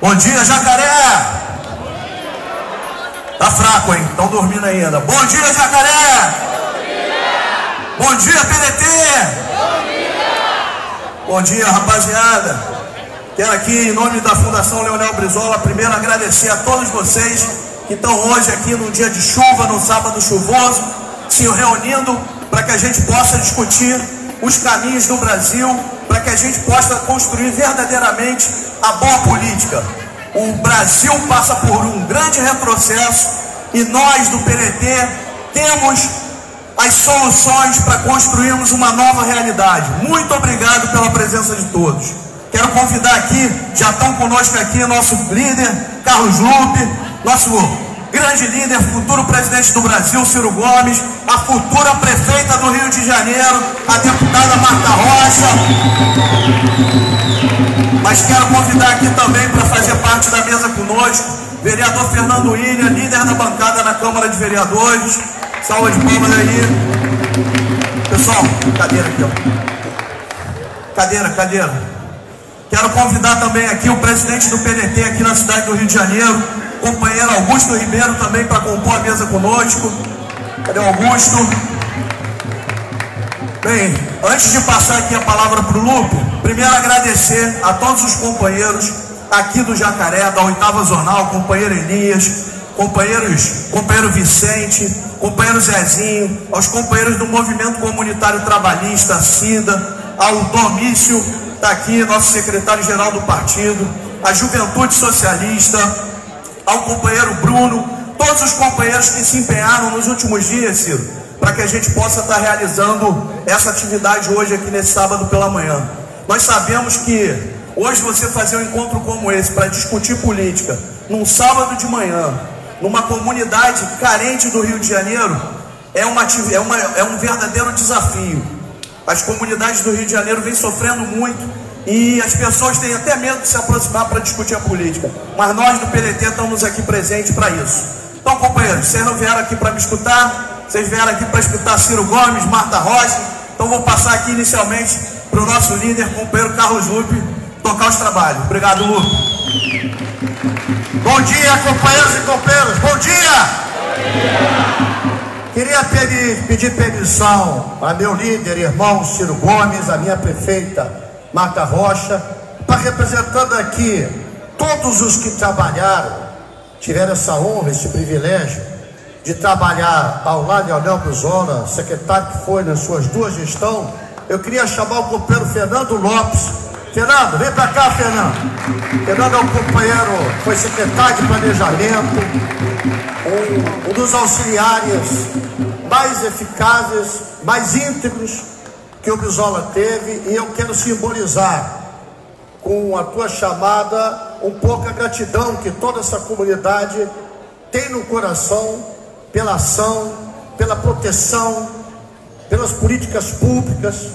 Bom dia, jacaré! Tá fraco, hein? Estão dormindo ainda. Bom dia, jacaré! Bom dia, PDT! Bom dia! Bom dia, rapaziada! Quero aqui, em nome da Fundação Leonel Brizola, primeiro agradecer a todos vocês que estão hoje aqui num dia de chuva, num sábado chuvoso, se reunindo para que a gente possa discutir os caminhos do Brasil, para que a gente possa construir verdadeiramente a boa política. O Brasil passa por um grande retrocesso e nós do PDT temos as soluções para construirmos uma nova realidade. Muito obrigado pela presença de todos. Quero convidar aqui, já estão conosco aqui, nosso líder, Carlos Lupe, nosso grande líder, futuro presidente do Brasil, Ciro Gomes, a futura prefeita do Rio de Janeiro, a deputada Marta Rocha. Mas quero convidar aqui também para fazer parte da mesa conosco, vereador Fernando William, líder da bancada na Câmara de Vereadores. Salva de palmas aí. Pessoal, cadeira aqui, ó. Cadeira, cadeira. Quero convidar também aqui o presidente do PDT aqui na cidade do Rio de Janeiro, companheiro Augusto Ribeiro também para compor a mesa conosco. Cadê o Augusto? Bem, antes de passar aqui a palavra para o Lupe, primeiro agradecer a todos os companheiros aqui do Jacaré, da oitava zonal, companheiro Elias, companheiros, companheiro Vicente, companheiro Zezinho, aos companheiros do Movimento Comunitário Trabalhista, CIDA, ao Domício, está aqui, nosso secretário-geral do partido, a Juventude Socialista, ao companheiro Bruno, todos os companheiros que se empenharam nos últimos dias, Ciro, para que a gente possa estar realizando essa atividade hoje aqui nesse sábado pela manhã. Nós sabemos que hoje você fazer um encontro como esse para discutir política, num sábado de manhã, numa comunidade carente do Rio de Janeiro, é, uma, é, uma, é um verdadeiro desafio. As comunidades do Rio de Janeiro vêm sofrendo muito e as pessoas têm até medo de se aproximar para discutir a política. Mas nós do PDT estamos aqui presentes para isso. Então, companheiros, vocês não vieram aqui para me escutar, vocês vieram aqui para escutar Ciro Gomes, Marta Rocha. Então, vou passar aqui inicialmente para o nosso líder, companheiro Carlos Lupe, tocar os trabalhos. Obrigado, Lupe. Bom dia, companheiros e companheiras. Bom dia! Bom dia! Queria pedir, pedir permissão a meu líder, irmão Ciro Gomes, a minha prefeita Marta Rocha, está representando aqui todos os que trabalharam, tiveram essa honra, esse privilégio de trabalhar ao lado de Leonel Brizola, secretário que foi nas suas duas gestões. Eu queria chamar o companheiro Fernando Lopes. Fernando, vem para cá, Fernando. Fernando é um companheiro, foi secretário de planejamento, um, um dos auxiliares mais eficazes, mais íntegros que o Brizola teve e eu quero simbolizar com a tua chamada um pouco a gratidão que toda essa comunidade tem no coração pela ação, pela proteção, pelas políticas públicas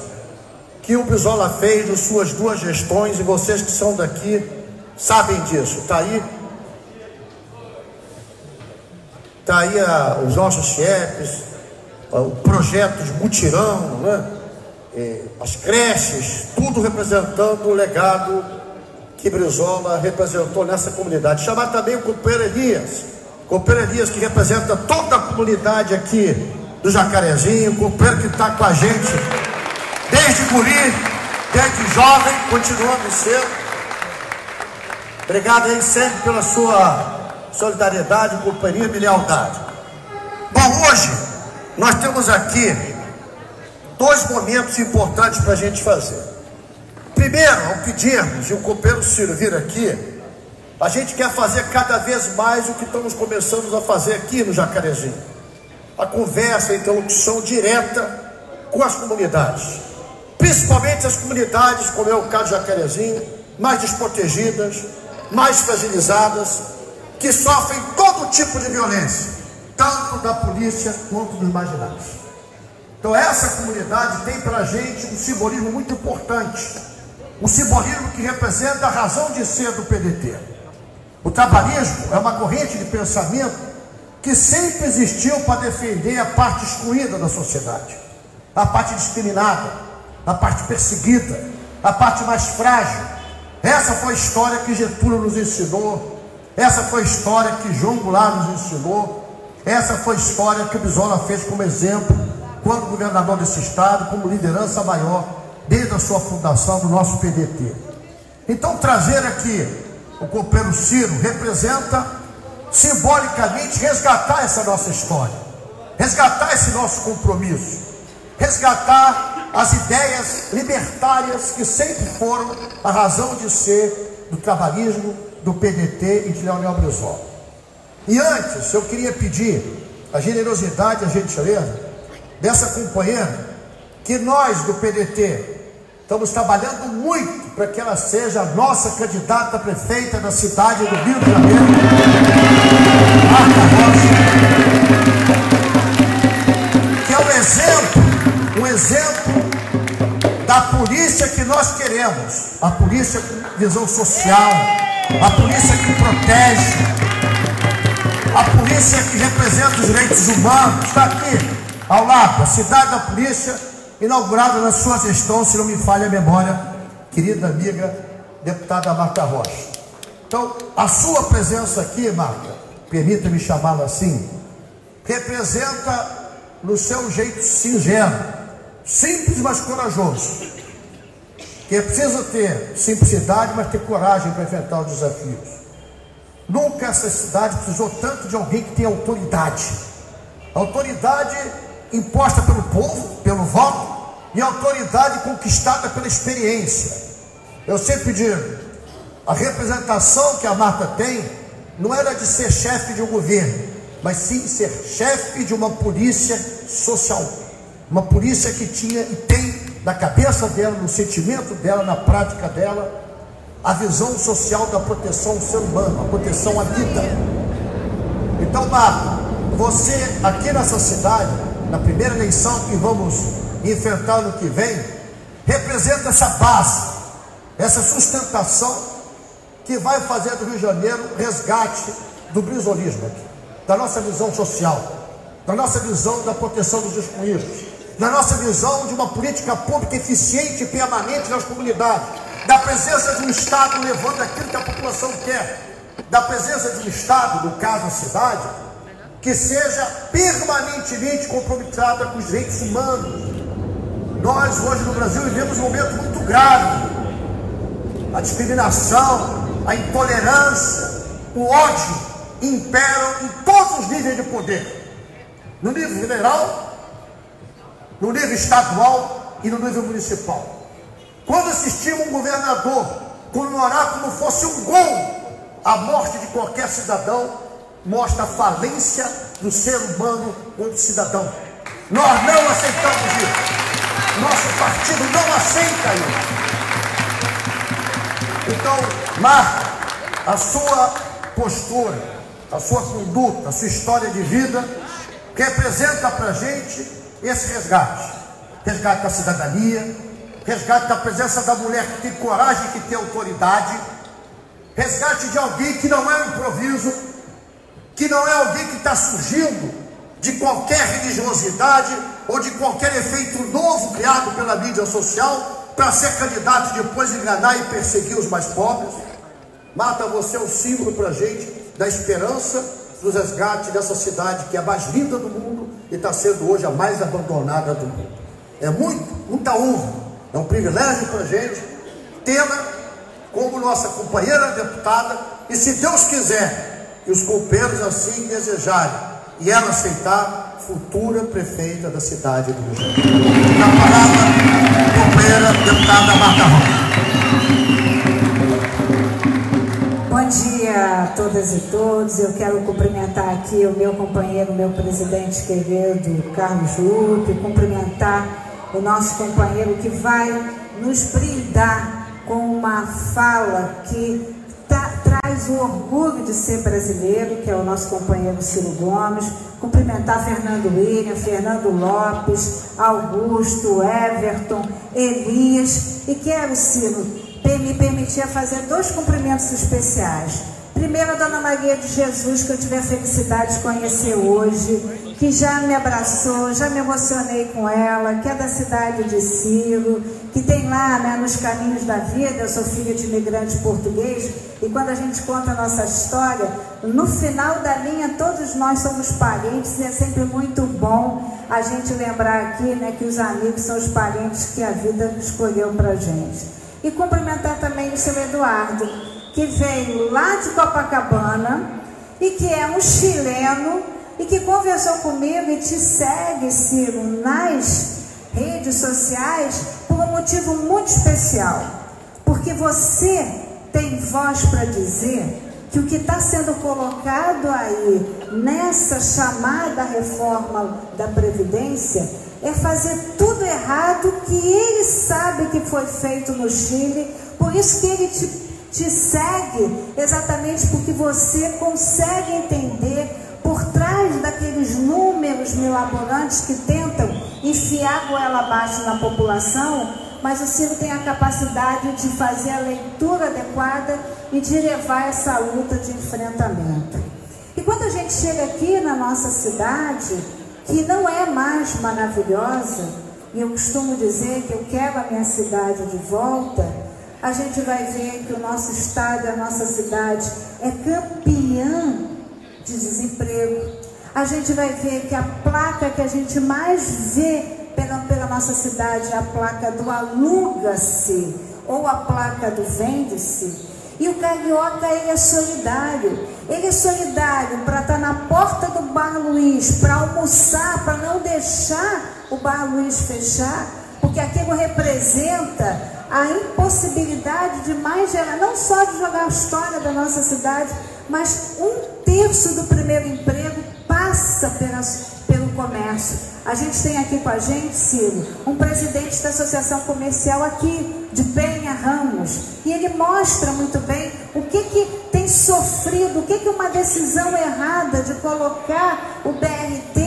que o Brizola fez nas suas duas gestões e vocês que são daqui sabem disso. Está aí Está aí a, os nossos chefes, o projeto de mutirão, né? eh, as creches, tudo representando o legado que Brizola representou nessa comunidade. Chamar também o companheiro Elias, companheiro Elias que representa toda a comunidade aqui do Jacarezinho, companheiro que está com a gente desde guri, desde jovem, continuando ser. Obrigado aí sempre pela sua solidariedade, companhia e lealdade. Bom, hoje nós temos aqui dois momentos importantes para a gente fazer. Primeiro, ao pedirmos, e o companheiro Ciro vir aqui, a gente quer fazer cada vez mais o que estamos começando a fazer aqui no Jacarezinho. A conversa, a interlocução direta com as comunidades. Principalmente as comunidades, como é o caso do Jacarezinho, mais desprotegidas, mais fragilizadas, que sofrem todo tipo de violência, tanto da polícia quanto dos marginais. Então essa comunidade tem para a gente um simbolismo muito importante, um simbolismo que representa a razão de ser do PDT. O trabalhismo é uma corrente de pensamento que sempre existiu para defender a parte excluída da sociedade, a parte discriminada, a parte perseguida, a parte mais frágil. Essa foi a história que Getúlio nos ensinou. Essa foi a história que João Goulart nos ensinou. Essa foi a história que Bisola fez como exemplo, quando governador desse estado, como liderança maior, desde a sua fundação do nosso PDT. Então, trazer aqui o companheiro Ciro representa simbolicamente resgatar essa nossa história, resgatar esse nosso compromisso, resgatar as ideias libertárias que sempre foram a razão de ser do trabalhismo, do PDT e de Leonel Brizola. E antes, eu queria pedir a generosidade, a gentileza dessa companheira, que nós do PDT estamos trabalhando muito para que ela seja a nossa candidata a prefeita da cidade do Rio de Janeiro, Marta Rocha, que é um exemplo, um exemplo da polícia que nós queremos, a polícia com visão social, a polícia que protege, a polícia que representa os direitos humanos, está aqui ao lado, a cidade da polícia, inaugurada na sua gestão, se não me falha a memória, querida amiga deputada Marta Rocha. Então, a sua presença aqui, Marta, permita-me chamá-la assim, representa no seu jeito singelo, simples, mas corajoso. Que preciso ter simplicidade, mas ter coragem para enfrentar os desafios. Nunca essa cidade precisou tanto de alguém que tem autoridade. Autoridade imposta pelo povo, pelo voto, e autoridade conquistada pela experiência. Eu sempre digo, a representação que a Marta tem não era de ser chefe de um governo, mas sim ser chefe de uma polícia social. Uma polícia que tinha e tem na cabeça dela, no sentimento dela, na prática dela, a visão social da proteção ao ser humano, a proteção à vida. Então, Marta, você aqui nessa cidade, na primeira eleição que vamos enfrentar no que vem, representa essa base, essa sustentação que vai fazer do Rio de Janeiro resgate do brisolismo, da nossa visão social, da nossa visão da proteção dos excluídos, da nossa visão de uma política pública eficiente e permanente nas comunidades, da presença de um Estado levando aquilo que a população quer, da presença de um Estado, no caso a cidade, que seja permanentemente comprometida com os direitos humanos. Nós hoje no Brasil vivemos um momento muito grave. A discriminação, a intolerância, o ódio imperam em todos os níveis de poder. No nível federal, no nível estadual e no nível municipal. Quando assistimos um governador comemorar como fosse um gol a morte de qualquer cidadão, mostra a falência do ser humano como cidadão. Nós não aceitamos isso. Nosso partido não aceita isso. Então, Marta, a sua postura, a sua conduta, a sua história de vida representa para a gente esse resgate. Resgate da cidadania, resgate da presença da mulher que tem coragem, que tem autoridade, resgate de alguém que não é um improviso, que não é alguém que está surgindo de qualquer religiosidade ou de qualquer efeito novo criado pela mídia social para ser candidato e depois enganar e perseguir os mais pobres. Mata você é o símbolo para a gente da esperança do resgate dessa cidade que é a mais linda do mundo e está sendo hoje a mais abandonada do mundo. É muito, muita honra, é um privilégio para a gente tê-la como nossa companheira deputada e se Deus quiser os companheiros assim desejarem, e ela aceitar, futura prefeita da cidade do Rio. Na palavra, companheira deputada Marta Rocha. Bom dia a todas e todos. Eu quero cumprimentar aqui o meu companheiro, meu presidente querido, Carlos Lupe, cumprimentar o nosso companheiro que vai nos brindar com uma fala que o orgulho de ser brasileiro, que é o nosso companheiro Ciro Gomes, cumprimentar Fernando William, Fernando Lopes, Augusto, Everton, Elias, e quero, Ciro, me permitir fazer dois cumprimentos especiais. Primeiro, a Dona Maria de Jesus, que eu tive a felicidade de conhecer hoje, que já me abraçou, já me emocionei com ela, que é da cidade de Ciro, que tem lá né, nos caminhos da vida, eu sou filha de imigrante português, e quando a gente conta a nossa história, no final da linha todos nós somos parentes e é sempre muito bom a gente lembrar aqui né, que os amigos são os parentes que a vida escolheu para gente. E cumprimentar também o seu Eduardo, que veio lá de Copacabana e que é um chileno e que conversou comigo e te segue, Ciro, nas redes sociais por motivo muito especial. Porque você tem voz para dizer que o que está sendo colocado aí nessa chamada reforma da Previdência é fazer tudo errado que ele sabe que foi feito no Chile, por isso que ele te, te segue, exatamente porque você consegue entender por trás daqueles números milaborantes que tentam enfiar goela abaixo na população, mas o Ciro tem a capacidade de fazer a leitura adequada e de levar essa luta de enfrentamento. E quando a gente chega aqui na nossa cidade, que não é mais maravilhosa, e eu costumo dizer que eu quero a minha cidade de volta, a gente vai ver que o nosso estado, a nossa cidade é campeã de desemprego. A gente vai ver que a placa que a gente mais vê pela, pela nossa cidade a placa do aluga-se ou a placa do vende-se. E o carioca, ele é solidário. Ele é solidário para estar tá na porta do Bar Luiz, para almoçar, para não deixar o Bar Luiz fechar, porque aquilo representa a impossibilidade de mais gerar, não só de jogar a história da nossa cidade, mas um terço do primeiro emprego passa pelo comércio. A gente tem aqui com a gente, Ciro, um presidente da Associação Comercial aqui, de Penha Ramos, e ele mostra muito bem o que, que tem sofrido, o que, que uma decisão errada de colocar o BRT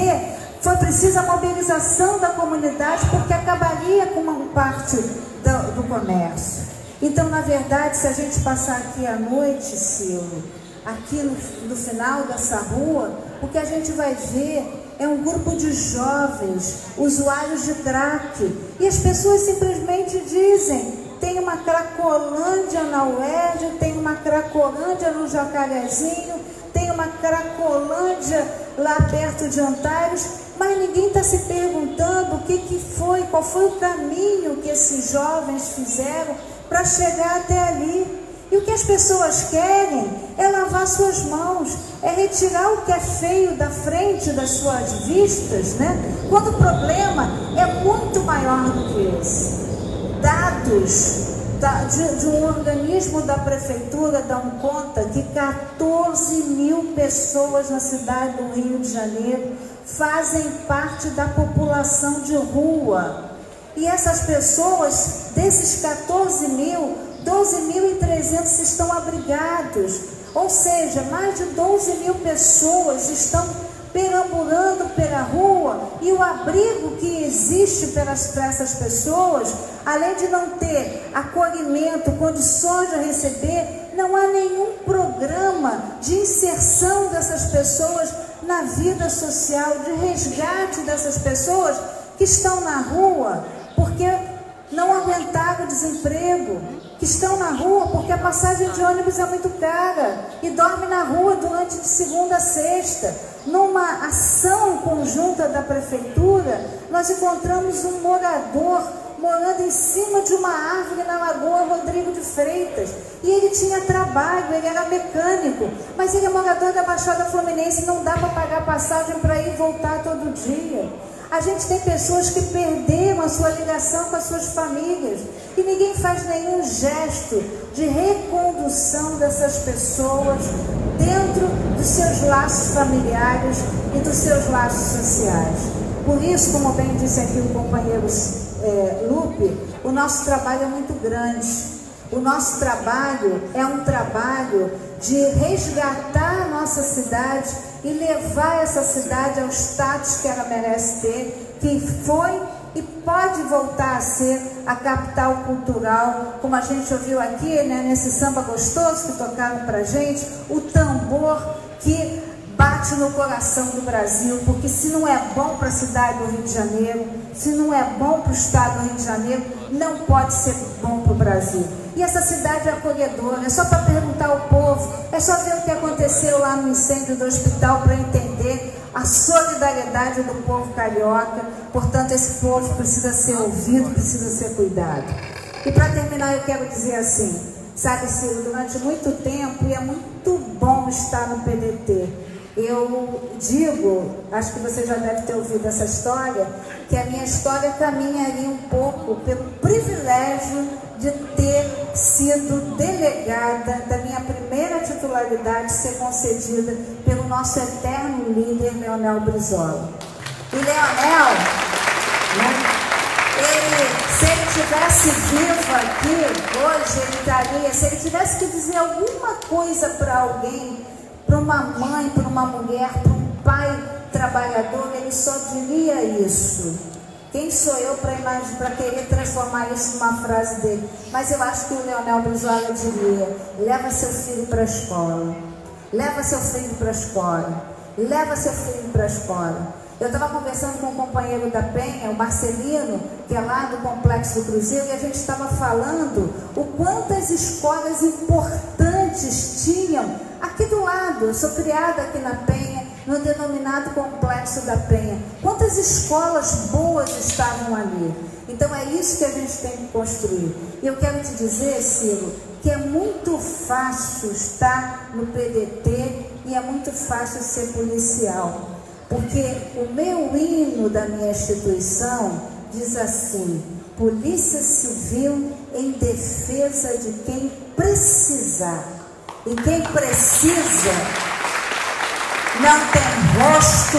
foi precisa mobilização da comunidade porque acabaria com uma parte do, do comércio. Então, na verdade, se a gente passar aqui à noite, Ciro, aqui no, no final dessa rua, o que a gente vai ver é um grupo de jovens, usuários de crack, e as pessoas simplesmente dizem: tem uma cracolândia na UERJ, tem uma cracolândia no Jacarezinho, tem uma cracolândia lá perto de Antares, mas ninguém está se perguntando o que, que foi, qual foi o caminho que esses jovens fizeram para chegar até ali. E o que as pessoas querem é lavar suas mãos, é retirar o que é feio da frente das suas vistas, né? Quando o problema é muito maior do que esse. Dados da, de, de, um organismo da prefeitura dão conta que 14 mil pessoas na cidade do Rio de Janeiro fazem parte da população de rua. E essas pessoas, desses 14 mil, 12.300 estão abrigados, ou seja, mais de 12 mil pessoas estão perambulando pela rua e o abrigo que existe para essas pessoas, além de não ter acolhimento, condições de receber, não há nenhum programa de inserção dessas pessoas na vida social, de resgate dessas pessoas que estão na rua, porque não aguentaram o desemprego, que estão na rua porque a passagem de ônibus é muito cara e dorme na rua durante de segunda a sexta. Numa ação conjunta da prefeitura, nós encontramos um morador morando em cima de uma árvore na Lagoa Rodrigo de Freitas. E ele tinha trabalho, ele era mecânico, mas ele é morador da Baixada Fluminense, não dá para pagar passagem para ir e voltar todo dia. A gente tem pessoas que perderam a sua ligação com as suas famílias e ninguém faz nenhum gesto de recondução dessas pessoas dentro dos seus laços familiares e dos seus laços sociais. Por isso, como bem disse aqui o companheiro é, Lupe, o nosso trabalho é muito grande. O nosso trabalho é um trabalho de resgatar a nossa cidade e levar essa cidade ao status que ela merece ter, que foi e pode voltar a ser a capital cultural, como a gente ouviu aqui, né, nesse samba gostoso que tocaram para gente, o tambor que bate no coração do Brasil, porque se não é bom para a cidade do Rio de Janeiro, Se não é bom para o estado do Rio de Janeiro, não pode ser bom para o Brasil. E essa cidade é acolhedora, é só para perguntar ao povo, é só ver o que aconteceu lá no incêndio do hospital para entender a solidariedade do povo carioca. Portanto, esse povo precisa ser ouvido, precisa ser cuidado. E para terminar, eu quero dizer assim: sabe, Ciro, durante muito tempo, e é muito bom estar no PDT. Eu digo, acho que você já deve ter ouvido essa história, que a minha história caminha ali um pouco pelo privilégio de ter sido delegada da minha primeira titularidade ser concedida pelo nosso eterno líder Leonel Brizola. E Leonel, né, ele, se ele tivesse vivo aqui, hoje ele estaria, se ele tivesse que dizer alguma coisa para alguém, para uma mãe, para uma mulher, para um pai trabalhador, ele só diria isso. Quem sou eu para querer transformar isso numa frase dele? Mas eu acho que o Leonel Brizola diria: leva seu filho para a escola, leva seu filho para a escola, leva seu filho para a escola. Eu estava conversando com um companheiro da Penha, o Marcelino, que é lá do Complexo do Cruzeiro, e a gente estava falando o quantas escolas importantes tinham aqui do lado. Eu sou criada aqui na Penha, no denominado Complexo da Penha. Quantas escolas boas estavam ali? Então é isso que a gente tem que construir. E eu quero te dizer, Ciro, que é muito fácil estar no PDT e é muito fácil ser policial. Porque o meu hino da minha instituição diz assim: Polícia Civil em defesa de quem precisar. E quem precisa não tem rosto,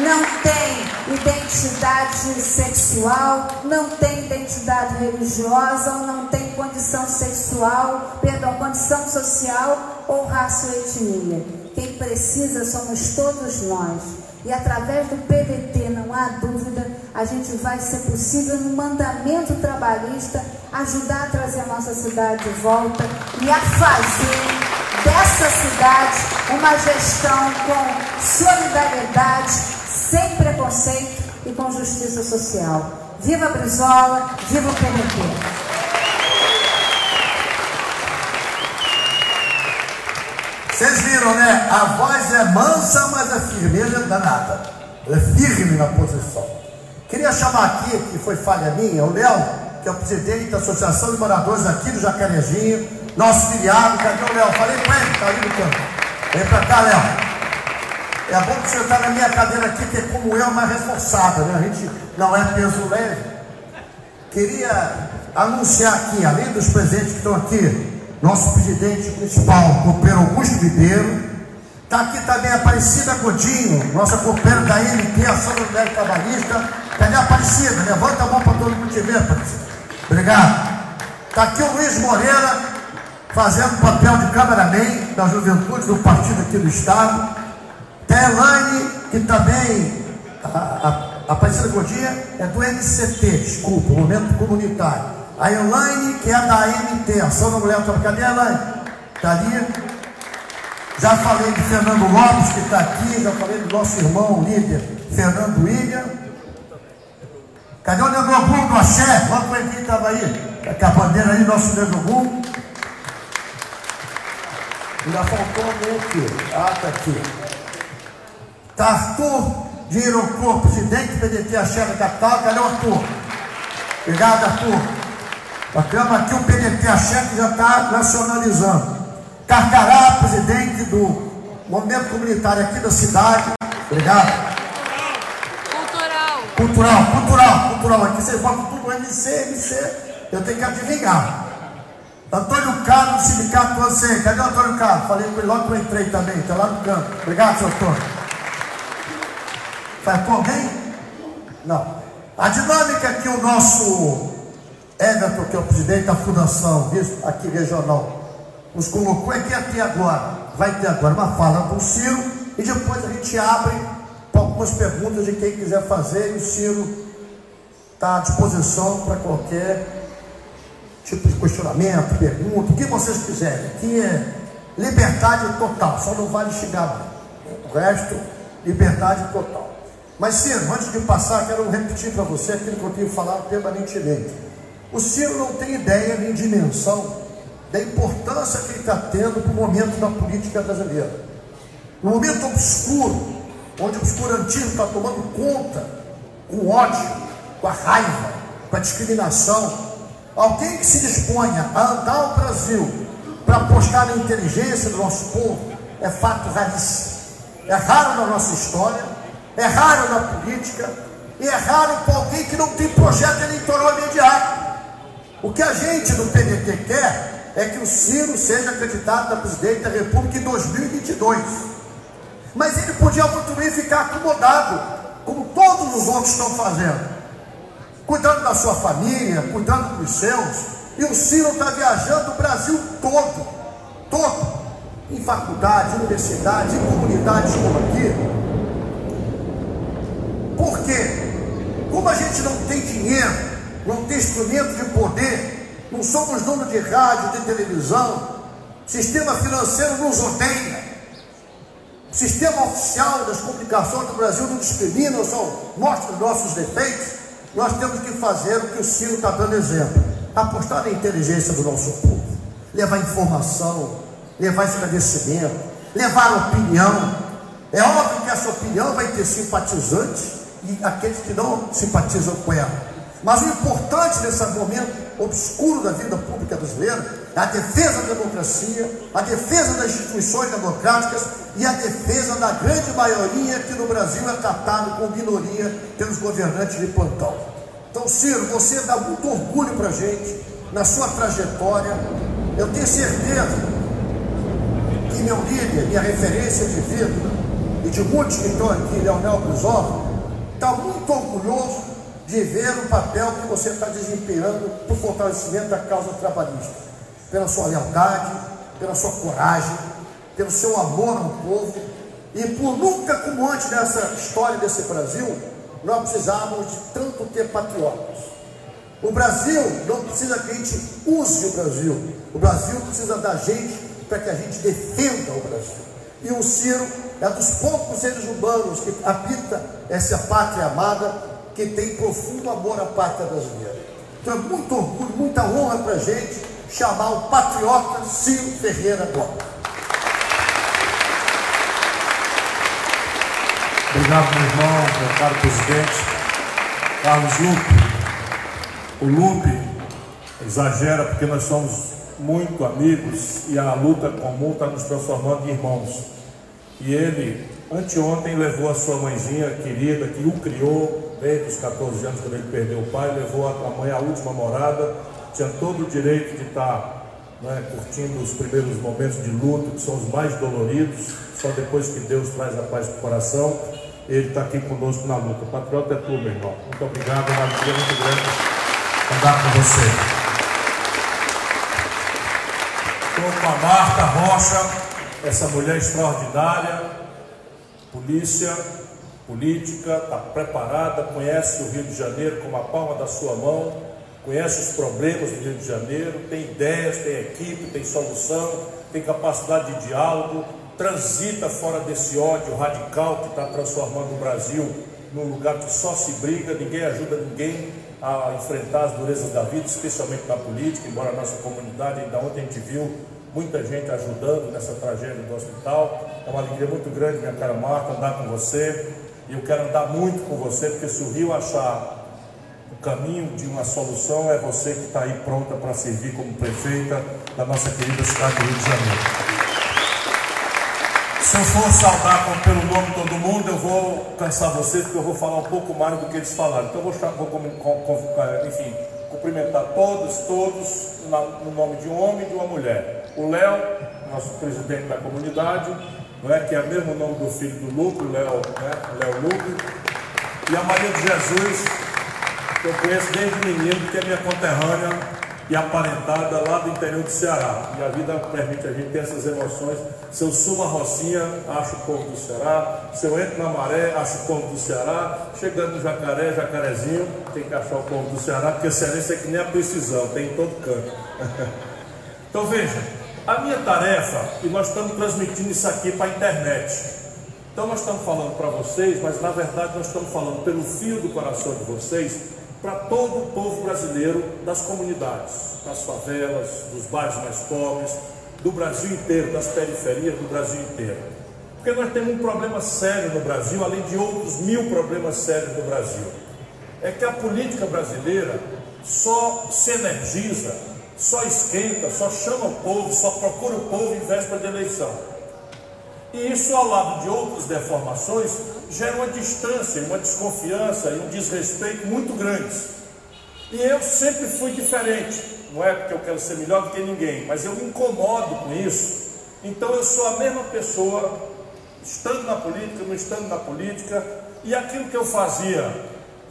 não tem identidade sexual, não tem identidade religiosa, não tem condição sexual, perdão, condição social ou raça ou etnia. Quem precisa somos todos nós. E através do PDT, não há dúvida, a gente vai ser possível no mandamento trabalhista ajudar a trazer a nossa cidade de volta e a fazer dessa cidade uma gestão com solidariedade, sem preconceito e com justiça social. Viva Brizola, viva o PDT! Vocês viram, né? A voz é mansa, mas a firmeza é danada. Ela é firme na posição. Queria chamar aqui, que foi falha minha, o Léo, que é o presidente da Associação de Moradores aqui do Jacarezinho, nosso filiado. Cadê o Léo? Falei com ele, tá ali no campo. Vem pra cá, Léo. É bom que você está na minha cadeira aqui, que é como eu, mais reforçada, né? A gente não é peso leve. Queria anunciar aqui, além dos presentes que estão aqui, nosso presidente municipal, copeiro Augusto Ribeiro. Está aqui também a Aparecida Godinho, nossa copeira da MT, Ação da Mulher Trabalhista. Cadê a Aparecida? Levanta a mão para todo mundo te ver, Aparecida. Obrigado. Está aqui o Luiz Moreira, fazendo papel de cameraman da juventude do partido aqui do Estado. Tem a Elaine, que também, a, a, a Aparecida Godinho é do MCT, desculpa, Momento Comunitário. A Elaine, que é da MT, Ação da Mulher Trabalhadora. Cadê a Elaine? Está ali. Já falei de Fernando Lopes, que está aqui. Já falei do nosso irmão líder, Fernando William. Cadê o Negrogum do Axé? Logo o Henrique estava aí. Está com a bandeira aí, nosso Negrogum. Ainda faltou alguém aqui. Ah, está aqui. Arthur de Irocô, presidente do PDT Axé da capital. Cadê o Arthur? Obrigado, Arthur. Bacana, aqui o PDT, a chefe já está nacionalizando. Carcará, presidente do Momento Comunitário aqui da cidade. Obrigado. Cultural. Cultural, cultural, cultural. Aqui vocês botam tudo MC, MC. Eu tenho que adivinhar. Antônio Carlos, do Sindicato você. Cadê o Antônio Carlos? Falei com ele logo que eu entrei também, está lá no canto. Obrigado, seu Antônio. Faltou alguém? Não. A dinâmica que o nosso Everton, que é o presidente da fundação aqui regional, nos colocou é que ter agora, vai ter agora uma fala do Ciro e depois a gente abre para algumas perguntas de quem quiser fazer e o Ciro está à disposição para qualquer tipo de questionamento, pergunta, o que vocês quiserem. Aqui é liberdade total, só não vale xingar. O resto, liberdade total. Mas Ciro, antes de passar, quero repetir para você aquilo que eu tenho falado permanentemente. O Ciro não tem ideia nem dimensão da importância que ele está tendo para o momento da política brasileira. No momento obscuro, onde o obscurantismo está tomando conta, com ódio, com a raiva, com a discriminação, alguém que se disponha a andar o Brasil para apostar na inteligência do nosso povo é fato raríssimo. É raro na nossa história é raro na política e é raro para alguém que não tem projeto eleitoral imediato. O que a gente do PDT quer é que o Ciro seja candidato a presidente da República em 2022. Mas ele podia muito bem ficar acomodado, como todos os outros estão fazendo, cuidando da sua família, cuidando dos seus. E o Ciro está viajando o Brasil todo, todo, em faculdades, universidades, em comunidades como aqui, por quê? Como a gente não tem dinheiro, não tem instrumento de poder, não somos donos de rádio, de televisão, sistema financeiro nos odeia. O sistema oficial das comunicações do Brasil não discrimina, só mostra os nossos defeitos. Nós temos que fazer o que o Ciro está dando exemplo: apostar na inteligência do nosso povo, levar informação, levar esclarecimento, levar opinião. É óbvio que essa opinião vai ter simpatizantes, e aqueles que não simpatizam com ela. Mas o importante nesse momento obscuro da vida pública brasileira a defesa da democracia, a defesa das instituições democráticas e a defesa da grande maioria que no Brasil é tratado como minoria pelos governantes de plantão. Então, Ciro, você dá muito orgulho para a gente na sua trajetória. Eu tenho certeza que meu líder, minha referência de vida e de muitos que estão aqui, Leonel Crisóstomo, está muito orgulhoso de ver o papel que você está desempenhando para o fortalecimento da causa trabalhista, pela sua lealdade, pela sua coragem, pelo seu amor ao povo e por nunca como antes nessa história desse Brasil, nós precisávamos de tanto ter patriotas. O Brasil não precisa que a gente use o Brasil, o Brasil precisa da gente para que a gente defenda o Brasil. E o Ciro é dos poucos seres humanos que habita essa pátria amada, que tem profundo amor à pátria brasileira. Então é muito orgulho, muita honra para a gente chamar o patriota Ciro Ferreira Gomes. Obrigado, meu irmão, meu caro presidente. Carlos Lupe. O Lupe exagera porque nós somos muito amigos e a luta comum está nos transformando em irmãos. E ele, anteontem, levou a sua mãezinha querida, que o criou desde os 14 anos, quando ele perdeu o pai, levou a mãe à última morada, tinha todo o direito de estar né, curtindo os primeiros momentos de luto, que são os mais doloridos, só depois que Deus traz a paz para o coração, ele está aqui conosco na luta. Patriota é tu, meu irmão. Muito obrigado, uma alegria muito grande andar com você. Estou com a Marta Rocha, essa mulher extraordinária, polícia, política, está preparada, conhece o Rio de Janeiro como a palma da sua mão, conhece os problemas do Rio de Janeiro, tem ideias, tem equipe, tem solução, tem capacidade de diálogo, transita fora desse ódio radical que está transformando o Brasil num lugar que só se briga, ninguém ajuda ninguém a enfrentar as durezas da vida, especialmente na política, embora a nossa comunidade, ainda ontem a gente viu muita gente ajudando nessa tragédia do hospital. É uma alegria muito grande, minha cara Marta, andar com você. E eu quero andar muito com você, porque se o Rio achar o caminho de uma solução, é você que está aí pronta para servir como prefeita da nossa querida cidade do Rio de Janeiro. Se eu for saudar pelo nome de todo mundo, eu vou cansar vocês, porque eu vou falar um pouco mais do que eles falaram. Então eu vou, vou enfim, cumprimentar todos, todos, no nome de um homem e de uma mulher o Léo, nosso presidente da comunidade, não é? que é o mesmo nome do filho do Lupe, Léo, né? Léo Lupe, e a Maria de Jesus, que eu conheço desde menino, que é minha conterrânea e aparentada lá do interior do Ceará. E a vida permite a gente ter essas emoções. Se eu subo a Rocinha, acho o povo do Ceará. Se eu entro na maré, acho o povo do Ceará. Chegando no jacaré, jacarezinho, tem que achar o povo do Ceará, porque cearense é que nem a precisão, tem em todo canto. então veja, a minha tarefa, e nós estamos transmitindo isso aqui para a internet, Então nós estamos falando para vocês, mas na verdade nós estamos falando pelo fio do coração de vocês para todo o povo brasileiro das comunidades, das favelas, dos bairros mais pobres, do Brasil inteiro, das periferias do Brasil inteiro. Porque nós temos um problema sério no Brasil, além de outros mil problemas sérios no Brasil. É que a política brasileira só se energiza, só esquenta, só chama o povo, só procura o povo em véspera de eleição. E isso, ao lado de outras deformações, gera uma distância, uma desconfiança e um desrespeito muito grandes. E eu sempre fui diferente. Não é porque eu quero ser melhor do que ninguém, mas eu me incomodo com isso. Então eu sou a mesma pessoa, estando na política, não estando na política, e aquilo que eu fazia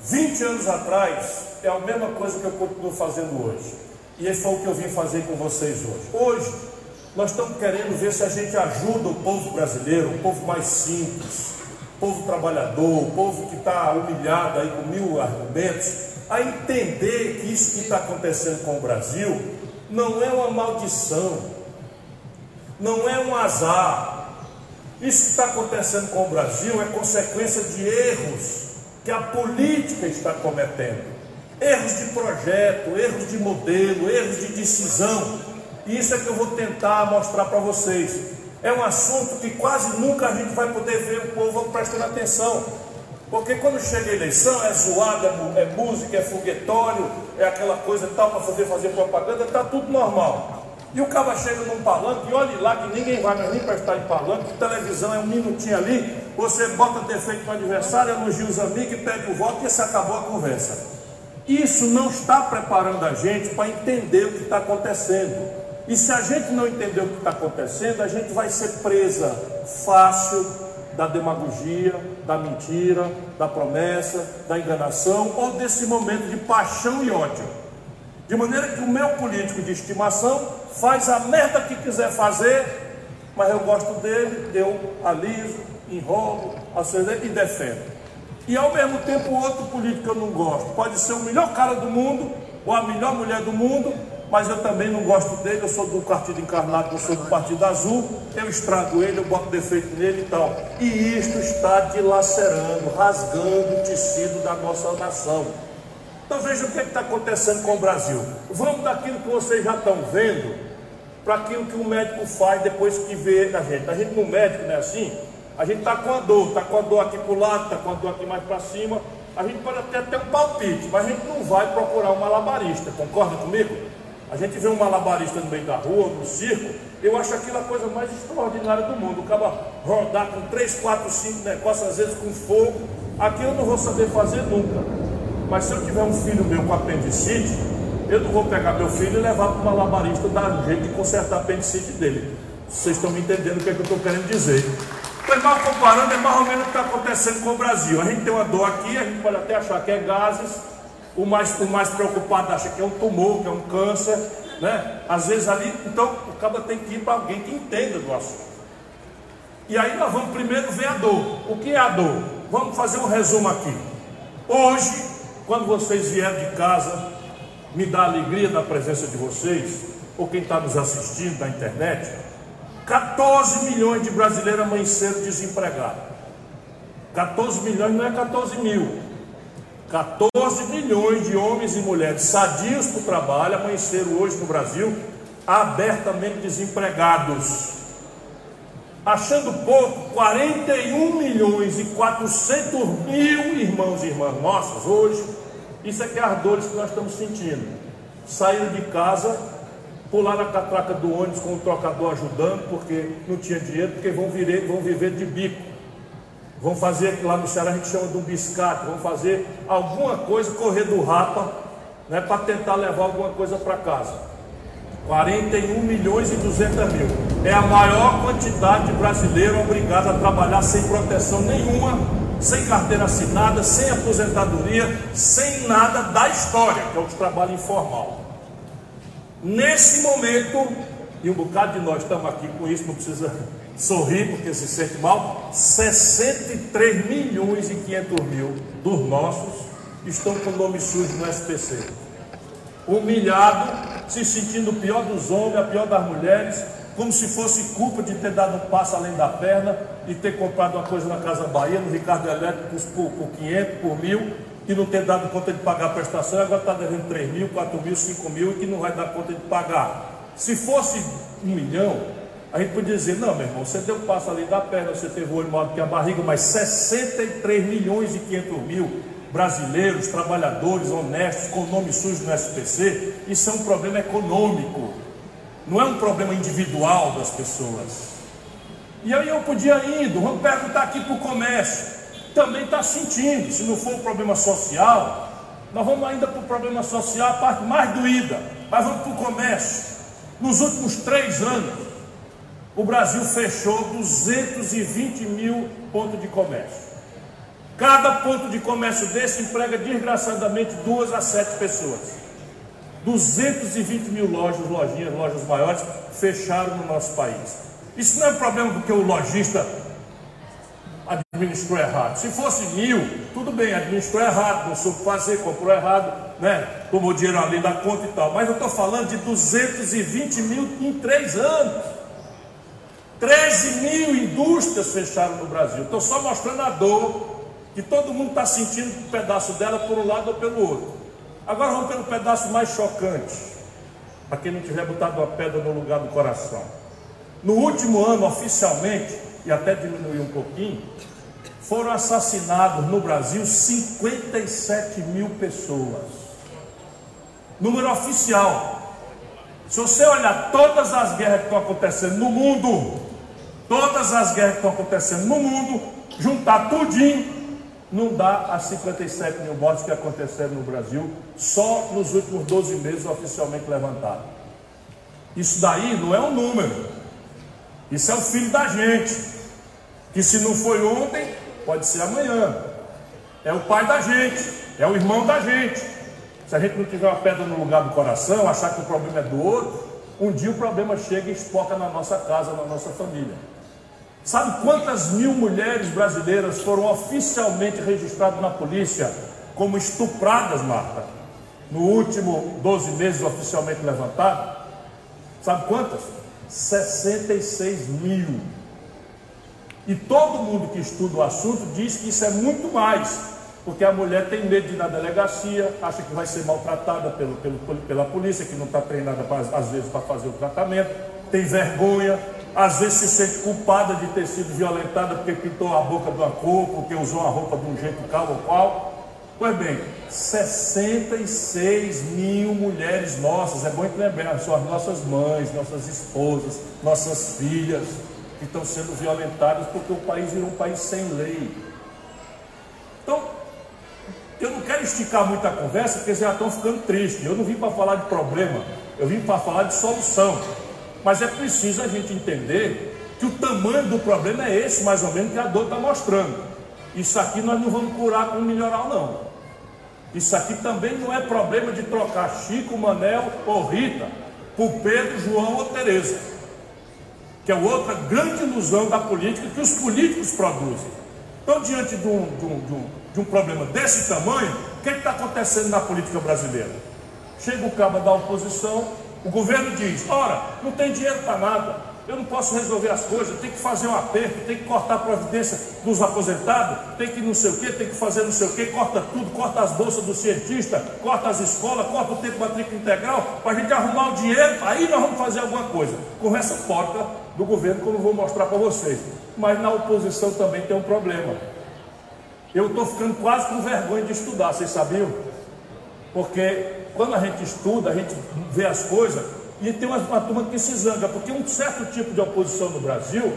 20 anos atrás é a mesma coisa que eu continuo fazendo hoje. E esse foi o que eu vim fazer com vocês hoje. Hoje, nós estamos querendo ver se a gente ajuda o povo brasileiro, o povo mais simples, o povo trabalhador, o povo que está humilhado aí com mil argumentos, a entender que isso que está acontecendo com o Brasil não é uma maldição, não é um azar. Isso que está acontecendo com o Brasil é consequência de erros que a política está cometendo. Erros de projeto, erros de modelo, erros de decisão isso é que eu vou tentar mostrar para vocês. É um assunto que quase nunca a gente vai poder ver o povo prestando atenção. Porque quando chega a eleição é zoada, é, é música, é foguetório, é aquela coisa tal para fazer, fazer propaganda, está tudo normal. E o cara chega num palanque e olha lá que ninguém vai nem prestar em palanque, televisão é um minutinho ali, você bota defeito no adversário, elogia os amigos e pede o voto e se acabou a conversa. Isso não está preparando a gente para entender o que está acontecendo. E se a gente não entender o que está acontecendo, a gente vai ser presa fácil da demagogia, da mentira, da promessa, da enganação ou desse momento de paixão e ódio. De maneira que o meu político de estimação faz a merda que quiser fazer, mas eu gosto dele, eu aliso, enrolo, acelero e defendo. E ao mesmo tempo, outro político que eu não gosto pode ser o melhor cara do mundo ou a melhor mulher do mundo, mas eu também não gosto dele, eu sou do Partido Encarnado, eu sou do Partido Azul, eu estrago ele, eu boto defeito nele e tal. E isto está dilacerando, rasgando o tecido da nossa nação. Então veja o que é está acontecendo com o Brasil. Vamos daquilo que vocês já estão vendo para aquilo que o médico faz depois que vê a gente. A gente no médico não é assim? A gente está com a dor, está com a dor aqui para o lado, está com a dor aqui mais para cima. A gente pode até ter um palpite, mas a gente não vai procurar um malabarista, concorda comigo? A gente vê um malabarista no meio da rua, no circo, eu acho aquilo a coisa mais extraordinária do mundo. O cara rodar com 3, 4, 5 negócios, às vezes com fogo, aquilo eu não vou saber fazer nunca. Mas se eu tiver um filho meu com apendicite, eu não vou pegar meu filho e levar para o malabarista dar um jeito de consertar a apendicite dele. Vocês estão me entendendo o que, é que eu estou querendo dizer. Mas mal comparando, é mais ou menos o que está acontecendo com o Brasil. A gente tem uma dor aqui, a gente pode até achar que é gases, o mais, o mais preocupado acha que é um tumor, que é um câncer, né? Às vezes ali, então o cabo tem que ir para alguém que entenda do assunto. E aí nós vamos primeiro ver a dor. O que é a dor? Vamos fazer um resumo aqui. Hoje, quando vocês vierem de casa, me dá alegria da presença de vocês, ou quem está nos assistindo na internet, 14 milhões de brasileiros amanheceram desempregados. 14 milhões não é 14 mil. 14 milhões de homens e mulheres sadios para o trabalho amanheceram hoje no Brasil abertamente desempregados. Achando pouco, 41 milhões e 400 mil irmãos e irmãs nossas hoje, isso é que é as dores que nós estamos sentindo. Saíram de casa, pularam na catraca do ônibus com o trocador ajudando, porque não tinha dinheiro, porque vão, viver, vão viver de bico. Vão fazer, lá no Ceará a gente chama de um biscate, vão fazer alguma coisa, correr do rapa, né, para tentar levar alguma coisa para casa. 41 milhões e 200 mil. É a maior quantidade de brasileiros obrigados a trabalhar sem proteção nenhuma, sem carteira assinada, sem aposentadoria, sem nada da história, que é o trabalho informal. Nesse momento, e um bocado de nós estamos aqui com isso, não precisa sorrir porque se sente mal, 63 milhões e 500 mil dos nossos estão com nome sujo no SPC. Humilhado, se sentindo o pior dos homens, a pior das mulheres, como se fosse culpa de ter dado um passo além da perna e ter comprado uma coisa na Casa Bahia, no Ricardo Elétrico, por, por 500, por mil, e não ter dado conta de pagar a prestação, e agora está devendo 3 mil, 4 mil, 5 mil, e que não vai dar conta de pagar. Se fosse um milhão, a gente podia dizer, não, meu irmão, você deu um passo além da perna, você teve o olho maior que a barriga, mas 63 milhões e 500 mil brasileiros, trabalhadores, honestos, com nome sujo no SPC, isso é um problema econômico, não é um problema individual das pessoas. E aí eu podia indo, vamos perguntar aqui para o comércio, também está sentindo, se não for um problema social, nós vamos ainda para o problema social, a parte mais doída, mas vamos para o comércio. Nos últimos três anos, o Brasil fechou 220 mil pontos de comércio. Cada ponto de comércio desse emprega desgraçadamente duas a sete pessoas. 220 mil lojas, lojinhas, lojas maiores fecharam no nosso país. Isso não é um problema porque o lojista administrou errado. Se fosse mil, tudo bem, administrou errado, não soube fazer, comprou errado, né? tomou dinheiro além da conta e tal. Mas eu estou falando de 220 mil em três anos. 13 mil indústrias fecharam no Brasil. Estou só mostrando a dor que todo mundo está sentindo um pedaço dela por um lado ou pelo outro. Agora vamos pelo pedaço mais chocante, para quem não tiver botado uma pedra no lugar do coração. No último ano, oficialmente, e até diminuiu um pouquinho, foram assassinados no Brasil 57 mil pessoas. Número oficial. Se você olhar todas as guerras que estão acontecendo no mundo, todas as guerras que estão acontecendo no mundo, juntar tudinho, não dá as 57 mil mortes que aconteceram no Brasil, só nos últimos 12 meses oficialmente levantado. Isso daí não é um número, isso é o filho da gente, que se não foi ontem, pode ser amanhã. É o pai da gente, é o irmão da gente. Se a gente não tiver uma pedra no lugar do coração, achar que o problema é do outro, um dia o problema chega e espoca na nossa casa, na nossa família. Sabe quantas mil mulheres brasileiras foram oficialmente registradas na polícia como estupradas, Marta? No último 12 meses oficialmente levantado? Sabe quantas? 66 mil. E todo mundo que estuda o assunto diz que isso é muito mais, porque a mulher tem medo de ir na delegacia, acha que vai ser maltratada pelo, pelo pela polícia, que não está treinada pra, às vezes para fazer o tratamento, tem vergonha, às vezes se sente culpada de ter sido violentada porque pintou a boca de uma cor, porque usou a roupa de um jeito tal ou qual. Pois bem, 66 mil mulheres nossas, é bom lembrar, são as nossas mães, nossas esposas, nossas filhas, que estão sendo violentadas porque o país virou um país sem lei. Então, eu não quero esticar muito a conversa, porque já estão ficando tristes. Eu não vim para falar de problema, eu vim para falar de solução. Mas é preciso a gente entender que o tamanho do problema é esse, mais ou menos, que a dor está mostrando. Isso aqui nós não vamos curar com melhoral, não. Isso aqui também não é problema de trocar Chico, Manel ou Rita por Pedro, João ou Tereza. Que é outra grande ilusão da política que os políticos produzem. Então, diante de um, de um, de um, de um problema desse tamanho, o que é está acontecendo na política brasileira? Chega o cabo da oposição, o governo diz: ora, não tem dinheiro para nada, eu não posso resolver as coisas, tem que fazer um aperto, tem que cortar a providência dos aposentados, tem que não sei o que, tem que fazer não sei o que, corta tudo, corta as bolsas do cientista, corta as escolas, corta o tempo matrícula integral, para a gente arrumar o dinheiro, aí nós vamos fazer alguma coisa. Conversa porta do governo que eu vou mostrar para vocês. Mas na oposição também tem um problema. Eu estou ficando quase com vergonha de estudar, vocês sabiam? Porque quando a gente estuda, a gente vê as coisas, e tem uma, uma turma que se zanga, porque um certo tipo de oposição no Brasil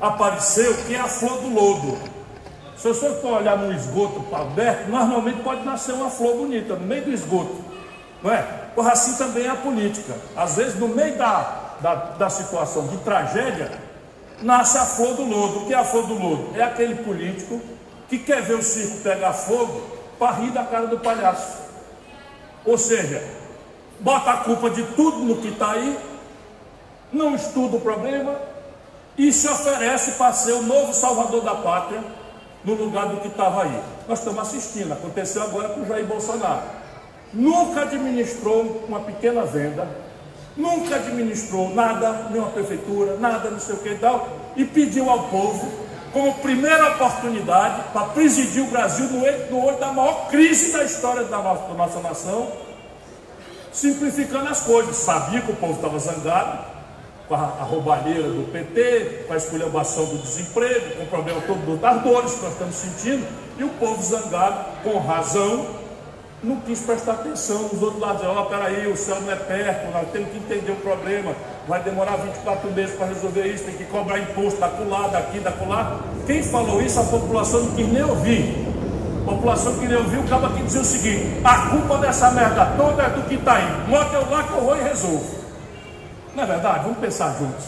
apareceu que é a flor do lodo. Se você for olhar num esgoto aberto, normalmente pode nascer uma flor bonita no meio do esgoto, não é? Por assim também é a política. Às vezes, no meio da, da, da situação de tragédia, nasce a flor do lodo. O que é a flor do lodo? É aquele político que quer ver o circo pegar fogo para rir da cara do palhaço. Ou seja, bota a culpa de tudo no que está aí, não estuda o problema e se oferece para ser o novo salvador da pátria no lugar do que estava aí. Nós estamos assistindo, aconteceu agora com o Jair Bolsonaro. Nunca administrou uma pequena venda, nunca administrou nada, nenhuma prefeitura, nada, não sei o que e tal, e pediu ao povo, como primeira oportunidade, para presidir o Brasil no olho, da maior crise da história da nossa, da nossa nação, simplificando as coisas. Sabia que o povo estava zangado, com a, a roubalheira do PT, com a esculhambação do desemprego, com o problema todo das dores que nós estamos sentindo, e o povo zangado, com razão, não quis prestar atenção. Os outros lados diziam, ó, oh, peraí, o céu não é perto, nós temos que entender o problema, vai demorar 24 meses para resolver isso, tem que cobrar imposto da lado, daqui, da lá. Quem falou isso, a população não quis nem ouvir. A população queria ouvir, o cabo aqui dizia o seguinte, a culpa dessa merda toda é do que está aí. Manda eu lá que eu vou e resolvo. Não é verdade? Vamos pensar juntos.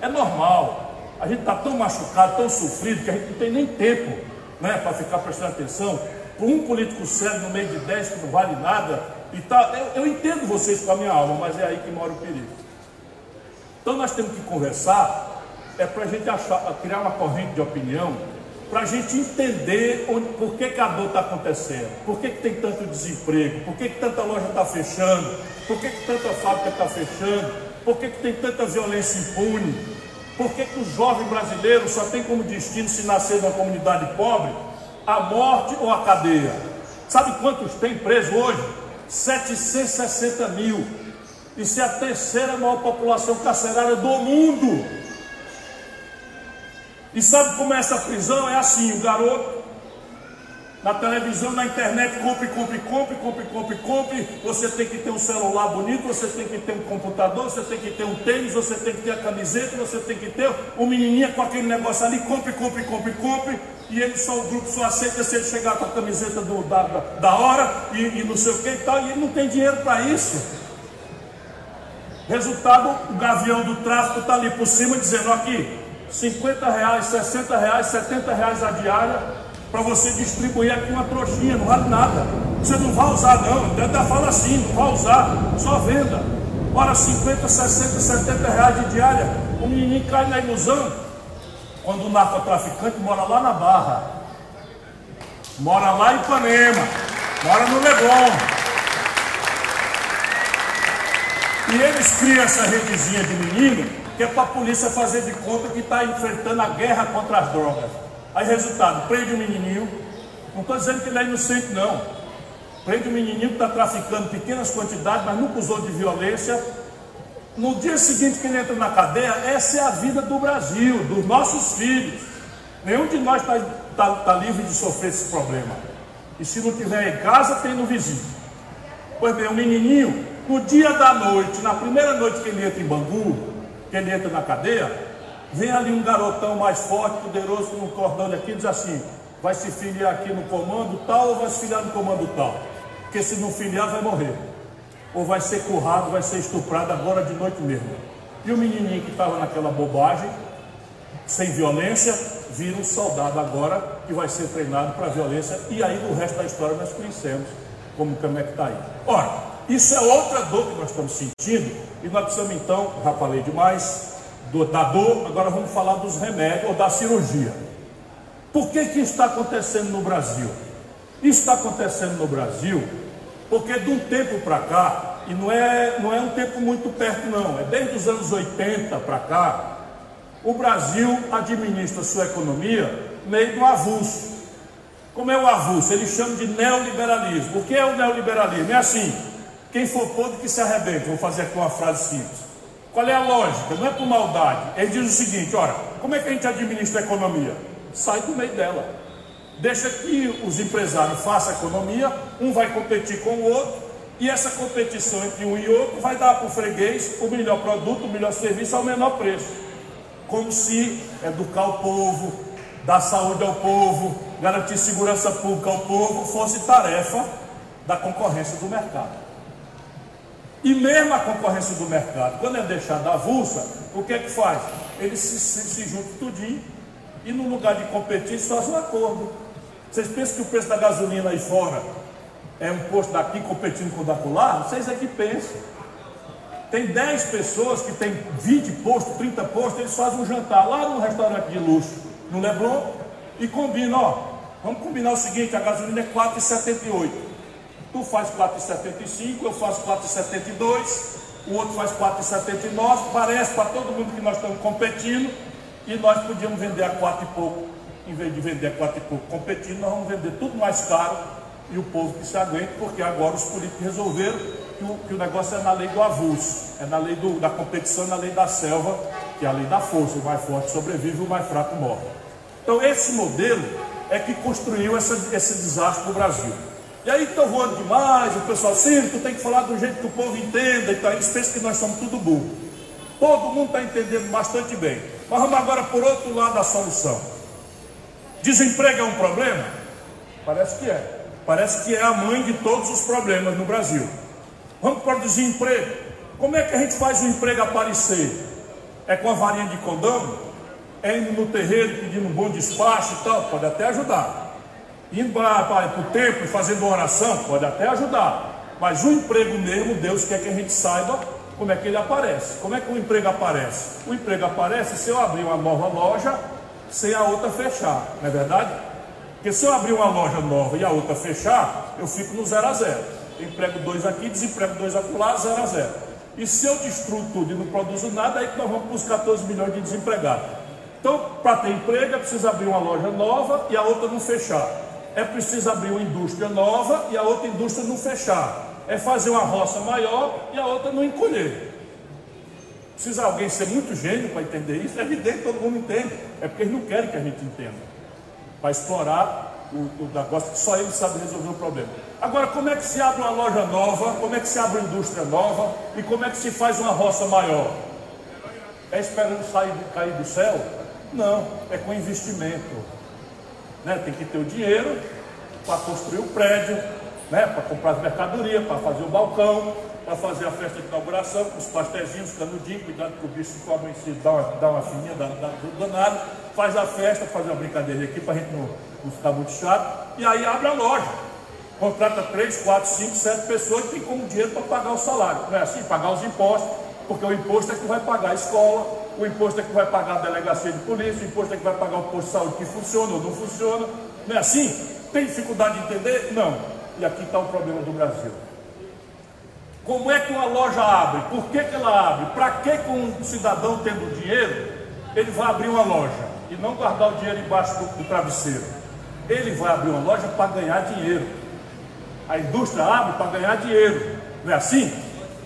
É normal. A gente está tão machucado, tão sofrido, que a gente não tem nem tempo né, para ficar prestando atenção. Um político sério no meio de dez que não vale nada. E tá, eu, eu entendo vocês com a minha alma, mas é aí que mora o perigo. Então nós temos que conversar, é para a gente achar, criar uma corrente de opinião, para a gente entender onde, por que, que a dor está acontecendo, por que, que tem tanto desemprego, por que, que tanta loja está fechando, por que, que tanta fábrica está fechando, por que, que tem tanta violência impune? Por que, que o jovem brasileiro só tem como destino, se nascer numa comunidade pobre, a morte ou a cadeia? Sabe quantos tem preso hoje? 760 mil. Isso é a terceira maior população carcerária do mundo. E sabe como é essa prisão? É assim: o garoto na televisão, na internet, compre, compre, compre, compre, compre, compre. Você tem que ter um celular bonito, você tem que ter um computador, você tem que ter um tênis, você tem que ter a camiseta, você tem que ter um menininha com aquele negócio ali, compre, compre, compre, compre. E ele só, o grupo só aceita se ele chegar com a camiseta do, da, da hora e, e não sei o que e tal, e ele não tem dinheiro para isso. Resultado, o gavião do tráfico está ali por cima dizendo aqui, 50 reais, 60 reais, 70 reais a diária para você distribuir aqui uma trouxinha, não vale nada. Você não vai usar não, ainda fala assim, não vai usar, só venda. Ora, 50, 60, 70 reais de diária, o menino cai na ilusão. Quando o narcotraficante mora lá na Barra, mora lá em Ipanema, mora no Leblon. E eles criam essa redezinha de menino, que é para a polícia fazer de conta que está enfrentando a guerra contra as drogas. Aí, resultado, prende o menininho. Não estou dizendo que ele é inocente, não. Prende o menininho que está traficando pequenas quantidades, mas nunca usou de violência. No dia seguinte que ele entra na cadeia, essa é a vida do Brasil, dos nossos filhos. Nenhum de nós está tá, tá livre de sofrer esse problema. E se não tiver em casa, tem no vizinho. Pois bem, o menininho, no dia da noite, na primeira noite que ele entra em Bangu, que ele entra na cadeia, Vem ali um garotão mais forte, poderoso, com um cordão aqui, diz assim: vai se filiar aqui no comando tal ou vai se filiar no comando tal? Porque se não filiar, vai morrer. Ou vai ser currado, vai ser estuprado agora de noite mesmo. E o menininho que estava naquela bobagem, sem violência, vira um soldado agora que vai ser treinado para violência. E aí o resto da história nós conhecemos, como como é que está aí. Ora, isso é outra dor que nós estamos sentindo, e nós precisamos então, já falei demais, do, da dor, agora vamos falar dos remédios ou da cirurgia. Por que, que está acontecendo no Brasil? Isso está acontecendo no Brasil porque de um tempo para cá, e não é, não é um tempo muito perto não, é desde os anos 80 para cá, o Brasil administra sua economia meio do avulso. Como é o avulso? Eles chamam de neoliberalismo. O que é o neoliberalismo? É assim, quem for podre que se arrebente. Vou fazer aqui uma frase simples. Qual é a lógica? Não é por maldade. Ele diz o seguinte: olha, como é que a gente administra a economia? Sai do meio dela. Deixa que os empresários façam a economia, um vai competir com o outro, e essa competição entre um e outro vai dar para o freguês o melhor produto, o melhor serviço ao menor preço. Como se educar o povo, dar saúde ao povo, garantir segurança pública ao povo fosse tarefa da concorrência do mercado. E mesmo a concorrência do mercado, quando é deixada avulsa, o que é que faz? Eles se, se, se juntam tudinho e no lugar de competir, fazem um acordo. Vocês pensam que o preço da gasolina aí fora é um posto daqui competindo com o da lá? Vocês é que pensam. Tem 10 pessoas que tem 20 postos, 30 postos, eles fazem um jantar lá num restaurante de luxo, no Leblon, e combinam, ó, vamos combinar o seguinte, a gasolina é 4,78. Tu faz 4,75, eu faço 4,72, o outro faz 4,79, parece para todo mundo que nós estamos competindo e nós podíamos vender a 4 e pouco, em vez de vender a 4 e pouco competindo, nós vamos vender tudo mais caro e o povo que se aguente, porque agora os políticos resolveram que o, que o negócio é na lei do avulso, é na lei do, da competição, na lei da selva, que é a lei da força, o mais forte sobrevive, o mais fraco morre. Então esse modelo é que construiu essa, esse desastre no Brasil. E aí estão voando demais, o pessoal, sim, tu tem que falar do jeito que o povo entenda, então eles pensam que nós somos tudo burro. Todo mundo está entendendo bastante bem. Mas vamos agora por outro lado da solução. Desemprego é um problema? Parece que é. Parece que é a mãe de todos os problemas no Brasil. Vamos para o desemprego. Como é que a gente faz o emprego aparecer? É com a varinha de condão? É indo no terreiro pedindo um bom despacho e tal? Pode até ajudar indo para o templo e fazendo oração, pode até ajudar. Mas o emprego mesmo, Deus quer que a gente saiba como é que ele aparece. Como é que o emprego aparece? O emprego aparece se eu abrir uma nova loja sem a outra fechar, não é verdade? Porque se eu abrir uma loja nova e a outra fechar, eu fico no zero a zero. Emprego dois aqui, desemprego dois acolá, zero a zero. E se eu destruo tudo e não produzo nada, aí que nós vamos para os 14 milhões de desempregados. Então, para ter emprego, é preciso abrir uma loja nova e a outra não fechar é preciso abrir uma indústria nova e a outra indústria não fechar. É fazer uma roça maior e a outra não encolher. Precisa alguém ser muito gênio para entender isso? É evidente, todo mundo entende. É porque eles não querem que a gente entenda. Para explorar o, o negócio só eles sabem resolver o problema. Agora, como é que se abre uma loja nova? Como é que se abre uma indústria nova? E como é que se faz uma roça maior? É esperando sair, cair do céu? Não, é com investimento. Né? Tem que ter o dinheiro para construir o prédio, né? para comprar as mercadorias, para fazer o balcão, para fazer a festa de inauguração, com os pastézinhos, canudinhos, cuidado que o bicho se come si, dá uma, dá uma fininha, dá, dá danado, faz a festa, faz uma brincadeira aqui para a gente não, não ficar muito chato, e aí abre a loja. Contrata 3, 4, 5, 7 pessoas e tem como dinheiro para pagar o salário. Não é assim? Pagar os impostos, porque o imposto é que vai pagar a escola, o imposto é que vai pagar a delegacia de polícia, o imposto é que vai pagar o posto de saúde que funciona ou não funciona. Não é assim? Tem dificuldade de entender? Não. E aqui está o problema do Brasil. Como é que uma loja abre? Por que, que ela abre? Para que, que um cidadão tendo dinheiro, ele vai abrir uma loja e não guardar o dinheiro embaixo do, do travesseiro? Ele vai abrir uma loja para ganhar dinheiro. A indústria abre para ganhar dinheiro. Não é assim?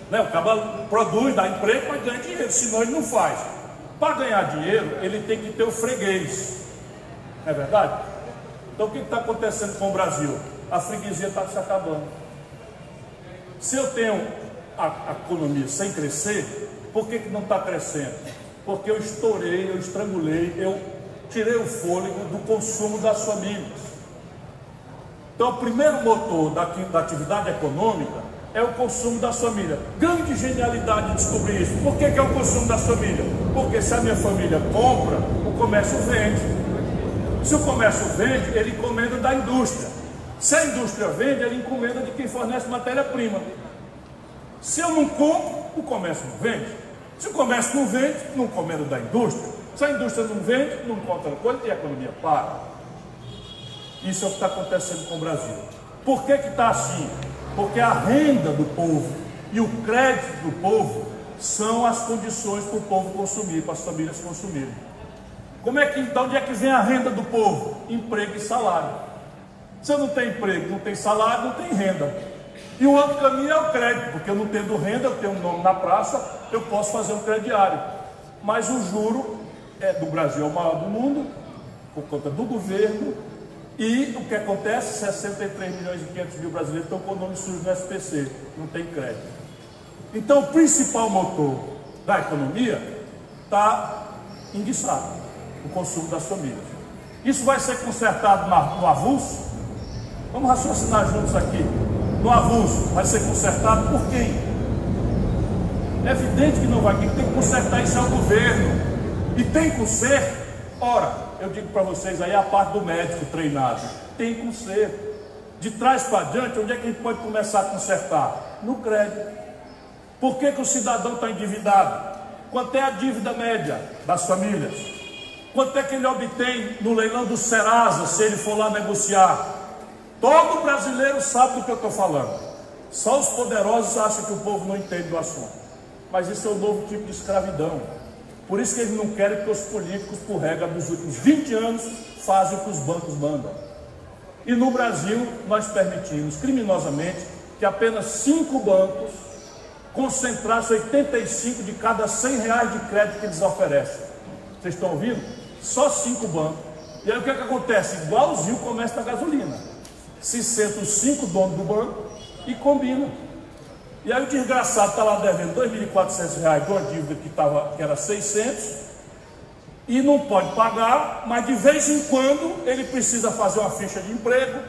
Né? O cara produz, dá emprego, mas ganha dinheiro, senão ele não faz. Para ganhar dinheiro, ele tem que ter o freguês. Não é verdade? Então o que está acontecendo com o Brasil? A freguesia está se acabando. Se eu tenho a, a economia sem crescer, por que, que não está crescendo? Porque eu estourei, eu estrangulei, eu tirei o fôlego do consumo das famílias. Então, o primeiro motor da, da atividade econômica é o consumo da família. Grande genialidade de descobrir isso. Por que, que é o consumo da família? Porque se a minha família compra, o comércio vende. Se o comércio vende, ele encomenda da indústria. Se a indústria vende, ele encomenda de quem fornece matéria-prima. Se eu não compro, o comércio não vende. Se o comércio não vende, não encomenda da indústria. Se a indústria não vende, não encontra coisa e a economia para. Isso é o que está acontecendo com o Brasil. Por que está assim? Porque a renda do povo e o crédito do povo são as condições para o povo consumir, para as famílias consumirem. Como é que então, onde é que vem a renda do povo? Emprego e salário. Se eu não tenho emprego, não tenho salário, não tem renda. E o outro caminho é o crédito, porque eu não tendo renda, eu tenho um nome na praça, eu posso fazer um crediário. Mas o juro é do Brasil é o maior do mundo, por conta do governo, e o que acontece? 63 milhões e 500 mil brasileiros estão com o nome sujo no SPC, não tem crédito. Então, o principal motor da economia está enguiçado, o consumo das famílias. Isso vai ser consertado no avulso? Vamos raciocinar juntos aqui. No avulso, vai ser consertado por quem? É evidente que não vai. Quem tem que consertar isso é o governo. E tem conserto. Ora, eu digo para vocês aí a parte do médico treinado. Tem conserto. De trás para diante, onde é que a gente pode começar a consertar? No crédito. Por que, que o cidadão está endividado? Quanto é a dívida média das famílias? Quanto é que ele obtém no leilão do Serasa, se ele for lá negociar? Todo brasileiro sabe do que eu estou falando. Só os poderosos acham que o povo não entende do assunto. Mas isso é um novo tipo de escravidão. Por isso que eles não querem que os políticos, por regra dos últimos 20 anos, façam o que os bancos mandam. E no Brasil, nós permitimos criminosamente que apenas cinco bancos concentrassem 85 de cada 100 reais de crédito que eles oferecem. Vocês estão ouvindo? Só cinco bancos. E aí o que, é que acontece? Igualzinho o comércio da gasolina. Se sentam os cinco donos do banco e combinam. E aí o desgraçado está lá devendo R$ 2.400 de uma dívida que, tava, que era 600 e não pode pagar, mas de vez em quando ele precisa fazer uma ficha de emprego,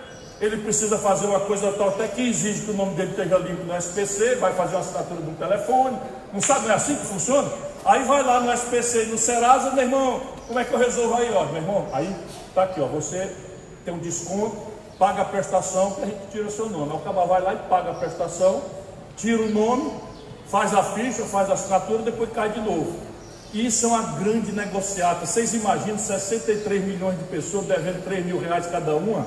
ele precisa fazer uma coisa tal até que exige que o nome dele esteja limpo no SPC, vai fazer uma assinatura um telefone, não sabe, não é assim que funciona? Aí vai lá no SPC e no Serasa, meu irmão, como é que eu resolvo aí? Ó, meu irmão, aí tá aqui, ó, você tem um desconto, paga a prestação, que a gente tira o seu nome. Aí o cara vai lá e paga a prestação, tira o nome, faz a ficha, faz a assinatura, depois cai de novo. Isso é uma grande negociata. Vocês imaginam 63 milhões de pessoas devendo 3 mil reais cada uma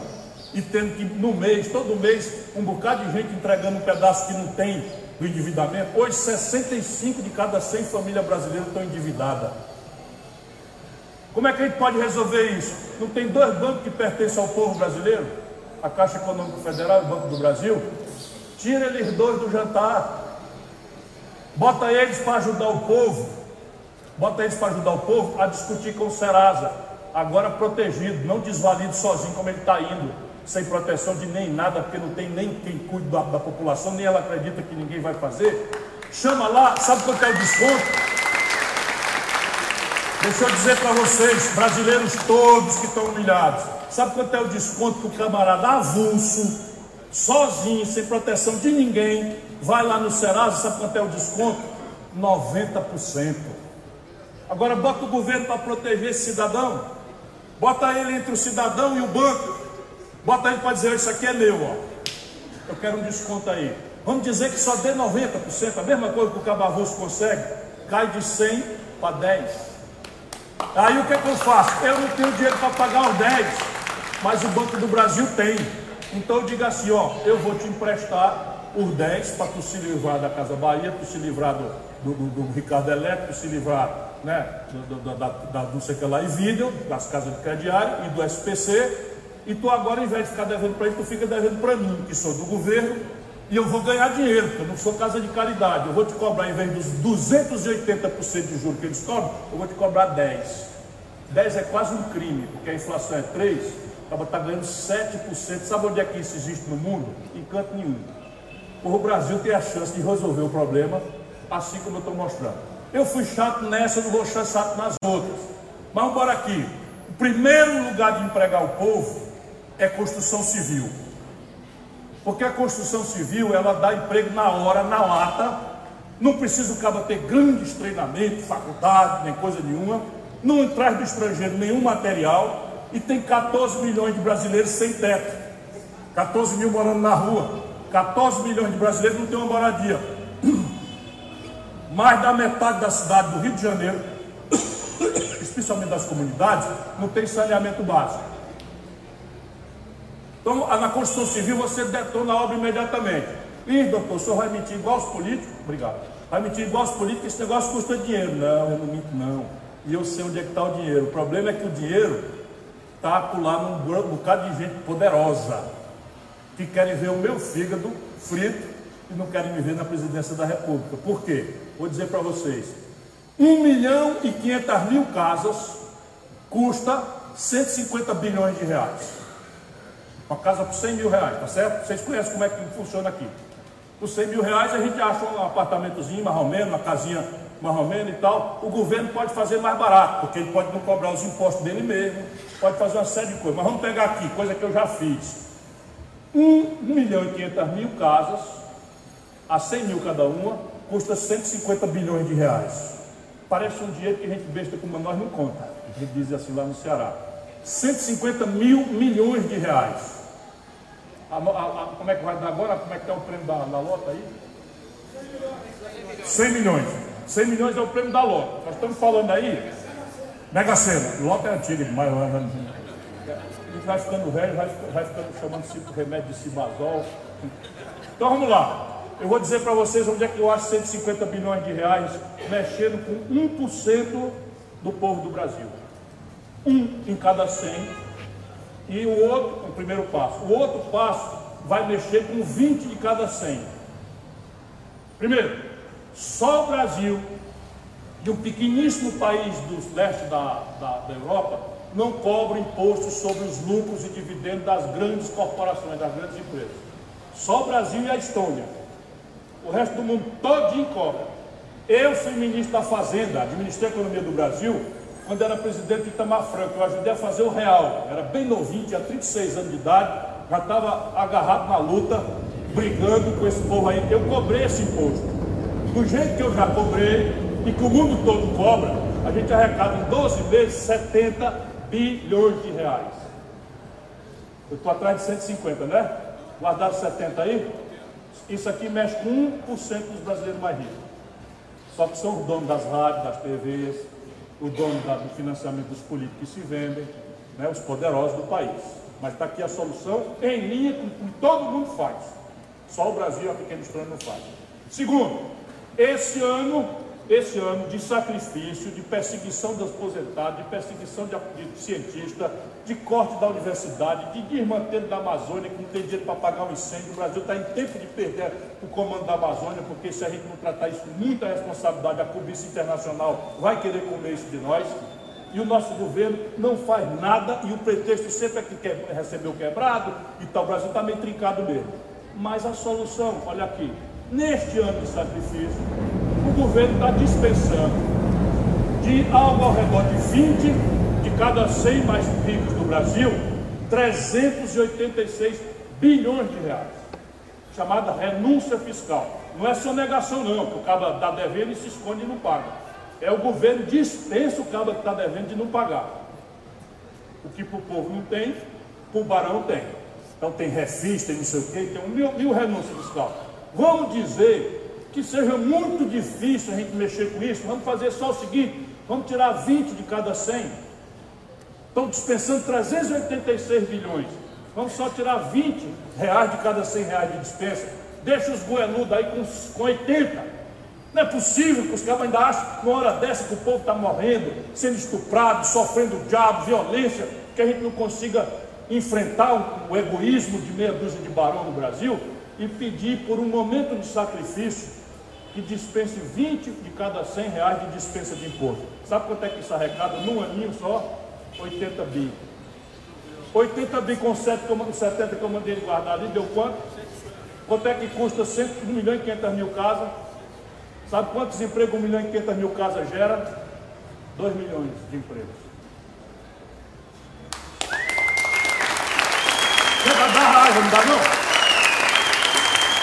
e tendo que, no mês, todo mês, um bocado de gente entregando um pedaço que não tem do endividamento. Hoje, 65 de cada 100 famílias brasileiras estão endividadas. Como é que a gente pode resolver isso? Não tem dois bancos que pertencem ao povo brasileiro? A Caixa Econômica Federal e o Banco do Brasil? Tira eles dois do jantar. Bota eles para ajudar o povo. Bota eles para ajudar o povo a discutir com o Serasa. Agora protegido, não desvalido sozinho como ele está indo. Sem proteção de nem nada, porque não tem nem quem cuide da, da população, nem ela acredita que ninguém vai fazer. Chama lá, sabe quanto é o desconto? Deixa eu dizer para vocês, brasileiros todos que estão humilhados, sabe quanto é o desconto que o camarada avulso, sozinho, sem proteção de ninguém, vai lá no Serasa, sabe quanto é o desconto? 90%. Agora bota o governo para proteger esse cidadão, bota ele entre o cidadão e o banco, bota ele para dizer, isso aqui é meu, ó. Eu quero um desconto aí. Vamos dizer que só dê 90%, a mesma coisa que o Cabarroso consegue, cai de 100 para 10. Aí o que, é que eu faço? Eu não tenho dinheiro para pagar os 10, mas o Banco do Brasil tem. Então eu digo assim, ó, eu vou te emprestar os 10 para tu se livrar da Casa Bahia, tu se livrar do, do, do, do Ricardo Elétrico, se livrar né, do, da, da, do sei que lá e vídeo, das casas de crediário e do SPC, e tu agora, ao invés de ficar devendo para ele, tu fica devendo para mim, que sou do governo, e eu vou ganhar dinheiro, porque eu não sou casa de caridade. Eu vou te cobrar, em vez dos 280% de juros que eles cobram, eu vou te cobrar 10. 10 é quase um crime, porque a inflação é 3, acaba está ganhando 7%. Sabe onde é que isso existe no mundo? Em canto nenhum. O Brasil tem a chance de resolver o problema, assim como eu estou mostrando. Eu fui chato nessa, não vou ser chato nas outras. Mas embora aqui. O primeiro lugar de empregar o povo é construção civil. Porque a construção civil, ela dá emprego na hora, na lata. Não precisa o cara ter grandes treinamentos, faculdade, nem coisa nenhuma. Não traz do estrangeiro nenhum material. E tem 14 milhões de brasileiros sem teto. 14 mil morando na rua. 14 milhões de brasileiros não têm uma moradia. Mais da metade da cidade do Rio de Janeiro, especialmente das comunidades, não tem saneamento básico. Então, na construção civil, você detona a obra imediatamente. Ih, doutor, o senhor vai mentir igual os políticos? Obrigado. Vai mentir igual os políticos, esse negócio custa dinheiro. Não, eu não minto, não. E eu sei onde é que está o dinheiro. O problema é que o dinheiro está lá num bocado de gente poderosa, que querem ver o meu fígado frito e não querem me ver na presidência da República. Por quê? Vou dizer para vocês. 1 milhão e 500 mil casas custa 150 bilhões de reais. Uma casa por 100 mil reais, tá certo? Vocês conhecem como é que funciona aqui. Por 100 mil reais a gente acha um apartamentozinho mais ou menos, uma casinha mais ou menos e tal. O governo pode fazer mais barato, porque ele pode não cobrar os impostos dele mesmo, pode fazer uma série de coisas. Mas vamos pegar aqui, coisa que eu já fiz. 1 milhão e 500 mil casas, a 100 mil cada uma, custa 150 bilhões de reais. Parece um dinheiro que a gente besta como nós não conta. A gente diz assim lá no Ceará. 150 mil milhões de reais. A, a, a, como é que vai dar agora? Como é que está o prêmio da, da lota aí? 100 milhões. 100 milhões é o prêmio da lota. Nós estamos falando aí, Mega Sena, lota é antiga, gente vai ficando velho, vai, vai ficando chamando de remédio de cibazol. Então vamos lá. Eu vou dizer para vocês onde é que eu acho 150 bilhões de reais mexendo com 1% do povo do Brasil. Um em cada 100. E o outro, o primeiro passo. O outro passo vai mexer com 20 de cada 100. Primeiro, só o Brasil de um pequeníssimo país do leste da, da, da Europa não cobra imposto sobre os lucros e dividendos das grandes corporações, das grandes empresas. Só o Brasil e a Estônia. O resto do mundo todinho cobra. Eu fui ministro da Fazenda, administrei a economia do Brasil, quando era presidente de Itamar Franco. Eu ajudei a fazer o real. Era bem novinho, tinha 36 anos de idade, já estava agarrado na luta, brigando com esse povo aí. Eu cobrei esse imposto. Do jeito que eu já cobrei, e que o mundo todo cobra, a gente arrecada em 12 meses 70 bilhões de reais. Eu estou atrás de 150, né? Guardaram 70 aí? Isso aqui mexe com 1% dos brasileiros mais ricos. Só que são os donos das rádios, das TVs, o dono do financiamento dos políticos que se vendem, né, os poderosos do país. Mas está aqui a solução em linha com o que todo mundo faz. Só o Brasil, a pequena estranha, não faz. Segundo, esse ano esse ano de sacrifício, de perseguição dos aposentados, de perseguição de, de cientista, de corte da universidade, de desmantelo da Amazônia, que não tem dinheiro para pagar um incêndio. O Brasil está em tempo de perder o comando da Amazônia, porque se a gente não tratar isso com muita responsabilidade, a cobiça internacional vai querer comer isso de nós. E o nosso governo não faz nada, e o pretexto sempre é que recebeu quebrado, e tal, o Brasil está meio trincado mesmo. Mas a solução, olha aqui, neste ano de sacrifício, o governo está dispensando de algo ao redor de 20 de cada 100 mais ricos do Brasil, 386 bilhões de reais, chamada renúncia fiscal. Não é sonegação não, que o cara está devendo e se esconde e não paga. É o governo dispensa o cara que está devendo de não pagar. O que para o povo não tem, para o barão tem. Então tem refis, tem não sei o quê, tem um mil, mil renúncia fiscal. Vamos dizer que seja muito difícil a gente mexer com isso, vamos fazer só o seguinte: vamos tirar 20 de cada 100. Estão dispensando 386 bilhões. Vamos só tirar 20 reais de cada 100 reais de dispensa. Deixa os goeludos aí com, com 80. Não é possível que os caras ainda achem que uma hora dessa que o povo está morrendo, sendo estuprado, sofrendo diabo, violência, que a gente não consiga enfrentar o, o egoísmo de meia dúzia de barão no Brasil e pedir por um momento de sacrifício que dispense 20 de cada 100 reais de dispensa de imposto. Sabe quanto é que isso arrecada num aninho só? 80 bi. 80 bi com 70 que eu mandei guardado, e deu quanto? Quanto é que custa 1 milhão e 500 mil casas? Sabe quantos empregos 1 milhão e 500 mil casas gera? 2 milhões de empregos. Chega a dar raiva, não dá não?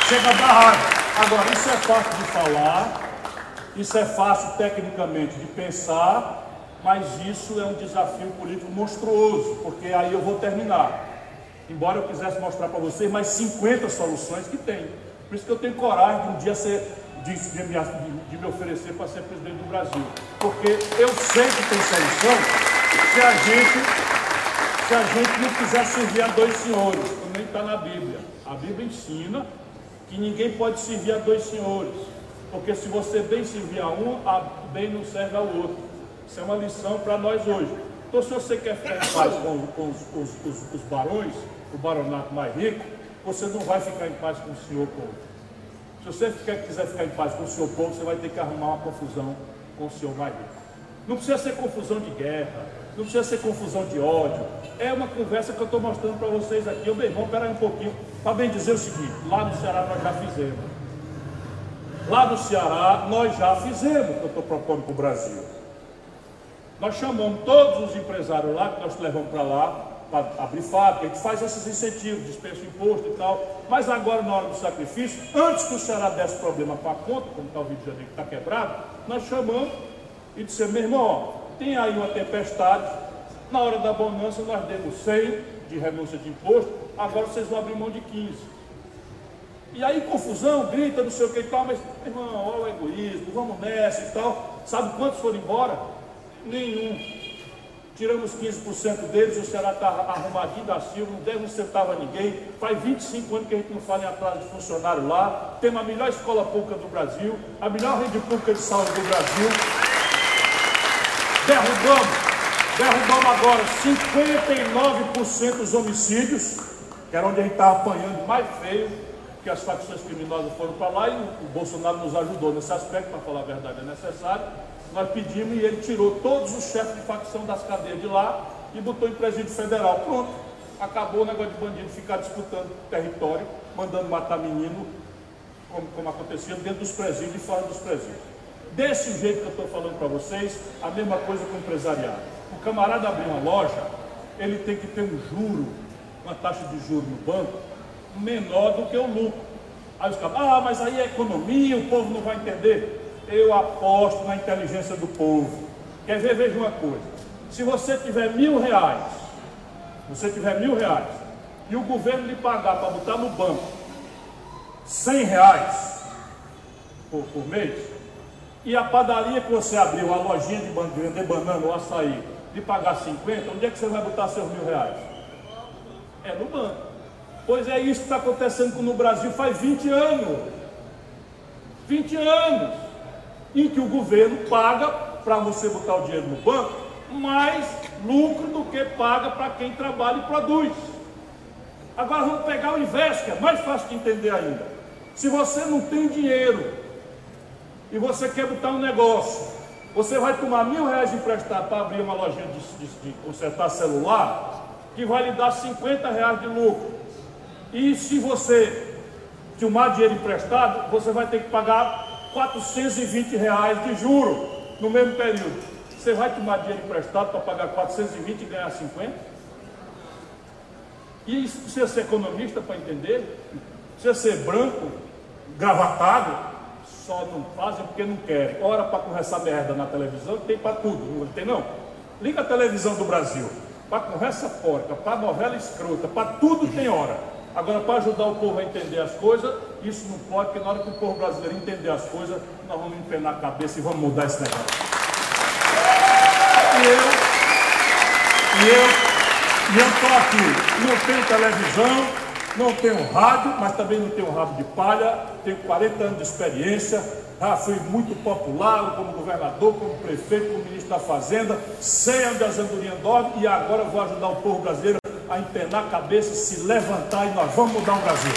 Chega a dar raiva. Agora, isso é fácil de falar, isso é fácil tecnicamente de pensar, mas isso é um desafio político monstruoso, porque aí eu vou terminar. Embora eu quisesse mostrar para vocês mais 50 soluções que tem. Por isso que eu tenho coragem de um dia ser, de, de, me, de me oferecer para ser presidente do Brasil. Porque eu sei que tem solução se a gente, se a gente não quiser servir a dois senhores, nem está na Bíblia. A Bíblia ensina que ninguém pode servir a dois senhores, porque se você bem servir a um, a bem não serve ao outro. Isso é uma lição para nós hoje. Então, se você quer ficar em paz com, com os, os, os, barões, o baronato mais rico, você não vai ficar em paz com o senhor povo. Se você quer, quiser ficar em paz com o seu povo, você vai ter que arrumar uma confusão com o senhor mais rico. Não precisa ser confusão de guerra, não precisa ser confusão de ódio. É uma conversa que eu estou mostrando para vocês aqui. Ô meu irmão, peraí um pouquinho, para bem dizer o seguinte: lá no Ceará nós já fizemos. Lá no Ceará nós já fizemos o que eu estou propondo para o Brasil. Nós chamamos todos os empresários lá, que nós levamos para lá, para abrir fábrica, a gente faz esses incentivos, dispensa imposto e tal. Mas agora, na hora do sacrifício, antes que o Ceará desse problema para a conta, como está o Rio de Janeiro que está quebrado, nós chamamos e dissemos, meu irmão, tem aí uma tempestade, na hora da bonança nós demos 100 de renúncia de imposto, agora vocês vão abrir mão de 15. E aí confusão, grita, não sei o que e tal, mas irmão, olha o egoísmo, vamos nessa e tal. Sabe quantos foram embora? Nenhum. tiramos 15% deles, o Ceará está arrumadinho da Silva, não deve um centavo a ninguém. Faz 25 anos que a gente não fala em atraso de funcionário lá. Temos a melhor escola pública do Brasil, a melhor rede pública de saúde do Brasil. Derrubamos, derrubamos agora 59% dos homicídios, que era onde a gente estava apanhando mais feio, que as facções criminosas foram para lá e o Bolsonaro nos ajudou nesse aspecto, para falar a verdade é necessário. Nós pedimos e ele tirou todos os chefes de facção das cadeias de lá e botou em presídio federal. Pronto, acabou o negócio de bandido ficar disputando território, mandando matar menino, como, como acontecia dentro dos presídios e fora dos presídios. Desse jeito que eu estou falando para vocês, a mesma coisa com o empresariado. O camarada abrir uma loja, ele tem que ter um juro, uma taxa de juro no banco, menor do que o lucro. Aí os caras, ah, mas aí é economia, o povo não vai entender eu aposto na inteligência do povo. Quer ver? Veja uma coisa. Se você tiver mil reais, você tiver mil reais, e o governo lhe pagar para botar no banco cem reais por, por mês, e a padaria que você abriu, a lojinha de vender banana ou açaí, lhe pagar 50, onde é que você vai botar seus mil reais? É no banco. Pois é isso que está acontecendo no Brasil faz 20 anos. 20 anos em que o governo paga para você botar o dinheiro no banco mais lucro do que paga para quem trabalha e produz. Agora vamos pegar o inverso, que é mais fácil de entender ainda. Se você não tem dinheiro e você quer botar um negócio, você vai tomar mil reais emprestado para abrir uma lojinha de, de, de consertar celular, que vai lhe dar 50 reais de lucro. E se você tomar dinheiro emprestado, você vai ter que pagar 420 reais de juro no mesmo período. Você vai tomar dinheiro emprestado para pagar 420 e ganhar 50? E isso precisa ser economista para entender? Precisa ser branco, gravatado? Só não fazem porque não querem. Ora para conversar merda na televisão, tem para tudo, não tem não? Liga a televisão do Brasil. Para conversa porca, para novela escrota, para tudo tem hora. Agora, para ajudar o povo a entender as coisas, isso não pode, porque na hora que o povo brasileiro entender as coisas, nós vamos empenar a cabeça e vamos mudar esse negócio. E eu, e eu, e eu estou aqui, não tenho televisão, não tenho rádio, mas também não tenho rabo de palha, tenho 40 anos de experiência, já fui muito popular como governador, como prefeito, como ministro da Fazenda, sei onde as andorinhas dormem e agora vou ajudar o povo brasileiro a empenar a cabeça, se levantar e nós vamos mudar o Brasil.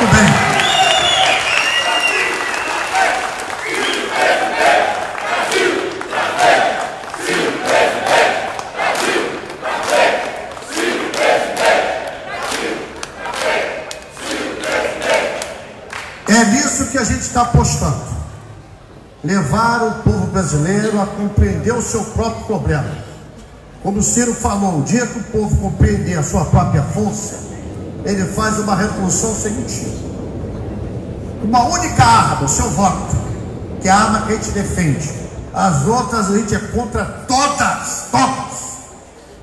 Muito bem. É nisso que a gente está apostando. Levar o povo brasileiro a compreender o seu próprio problema como o Ciro falou, o dia que o povo compreender a sua própria força, ele faz uma revolução sem motivo. Uma única arma, o seu voto, que é a arma que a gente defende. As outras a gente é contra todas, todas.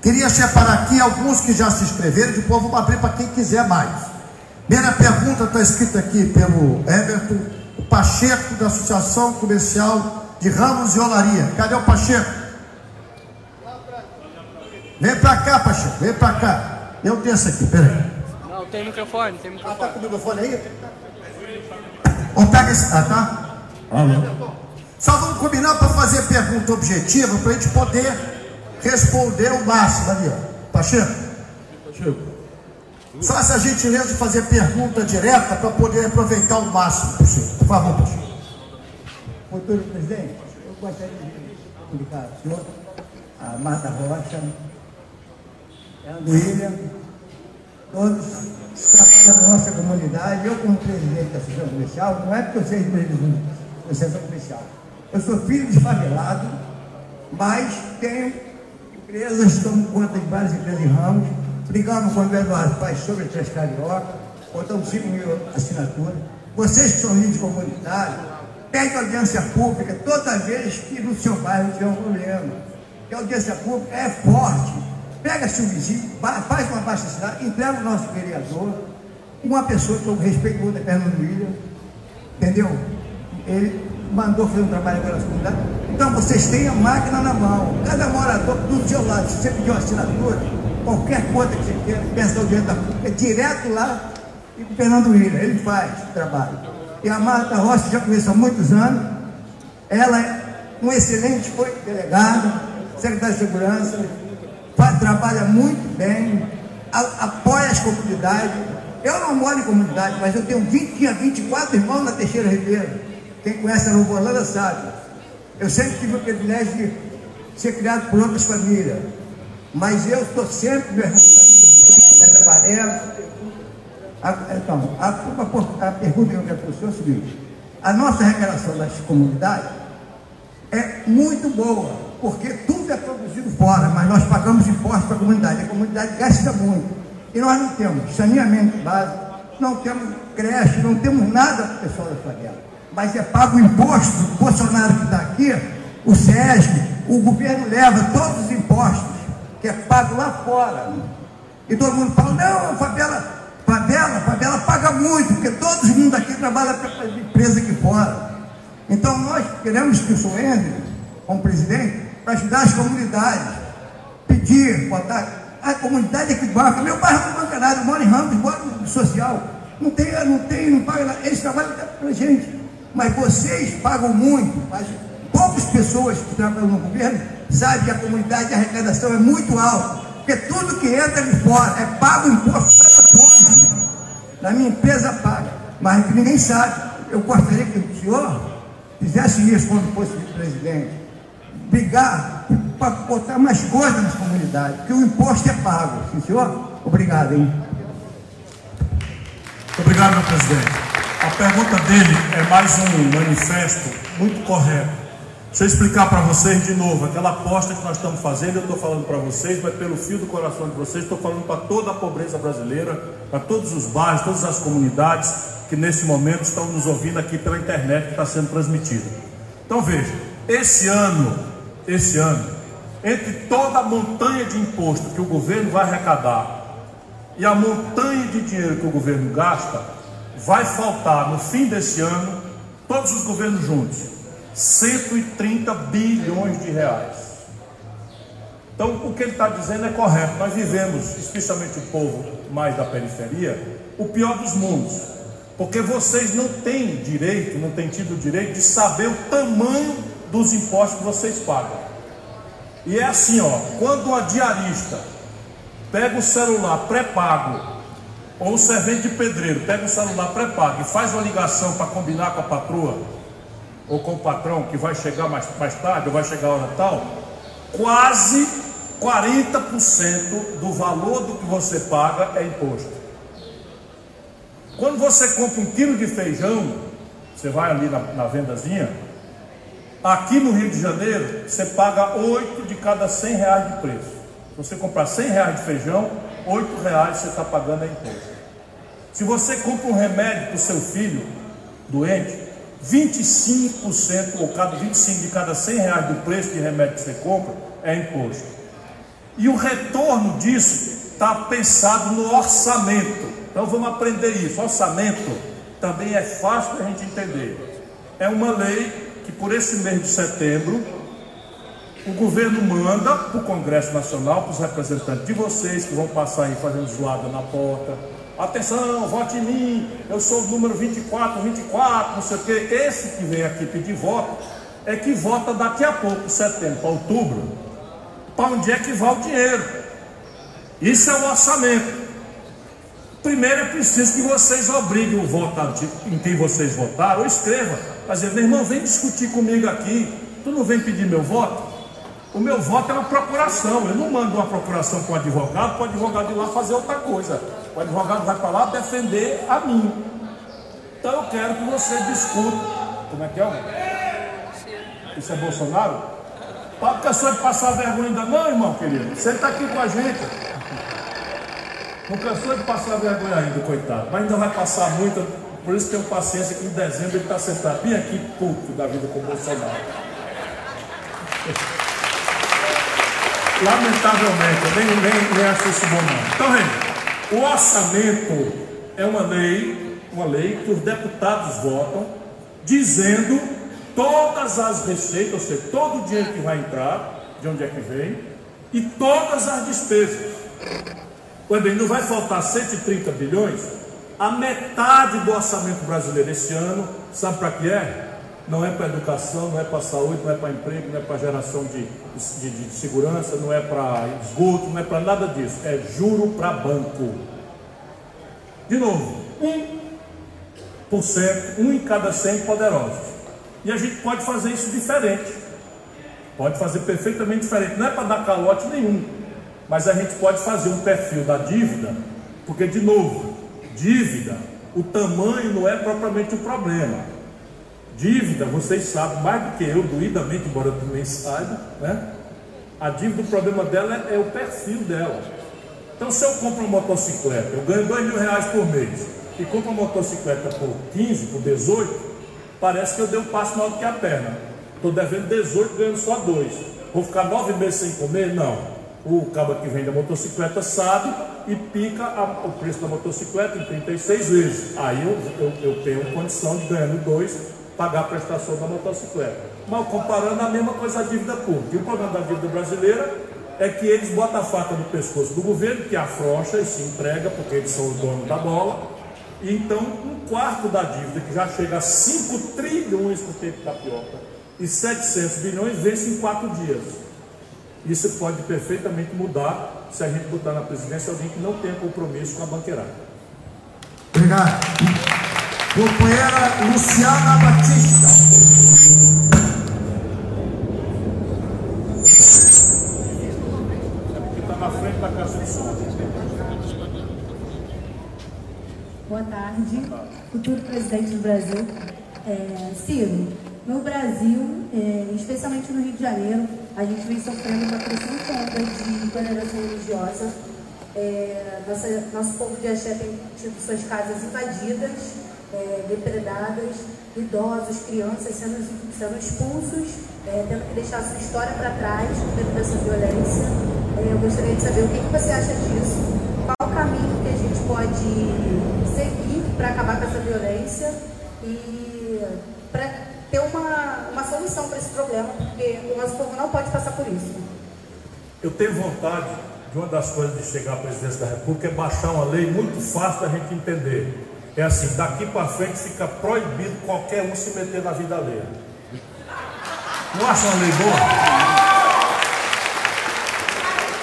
Queria separar aqui alguns que já se inscreveram, depois vamos abrir para quem quiser mais. Primeira pergunta está escrita aqui pelo Everton Pacheco, da Associação Comercial de Ramos e Olaria. Cadê o Pacheco? Vem pra cá, Pacheco, vem pra cá. Eu tenho essa aqui, peraí. Não, tem microfone, tem microfone. Ah, tá com o microfone aí? Ou pega esse. Ah, tá? Ah, Só vamos combinar para fazer pergunta objetiva para a gente poder responder o máximo ali, ó. Pacheco? Pacheco. Só essa gentileza de fazer pergunta direta para poder aproveitar o máximo possível. Por favor, Pacheco. Futuro presidente, eu gostaria de comunicar ao senhor, a Marta Rocha, do William, todos trabalham na nossa comunidade. Eu, como presidente da Associação Comercial, não é porque eu seja presidente da Associação Comercial. Eu sou filho de favelado, mas tenho empresas, tomo conta de várias empresas em ramos, brigamos com o Eduardo Paz sobre a Transcarioca, botamos 5 mil assinaturas. Vocês que são líderes comunitários, pedem audiência pública toda vez que no seu bairro tiver um problema. Que a audiência pública é forte Pega-se o vizinho, faz uma baixa cidade, entrega o nosso vereador, uma pessoa que eu respeito muito, é Fernando William, entendeu? Ele mandou fazer um trabalho agora na comunidade. Então vocês têm a máquina na mão, cada morador do seu lado, se você pedir uma assinatura, qualquer coisa que você queira, peça ao direito da pública, é direto lá e com o Fernando William, ele faz o trabalho. E a Marta Rossi já conheço há muitos anos, ela é um excelente, foi delegada, secretária de segurança, faz, trabalha muito bem, a, apoia as comunidades. Eu não moro em comunidade, mas eu tenho 20, tinha 24 irmãos na Teixeira Ribeiro. Quem conhece a Novo Holanda sabe. Eu sempre tive o privilégio de ser criado por outras famílias. Mas eu estou sempre, irmão, essa tarefa. Então, a, a, a, pergunta que eu quero para o senhor é o seguinte: a nossa arrecadação das comunidades é muito boa, porque tudo é produzido fora, mas nós pagamos impostos para a comunidade. A comunidade gasta muito. E nós não temos saneamento básico, não temos creche, não temos nada para o pessoal da favela. Mas é pago o imposto, o Bolsonaro que está aqui, o SESC, o governo leva todos os impostos, que é pago lá fora. E todo mundo fala, não, favela, favela, favela paga muito, porque todo mundo aqui trabalha para empresa aqui fora. Então nós queremos que o senhor como presidente, para ajudar as comunidades, pedir, botar. A comunidade é que banca. Meu bairro não banca nada, eu moro em Ramos, moro no social. Não tem, não tem, não paga nada. Eles trabalham para a gente. Mas vocês pagam muito, mas poucas pessoas que trabalham no governo sabem que a comunidade de arrecadação é muito alta. Porque tudo que entra de fora é pago imposto para fora. Na minha empresa paga. Mas ninguém sabe. Eu gostaria que o senhor fizesse isso quando fosse presidente. Brigar para botar mais coisas nas comunidades, porque o imposto é pago. Sim, senhor? Obrigado, hein? Obrigado, meu presidente. A pergunta dele é mais um manifesto muito correto. Deixa eu explicar para vocês de novo. Aquela aposta que nós estamos fazendo, eu estou falando para vocês, mas pelo fio do coração de vocês, estou falando para toda a pobreza brasileira, para todos os bairros, todas as comunidades que nesse momento estão nos ouvindo aqui pela internet que está sendo transmitida. Então veja, esse ano, esse ano, entre toda a montanha de imposto que o governo vai arrecadar e a montanha de dinheiro que o governo gasta, vai faltar no fim desse ano, todos os governos juntos, 130 bilhões de reais. Então, o que ele está dizendo é correto. Nós vivemos, especialmente o povo mais da periferia, o pior dos mundos. Porque vocês não têm direito, não têm tido direito de saber o tamanho dos impostos que vocês pagam. E é assim, ó, quando a diarista pega o celular pré-pago ou o servente de pedreiro pega o celular pré-pago e faz uma ligação para combinar com a patroa ou com o patrão que vai chegar mais, mais tarde ou vai chegar a hora tal, quase 40% do valor do que você paga é imposto. Quando você compra um quilo de feijão, você vai ali na, na vendazinha, aqui no Rio de Janeiro, você paga 8 de cada 100 reais de preço. Se você comprar 100 reais de feijão, oito reais você está pagando a imposto. Se você compra um remédio para o seu filho doente, 25% ou cada 25 de cada 100 reais do preço de remédio que você compra é imposto. E o retorno disso está pensado no orçamento. Então vamos aprender isso. Orçamento também é fácil da gente entender. É uma lei que por esse mês de setembro o governo manda para o Congresso Nacional, para os representantes de vocês que vão passar aí fazendo zoada na porta. Atenção, vote em mim, eu sou o número 24, 24, não sei o quê. Esse que vem aqui pedir voto é que vota daqui a pouco, setembro para outubro, para onde é que vai o dinheiro. Isso é o orçamento. Primeiro é preciso que vocês obriguem o votante em quem vocês votaram, ou escreva. Mas meu irmão, vem discutir comigo aqui. Tu não vem pedir meu voto? O meu voto é uma procuração. Eu não mando uma procuração com o advogado, para o advogado ir lá fazer outra coisa. O advogado vai para lá defender a mim. Então eu quero que você discuta. Como é que é? Isso é Bolsonaro? Pode cansou de passar vergonha ainda não, irmão querido? Você está aqui com a gente. Não cansou de passar vergonha ainda, coitado. Mas ainda vai passar muito. Por isso tenho paciência que em dezembro ele está sentado bem aqui, puto da vida com o Bolsonaro. Lamentavelmente, eu nem, nem, nem acho isso bom não. Então, gente, o orçamento é uma lei, uma lei que os deputados votam, dizendo todas as receitas, ou seja, todo o dinheiro que vai entrar, de onde é que vem, e todas as despesas. Pois bem, não vai faltar 130 bilhões? A metade do orçamento brasileiro esse ano, sabe para que é? Não é para educação, não é para saúde, não é para emprego, não é para geração de, de, de, segurança, não é para esgoto, não é para nada disso. É juro para banco. De novo, 1%, um em cada 100 poderosos. E a gente pode fazer isso diferente. Pode fazer perfeitamente diferente. Não é para dar calote nenhum. Mas a gente pode fazer um perfil da dívida, porque, de novo, dívida, o tamanho não é propriamente o problema. Dívida, vocês sabem mais do que eu, doidamente, embora eu também saiba, né? A dívida, o problema dela é, é o perfil dela. Então, se eu compro uma motocicleta, eu ganho 2 mil reais por mês, e compro uma motocicleta por 15, por 18, parece que eu dei um passo maior do que a perna. Estou devendo 18, ganhando só 2. Vou ficar 9 meses sem comer? Não. O cabo que vende a motocicleta sabe e pica a, o preço da motocicleta em 36 vezes. Aí eu, eu, eu tenho condição de ganhando 2 pagar a prestação da motocicleta. Mas comparando a mesma coisa a dívida pública. E o problema da dívida brasileira é que eles botam a faca no pescoço do governo, que afrouxa e se entrega, porque eles são os donos da bola, então, um quarto da dívida, que já chega a 5 trilhões por tempo tapioca, e 700 bilhões, vence em quatro dias. Isso pode perfeitamente mudar se a gente botar na presidência alguém que não tenha compromisso com a banqueirada. Obrigado. Companheira Luciana Batista. Boa tarde, futuro presidente do Brasil. É, Ciro, no Brasil, é, especialmente no Rio de Janeiro, a gente vem sofrendo uma crescente onda de intolerância religiosa. É, nossa, nosso povo de axé tem tido suas casas invadidas, é, depredadas, idosos, crianças sendo, sendo expulsos, é, tendo que deixar sua história para trás medo dessa violência. É, eu gostaria de saber o que, que você acha disso, qual o caminho que a gente pode seguir para acabar com essa violência e para ter uma, uma solução para esse problema, porque o nosso povo não pode passar por isso. Eu tenho vontade de uma das coisas de chegar à presidência da República é baixar uma lei muito fácil da gente entender. É assim, daqui para frente fica proibido qualquer um se meter na vida alheia. Não acha uma lei boa?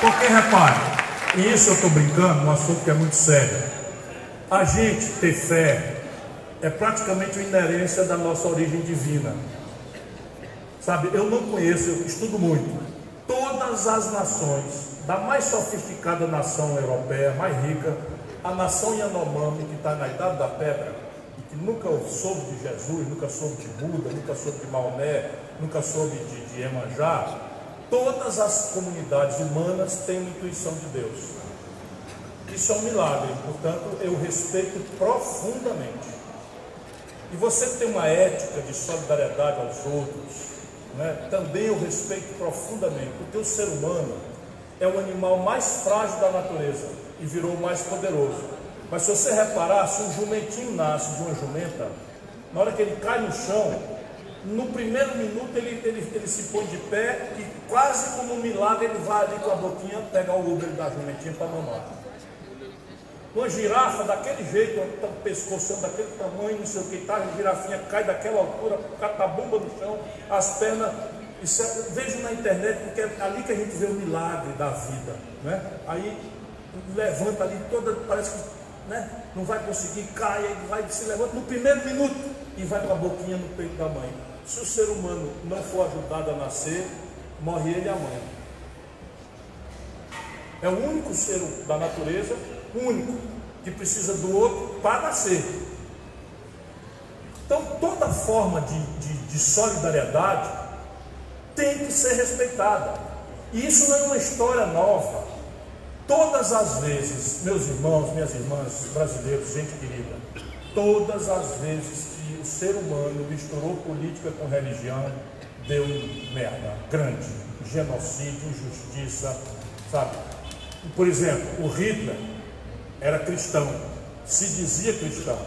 Porque repare, e isso eu estou brincando, um assunto que é muito sério. A gente ter fé é praticamente uma inerência da nossa origem divina. Sabe, eu não conheço, eu estudo muito. Todas as nações, da mais sofisticada nação europeia, mais rica, a nação Yanomami, que está na idade da pedra, e que nunca soube de Jesus, nunca soube de Buda, nunca soube de Maomé, nunca soube de, de Emanjá, todas as comunidades humanas têm uma intuição de Deus. Isso é um milagre, portanto, eu respeito profundamente. E você tem uma ética de solidariedade aos outros, né? também eu respeito profundamente, porque o ser humano é o animal mais frágil da natureza e virou o mais poderoso. Mas se você reparar, se um jumentinho nasce de uma jumenta, na hora que ele cai no chão, no primeiro minuto ele, ele, ele se põe de pé e quase como um milagre ele vai ali com a boquinha pegar o Uber da jumentinha para mamar. Uma girafa daquele jeito, um pescoção daquele tamanho, não sei o que tá, a girafinha cai daquela altura, cata a bomba no chão, as pernas. Isso é, vejo na internet, porque é ali que a gente vê o milagre da vida. Né? Aí levanta ali toda, parece que né, não vai conseguir, cai, vai, se levanta no primeiro minuto e vai com a boquinha no peito da mãe. Se o ser humano não for ajudado a nascer, morre ele e a mãe. É o único ser da natureza único que precisa do outro para nascer. Então, toda forma de, de, de solidariedade tem que ser respeitada. E isso não é uma história nova. Todas as vezes, meus irmãos, minhas irmãs, brasileiros, gente querida, todas as vezes que o ser humano misturou política com religião, deu merda grande, genocídio, injustiça, sabe? Por exemplo, o Hitler era cristão, se dizia cristão,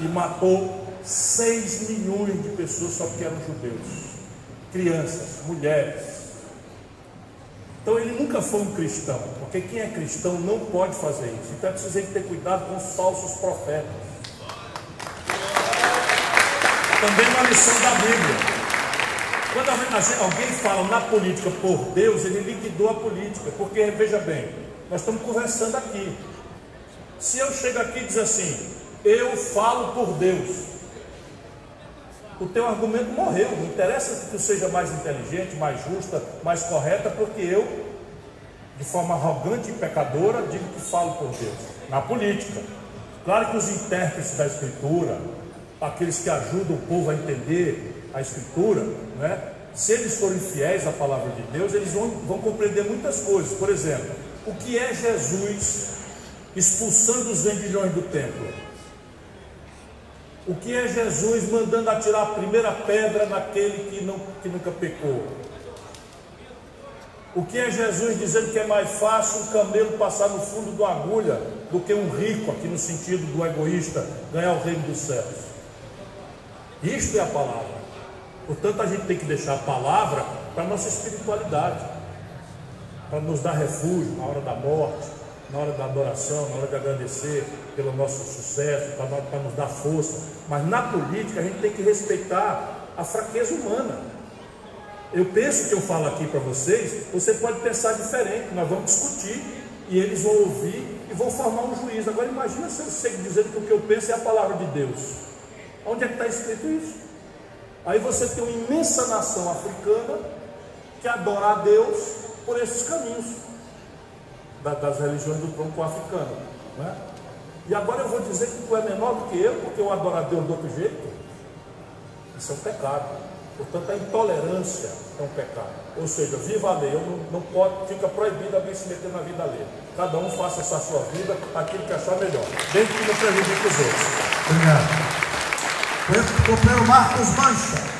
e matou 6 milhões de pessoas só porque eram judeus. Crianças, mulheres. Então ele nunca foi um cristão, porque quem é cristão não pode fazer isso. Então é preciso ter cuidado com os falsos profetas. Também uma lição da Bíblia. Quando alguém fala na política por Deus, ele liquidou a política, porque veja bem, nós estamos conversando aqui. Se eu chego aqui e diz assim, eu falo por Deus, o teu argumento morreu. Não interessa que tu seja mais inteligente, mais justa, mais correta, porque eu, de forma arrogante e pecadora, digo que falo por Deus. Na política. Claro que os intérpretes da Escritura, aqueles que ajudam o povo a entender a Escritura, né? se eles forem fiéis à palavra de Deus, eles vão, vão compreender muitas coisas. Por exemplo, o que é Jesus expulsando os vendilhões do templo? O que é Jesus mandando atirar a primeira pedra naquele que, não, que nunca pecou? O que é Jesus dizendo que é mais fácil um camelo passar no fundo de uma agulha do que um rico, aqui no sentido do egoísta, ganhar o reino dos céus? Isto é a palavra. Portanto, a gente tem que deixar a palavra para a nossa espiritualidade, para nos dar refúgio na hora da morte, na hora da adoração, na hora de agradecer pelo nosso sucesso, para nos dar força. Mas na política a gente tem que respeitar a fraqueza humana. Eu penso que eu falo aqui para vocês, você pode pensar diferente, nós vamos discutir e eles vão ouvir e vão formar um juízo. Agora imagina se eu dizendo que o que eu penso é a palavra de Deus. Onde é que está escrito isso? Aí você tem uma imensa nação africana que adora a Deus por esses caminhos das religiões do tronco africano. Né? E agora eu vou dizer que tu é menor do que eu, porque eu adoro a Deus do outro jeito. Isso é um pecado. Portanto, a intolerância é um pecado. Ou seja, viva a lei, não, não pode, fica proibido alguém se meter na vida alheia. Cada um faça essa sua vida aquilo que achar melhor, desde que não prejudique os outros. Obrigado. Companheiro Marcos Mancha.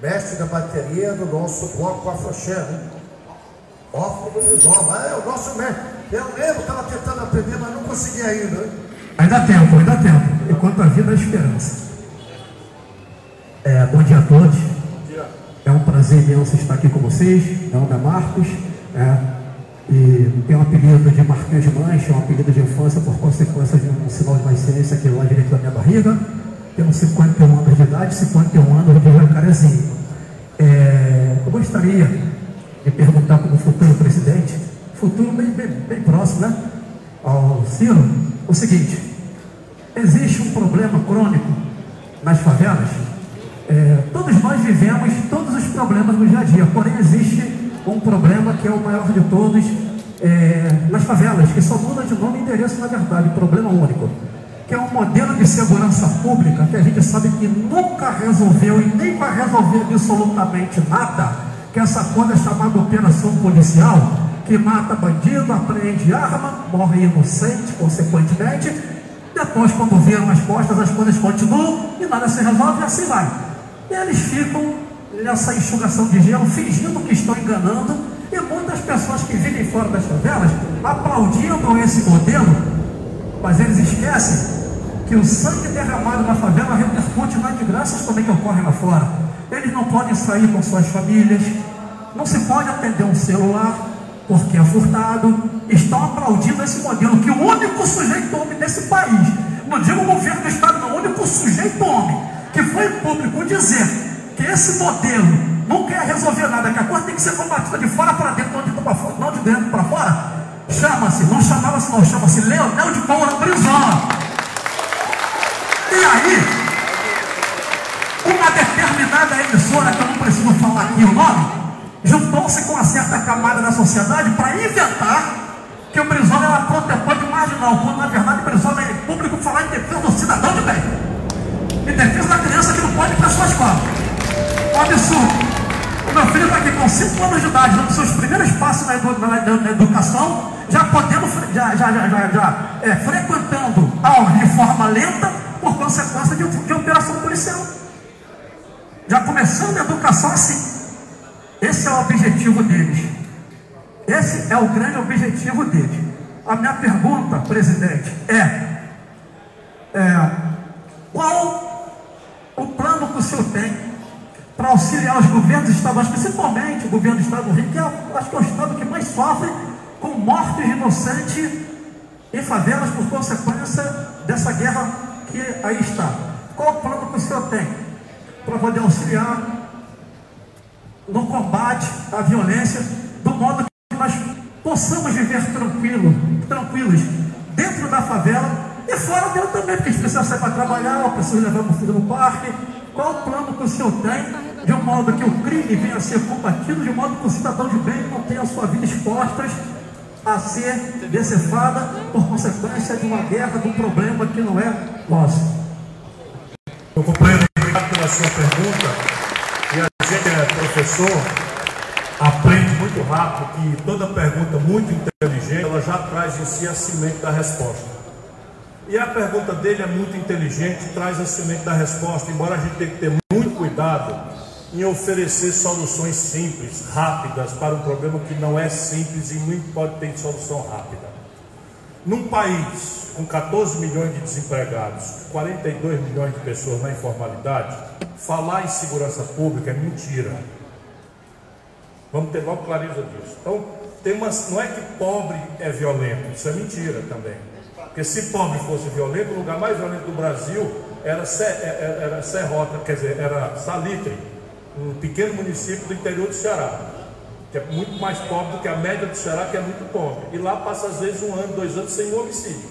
mestre da bateria do nosso bloco Afroxé, do Doma, é o nosso mestre. Eu mesmo estava tentando aprender, mas não consegui ainda. Hein? Ainda há tempo, ainda há tempo. Enquanto a vida, a esperança. É, bom dia a todos. É um prazer imenso estar aqui com vocês. Meu nome é Marcos. É, e tenho um apelido de Marquinhos de Mancha, um apelido de infância por consequência de um sinal de nascença aqui lá direito da minha barriga. Tenho 51 anos de idade, 51 anos de jacarezinho. É, eu gostaria de perguntar para o futuro presidente, futuro bem, bem, bem próximo, né? Ao Ciro, o seguinte: existe um problema crônico nas favelas? É, todos nós vivemos todos os problemas no dia a dia, porém existe um problema que é o maior de todos é, nas favelas, que só muda de nome e endereço na verdade, problema único. Que é um modelo de segurança pública que a gente sabe que nunca resolveu e nem vai resolver absolutamente nada, que é essa coisa chamada operação policial, que mata bandido, apreende arma, morre inocente, consequentemente, depois quando viram as costas, as coisas continuam e nada se resolve e assim vai. E eles ficam nessa enxugação de gelo, fingindo que estão enganando, e muitas pessoas que vivem fora das favelas aplaudindo esse modelo mas eles esquecem que o sangue derramado na favela repercute nas desgraças também que ocorrem lá fora. Eles não podem sair com suas famílias, não se pode atender um celular porque é furtado. Estão aplaudindo esse modelo que o único sujeito homem desse país, não digo o governo do Estado, não, o único sujeito homem que foi público dizer que esse modelo não quer resolver nada, que a coisa tem que ser combatida de fora para dentro, não de dentro para fora, chama-se, não chamava-se não, chama-se Leonel de Paula Brizola. E aí, uma determinada emissora, que eu não preciso falar aqui o nome, juntou-se com uma certa camada da sociedade para inventar que o Brizola era protetor de marginal, quando na verdade o Brizola é público falar em defesa do cidadão de bem, em defesa da criança que não pode ir para sua escola. Um absurdo. O meu filho está aqui com 5 anos de idade, dando seus primeiros passos na, na, na educação, já podendo, já, já, já, já, já é, frequentando aulas de forma lenta por consequência de, de operação policial. Já começando a educação assim. Esse é o objetivo deles. Esse é o grande objetivo deles. A minha pergunta, presidente, é, é qual o plano que o senhor tem para auxiliar os governos estaduais, principalmente o governo do estado do Rio, que é, acho que é o estado que mais sofre com mortes inocentes em favelas por consequência dessa guerra que aí está. Qual o plano que o senhor tem para poder auxiliar no combate à violência, do modo que nós possamos viver tranquilo, tranquilos dentro da favela e fora dela também, porque a gente precisa sair para trabalhar, precisa levar o filho no parque. Qual o plano que o senhor tem de um modo que o crime venha a ser combatido, de um modo que o cidadão de bem não tenha a sua vida exposta a ser decefada por consequência de uma guerra, de um problema que não é nosso? Eu compreendo, obrigado pela sua pergunta. Professor, aprende muito rápido que toda pergunta muito inteligente, ela já traz em si a semente da resposta. E a pergunta dele é muito inteligente, traz a semente da resposta, embora a gente tenha que ter muito cuidado em oferecer soluções simples, rápidas, para um problema que não é simples e nem pode ter solução rápida. Num país com 14 milhões de desempregados, 42 milhões de pessoas na informalidade, falar em segurança pública é mentira. Vamos ter logo clareza disso. Então, tem uma, não é que pobre é violento, isso é mentira também. Porque se pobre fosse violento, o lugar mais violento do Brasil era, era, era Serrota, quer dizer, era Salitre, um pequeno município do interior do Ceará, que é muito mais pobre do que a média do Ceará, que é muito pobre. E lá passa às vezes um ano, dois anos sem um homicídio.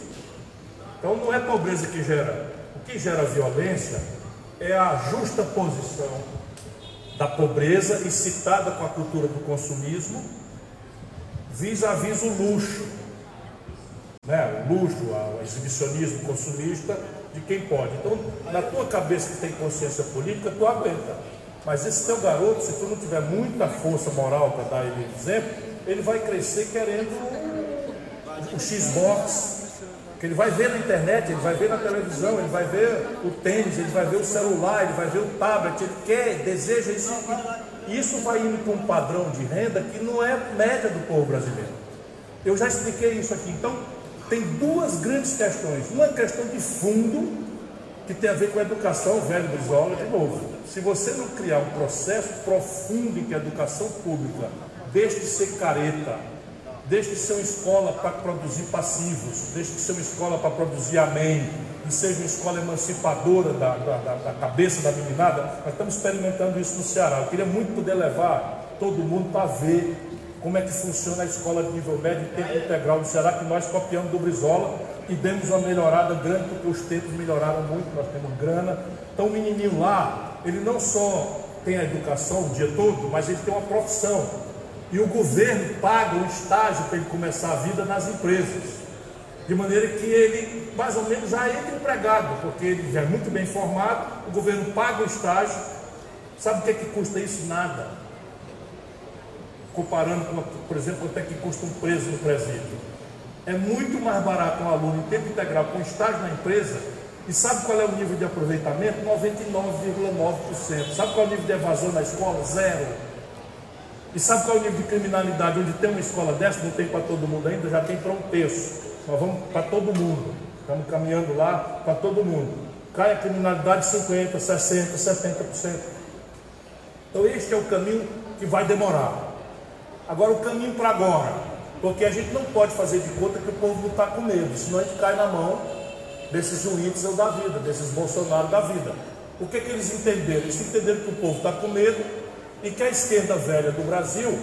Então não é pobreza que gera. O que gera violência é a justa posição da pobreza incitada com a cultura do consumismo vis-à-vis -vis o luxo né, o luxo, o exibicionismo consumista de quem pode. Então, na tua cabeça que tem consciência política, tu aguenta. Mas esse teu garoto, se tu não tiver muita força moral para dar ele exemplo, ele vai crescer querendo o Xbox, ele vai ver na internet, ele vai ver na televisão, ele vai ver o tênis, ele vai ver o celular, ele vai ver o tablet, ele quer, deseja isso. Isso vai indo para um padrão de renda que não é média do povo brasileiro. Eu já expliquei isso aqui. Então, tem duas grandes questões. Uma questão de fundo, que tem a ver com a educação, velho Brizola, de novo. Se você não criar um processo profundo em que a educação pública deixe de ser careta, deixe de ser uma escola para produzir passivos, deixe de ser uma escola para produzir amém, e seja uma escola emancipadora da, da, da, cabeça da meninada, nós estamos experimentando isso no Ceará. Eu queria muito poder levar todo mundo para ver como é que funciona a escola de nível médio e tempo integral do Ceará, que nós copiamos do Brizola e demos uma melhorada grande, porque os tempos melhoraram muito, nós temos grana. Então o menininho lá, ele não só tem a educação o dia todo, mas ele tem uma profissão. E o governo paga um estágio para ele começar a vida nas empresas. De maneira que ele, mais ou menos, já entra empregado, porque ele já é muito bem formado, o governo paga o estágio. Sabe o que, é que custa isso? Nada comparando com, por exemplo, quanto é que custa um preso no presídio. É muito mais barato um aluno em tempo integral com estágio na empresa. E sabe qual é o nível de aproveitamento? 99,9%. Sabe qual é o nível de evasão na escola? Zero. E sabe qual é o nível de criminalidade? Onde tem uma escola dessa, não tem para todo mundo ainda, já tem para um terço. Nós vamos para todo mundo. Estamos caminhando lá para todo mundo. Cai a criminalidade 50%, 60%, 70%. Então este é o caminho que vai demorar. Agora o caminho para agora, porque a gente não pode fazer de conta que o povo não está com medo, senão a gente cai na mão desses Witzel da vida, desses Bolsonaro da vida. O que, que eles entenderam? Eles entenderam que o povo está com medo e que a esquerda velha do Brasil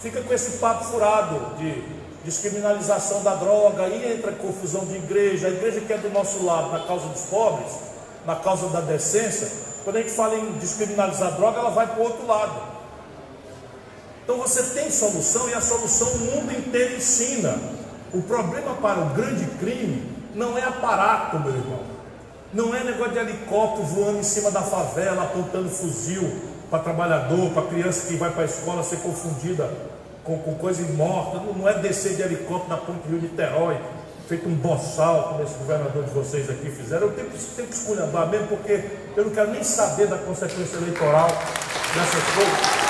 fica com esse papo furado de descriminalização da droga, aí entra confusão de igreja, a igreja que é do nosso lado na causa dos pobres, na causa da decência, quando a gente fala em descriminalizar droga, ela vai para o outro lado. Então você tem solução e a solução o mundo inteiro ensina. O problema para o grande crime não é aparato, meu irmão. Não é negócio de helicóptero voando em cima da favela, apontando fuzil para trabalhador, para criança que vai para a escola ser confundida com, com coisa imorta. Não, não é descer de helicóptero na ponte Rio Niterói, feito um boçal, como esse governador de vocês aqui fizeram. Eu tenho, tenho que esculhambar mesmo, porque eu não quero nem saber da consequência eleitoral dessas coisas.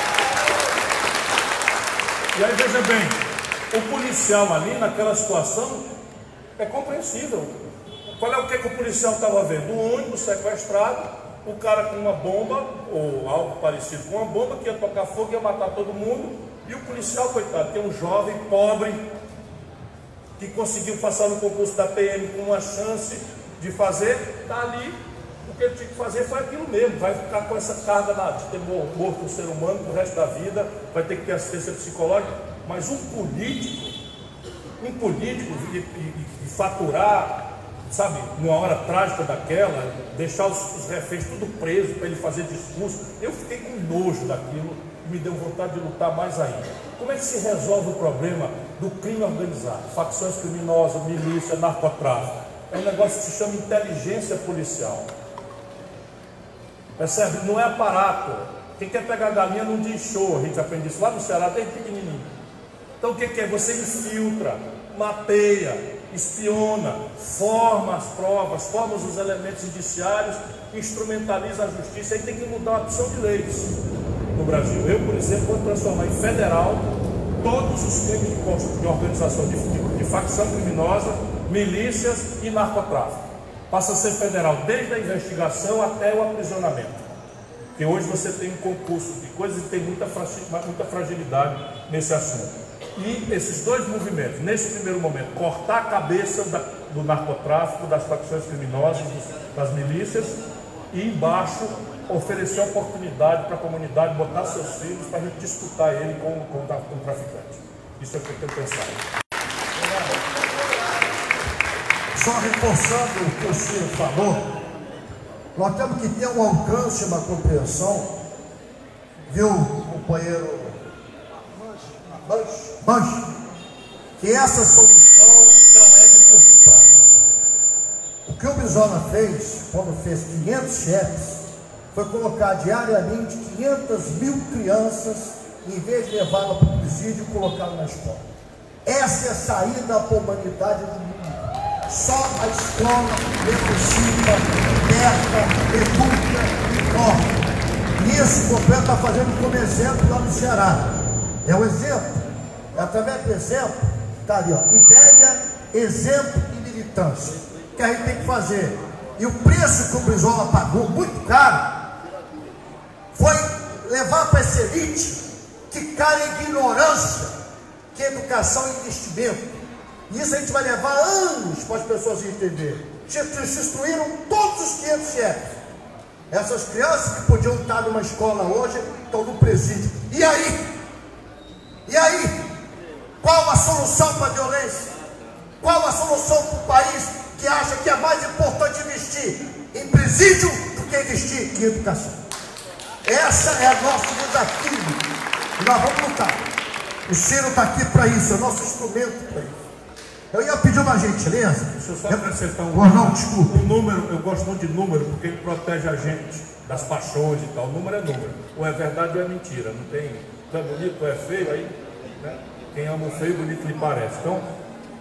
E aí veja bem, O policial ali, naquela situação, é compreensível. Qual é o que, que o policial estava vendo? O ônibus sequestrado, o cara com uma bomba, ou algo parecido com uma bomba, que ia tocar fogo, ia matar todo mundo, e o policial, coitado, é um jovem pobre, que conseguiu passar no concurso da PM com uma chance de fazer, está ali. O que ele tinha que fazer foi aquilo mesmo, vai ficar com essa carga de ter morto um ser humano pro resto da vida, vai ter que ter assistência psicológica, mas um político, um político de, de faturar, sabe, numa hora trágica daquela, deixar os, os reféns tudo preso para ele fazer discurso, eu fiquei com nojo daquilo, me deu vontade de lutar mais ainda. Como é que se resolve o problema do crime organizado? Facções criminosas, milícia, narcotráfico. É um negócio que se chama inteligência policial. Percebe? Não é aparato. Quem quer pegar galinha não diz show, a gente aprende isso lá no Ceará desde pequenininho. Então o que, que é? Você infiltra, mapeia, espiona, forma as provas, forma os elementos judiciários, instrumentaliza a justiça. Aí tem que mudar a opção de leis no Brasil. Eu, por exemplo, vou transformar em federal todos os crimes de, organização de, de, de facção criminosa, milícias e narcotráfico. Passa a ser federal desde a investigação até o aprisionamento. Porque hoje você tem um concurso de coisas e tem muita, muita fragilidade nesse assunto. E esses dois movimentos, nesse primeiro momento, cortar a cabeça da, do narcotráfico, das facções criminosas, das milícias, e embaixo oferecer oportunidade para a comunidade botar seus filhos para a gente disputar ele com, com, com o traficante. Isso é o que eu tenho pensado. Só reforçando o que o senhor falou, nós temos que ter um alcance, uma compreensão, viu, companheiro Manche, que essa solução não é de curto prazo. O que o Bisola fez, quando fez 500 chefes, foi colocar diariamente 500 mil crianças, em vez de levá-la para o presídio, colocá-la na escola. Essa é a saída para a humanidade do mundo. Só a escola necessita, liberta, educa e forma. Isso o governo está fazendo como exemplo lá no Ceará. É um exemplo. É através do exemplo, está ali, ó, ideia, exemplo e militância. Que a gente tem que fazer. E o preço que o Brizola pagou, muito caro, foi levar para essa elite que em ignorância que educação é investimento. E isso a gente vai levar anos para as pessoas entenderem. Se instruíram todos os 500 chefes. Essas crianças que podiam estar numa escola hoje estão no presídio. E aí? E aí? Qual a solução para a violência? Qual a solução para o país que acha que é mais importante investir em presídio do que investir em educação? Essa é o nosso desafio. E nós vamos lutar. O Ciro está aqui para isso, é o nosso instrumento para isso. Eu ia pedir uma gentileza. Deixa eu só acrescentar um, oh, não, desculpa. um número, eu gosto muito de número porque ele protege a gente das paixões e tal. O número é número. Ou é verdade ou é mentira. Não tem. É bonito ou é feio, aí. Né? Quem ama o feio, bonito lhe parece. Então,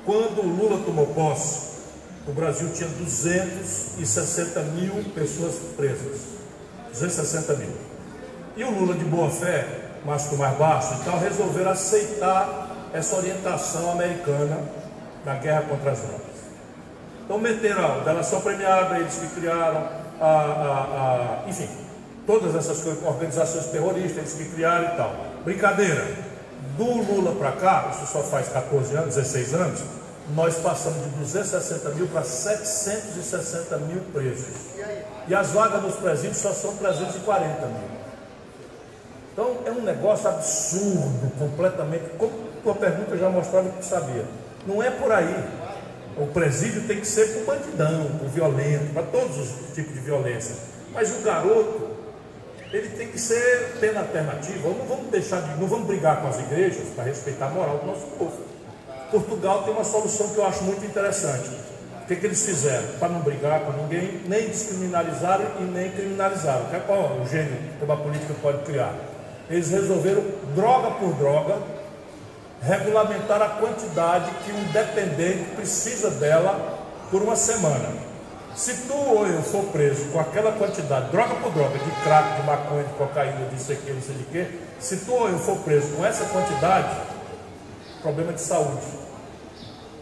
quando o Lula tomou posse, o Brasil tinha 260 mil pessoas presas. 260 mil. E o Lula, de boa fé, mas com mais baixo e tal, resolveram aceitar essa orientação americana na guerra contra as drogas. Então meteram a delação premiada, eles que criaram, a, a, a, enfim, todas essas organizações terroristas, eles que criaram e tal. Brincadeira, do Lula para cá, isso só faz 14 anos, 16 anos, nós passamos de 260 mil para 760 mil presos. E as vagas nos presídios só são 340 mil. Então é um negócio absurdo, completamente. Como tua pergunta já mostrava que sabia. Não é por aí. O presídio tem que ser para o bandidão, para o violento, para todos os tipos de violência. Mas o garoto, ele tem que ser pena alternativa. Não vamos deixar de, não vamos brigar com as igrejas para respeitar a moral do nosso povo. Portugal tem uma solução que eu acho muito interessante. O que, que eles fizeram? Para não brigar com ninguém, nem descriminalizaram e nem criminalizaram. Que é qual o gênio que uma política pode criar? Eles resolveram, droga por droga, regulamentar a quantidade que um dependente precisa dela por uma semana. Se tu ou eu for preso com aquela quantidade, droga por droga, de crack, de maconha, de cocaína, sei que, não sei de quê, se tu ou eu for preso com essa quantidade, problema de saúde.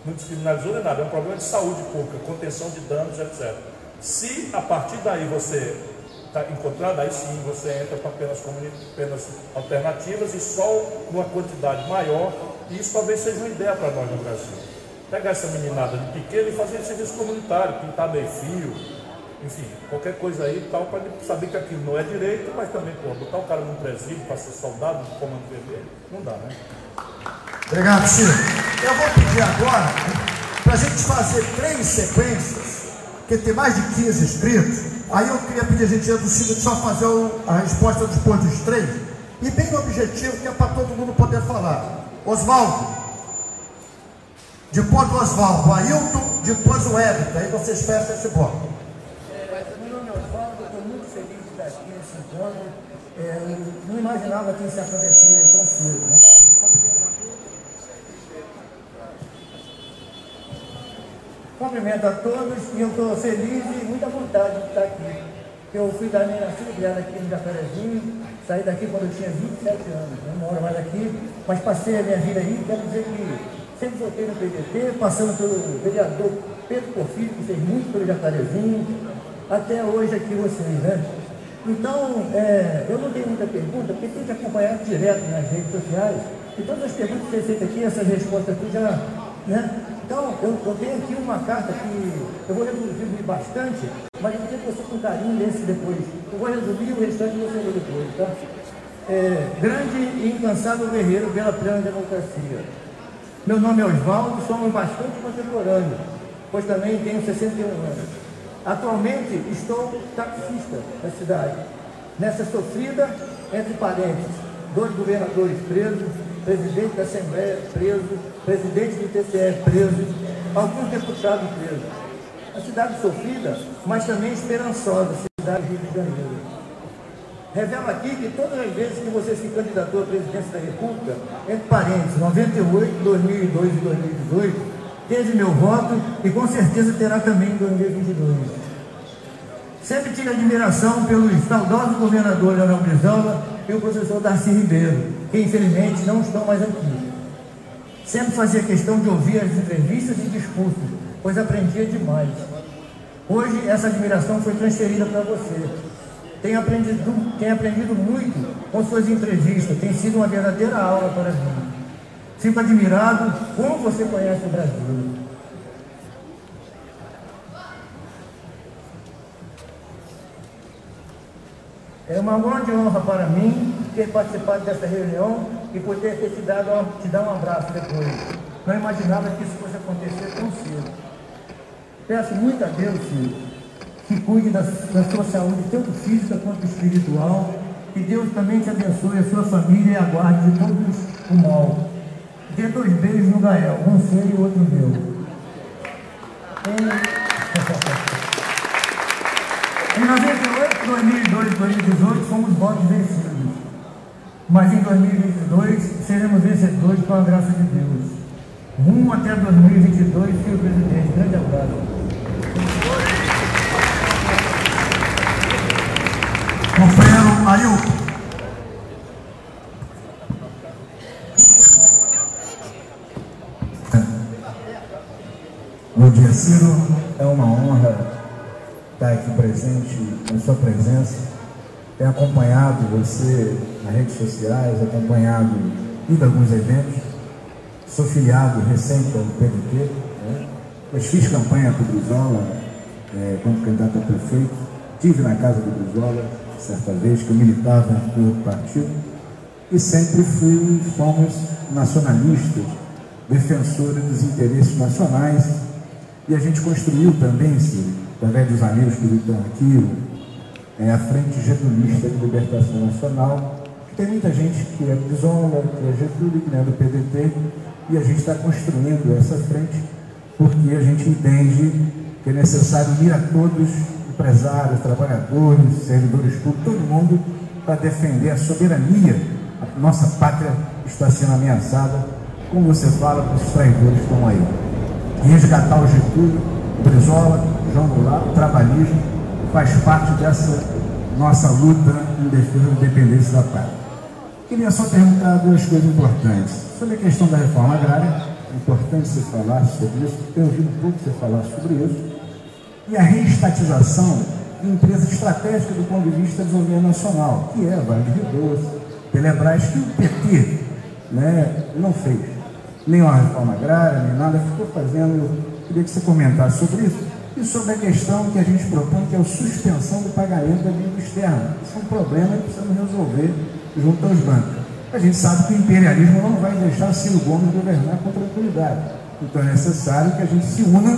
Não descriminalizou nem nada, é um problema de saúde pública, contenção de danos, etc. Se a partir daí você está encontrado, aí sim você entra para penas, penas alternativas e só numa quantidade maior, e isso talvez seja uma ideia para nós no Brasil. Pegar essa meninada de pequeno e fazer serviço comunitário, pintar meio fio, enfim, qualquer coisa aí tal, para saber que aquilo não é direito, mas também, pô, botar o cara num presídio para ser soldado do comando vermelho, não dá, né? Obrigado, Ciro. Eu vou pedir agora para a gente fazer três sequências, porque tem mais de 15 inscritos. Aí eu queria pedir a gentileza do Ciro de só fazer a resposta depois dos três, e bem objetivo, que é para todo mundo poder falar. Oswaldo, depois do Oswaldo, Ailton, depois o Everton, aí vocês fecham esse bloco. É, não imaginava que isso ia acontecer tão cedo. Né? Cumprimento a todos e eu estou feliz e muita vontade de estar aqui. Eu fui da minha filha aqui no Jacarezinho, saí daqui quando eu tinha 27 anos, não moro mais aqui, mas passei a minha vida aí, quero dizer que sempre votei no PDT, passando pelo vereador Pedro Porfírio, que fez muito pelo Jacarezinho, até hoje aqui vocês, né? Então, é, eu não tenho muita pergunta, porque tem que acompanhar direto nas redes sociais. E todas as perguntas que feitas aqui, essas respostas aqui já. Né? Então, eu, eu, tenho aqui uma carta que eu vou resumir bastante, mas eu queria que você com carinho lesse depois. Eu vou resumir o restante você lê depois, tá? É, grande e incansável guerreiro pela plena democracia. Meu nome é Oswaldo, somos bastante contemporâneos, pois também tenho 61 anos. Atualmente estou taxista na cidade. Nessa sofrida, entre parênteses, dois governadores presos, presidente da Assembleia preso, presidente do TCE preso, alguns deputados presos. A cidade sofrida, mas também esperançosa, cidade do Rio de Janeiro. Revela aqui que todas as vezes que você se candidatou à presidência da República, entre parênteses, 98, 2002 e 2018, teve meu voto e com certeza terá também em 2022. Sempre tive admiração pelo saudoso governador Leonel Brizola e o professor Darcy Ribeiro, que infelizmente não estão mais aqui. Sempre fazia questão de ouvir as entrevistas e discursos, pois aprendia demais. Hoje essa admiração foi transferida para você. Tenho aprendido, tenho aprendido muito com suas entrevistas, tem sido uma verdadeira aula para mim. Fico admirado como você conhece o Brasil. É uma grande honra para mim ter participado dessa reunião e poder ter te, dado, te dar um abraço depois. Não imaginava que isso fosse acontecer tão cedo. Peço muito a Deus, filho, que cuide da, da sua saúde, tanto física quanto espiritual. Que Deus também te abençoe, a sua família e aguarde de todos o mal. Dê dois beijos no Gael, um seu e outro meu. Em, em 98, 2002 e 2018 fomos votos vencidos. Mas em 2022 seremos vencedores com a graça de Deus. Rumo até 2022, senhor presidente. Grande abraço. Companheiro Ailton. Bom dia, Ciro. É uma honra estar aqui presente na sua presença. Tenho acompanhado você nas redes sociais, acompanhado ido alguns eventos. Sou filiado recente ao PDT, né? mas fiz campanha para o Brizola é, como candidato a prefeito. Estive na casa do Brizola, certa vez, que eu militava em outro partido. E sempre fui, fomos nacionalistas, defensores dos interesses nacionais e a gente construiu também, Ciro, através dos amigos que estão aqui, é, a Frente Getulista de Libertação Nacional, que tem muita gente que é Brizola, que é Getúlio, que é do PDT, e a gente está construindo essa frente porque a gente entende que é necessário unir a todos, empresários, trabalhadores, servidores públicos, todo mundo, para defender a soberania. A nossa pátria está sendo ameaçada, como você fala, com os traidores que estão aí resgatar o Getúlio, Brizola, João Goulart, o trabalhismo, faz parte dessa nossa luta em defesa da independência da pátria. Queria só perguntar duas coisas importantes. Sobre a questão da reforma agrária, é importante você falar sobre isso, tenho ouvido pouco você falar sobre isso. E a reestatização de empresas estratégicas do ponto de vista do desenvolvimento nacional, que é Vale do Rio Doce, Telebrás, que o PT né, não fez. Nem uma reforma agrária, nem nada, ficou fazendo. Eu queria que você comentasse sobre isso. E sobre a questão que a gente propõe, que é a suspensão do pagamento da dívida externa. Isso é um problema que precisamos resolver junto aos bancos. A gente sabe que o imperialismo não vai deixar Ciro Gomes governar com tranquilidade. Então é necessário que a gente se una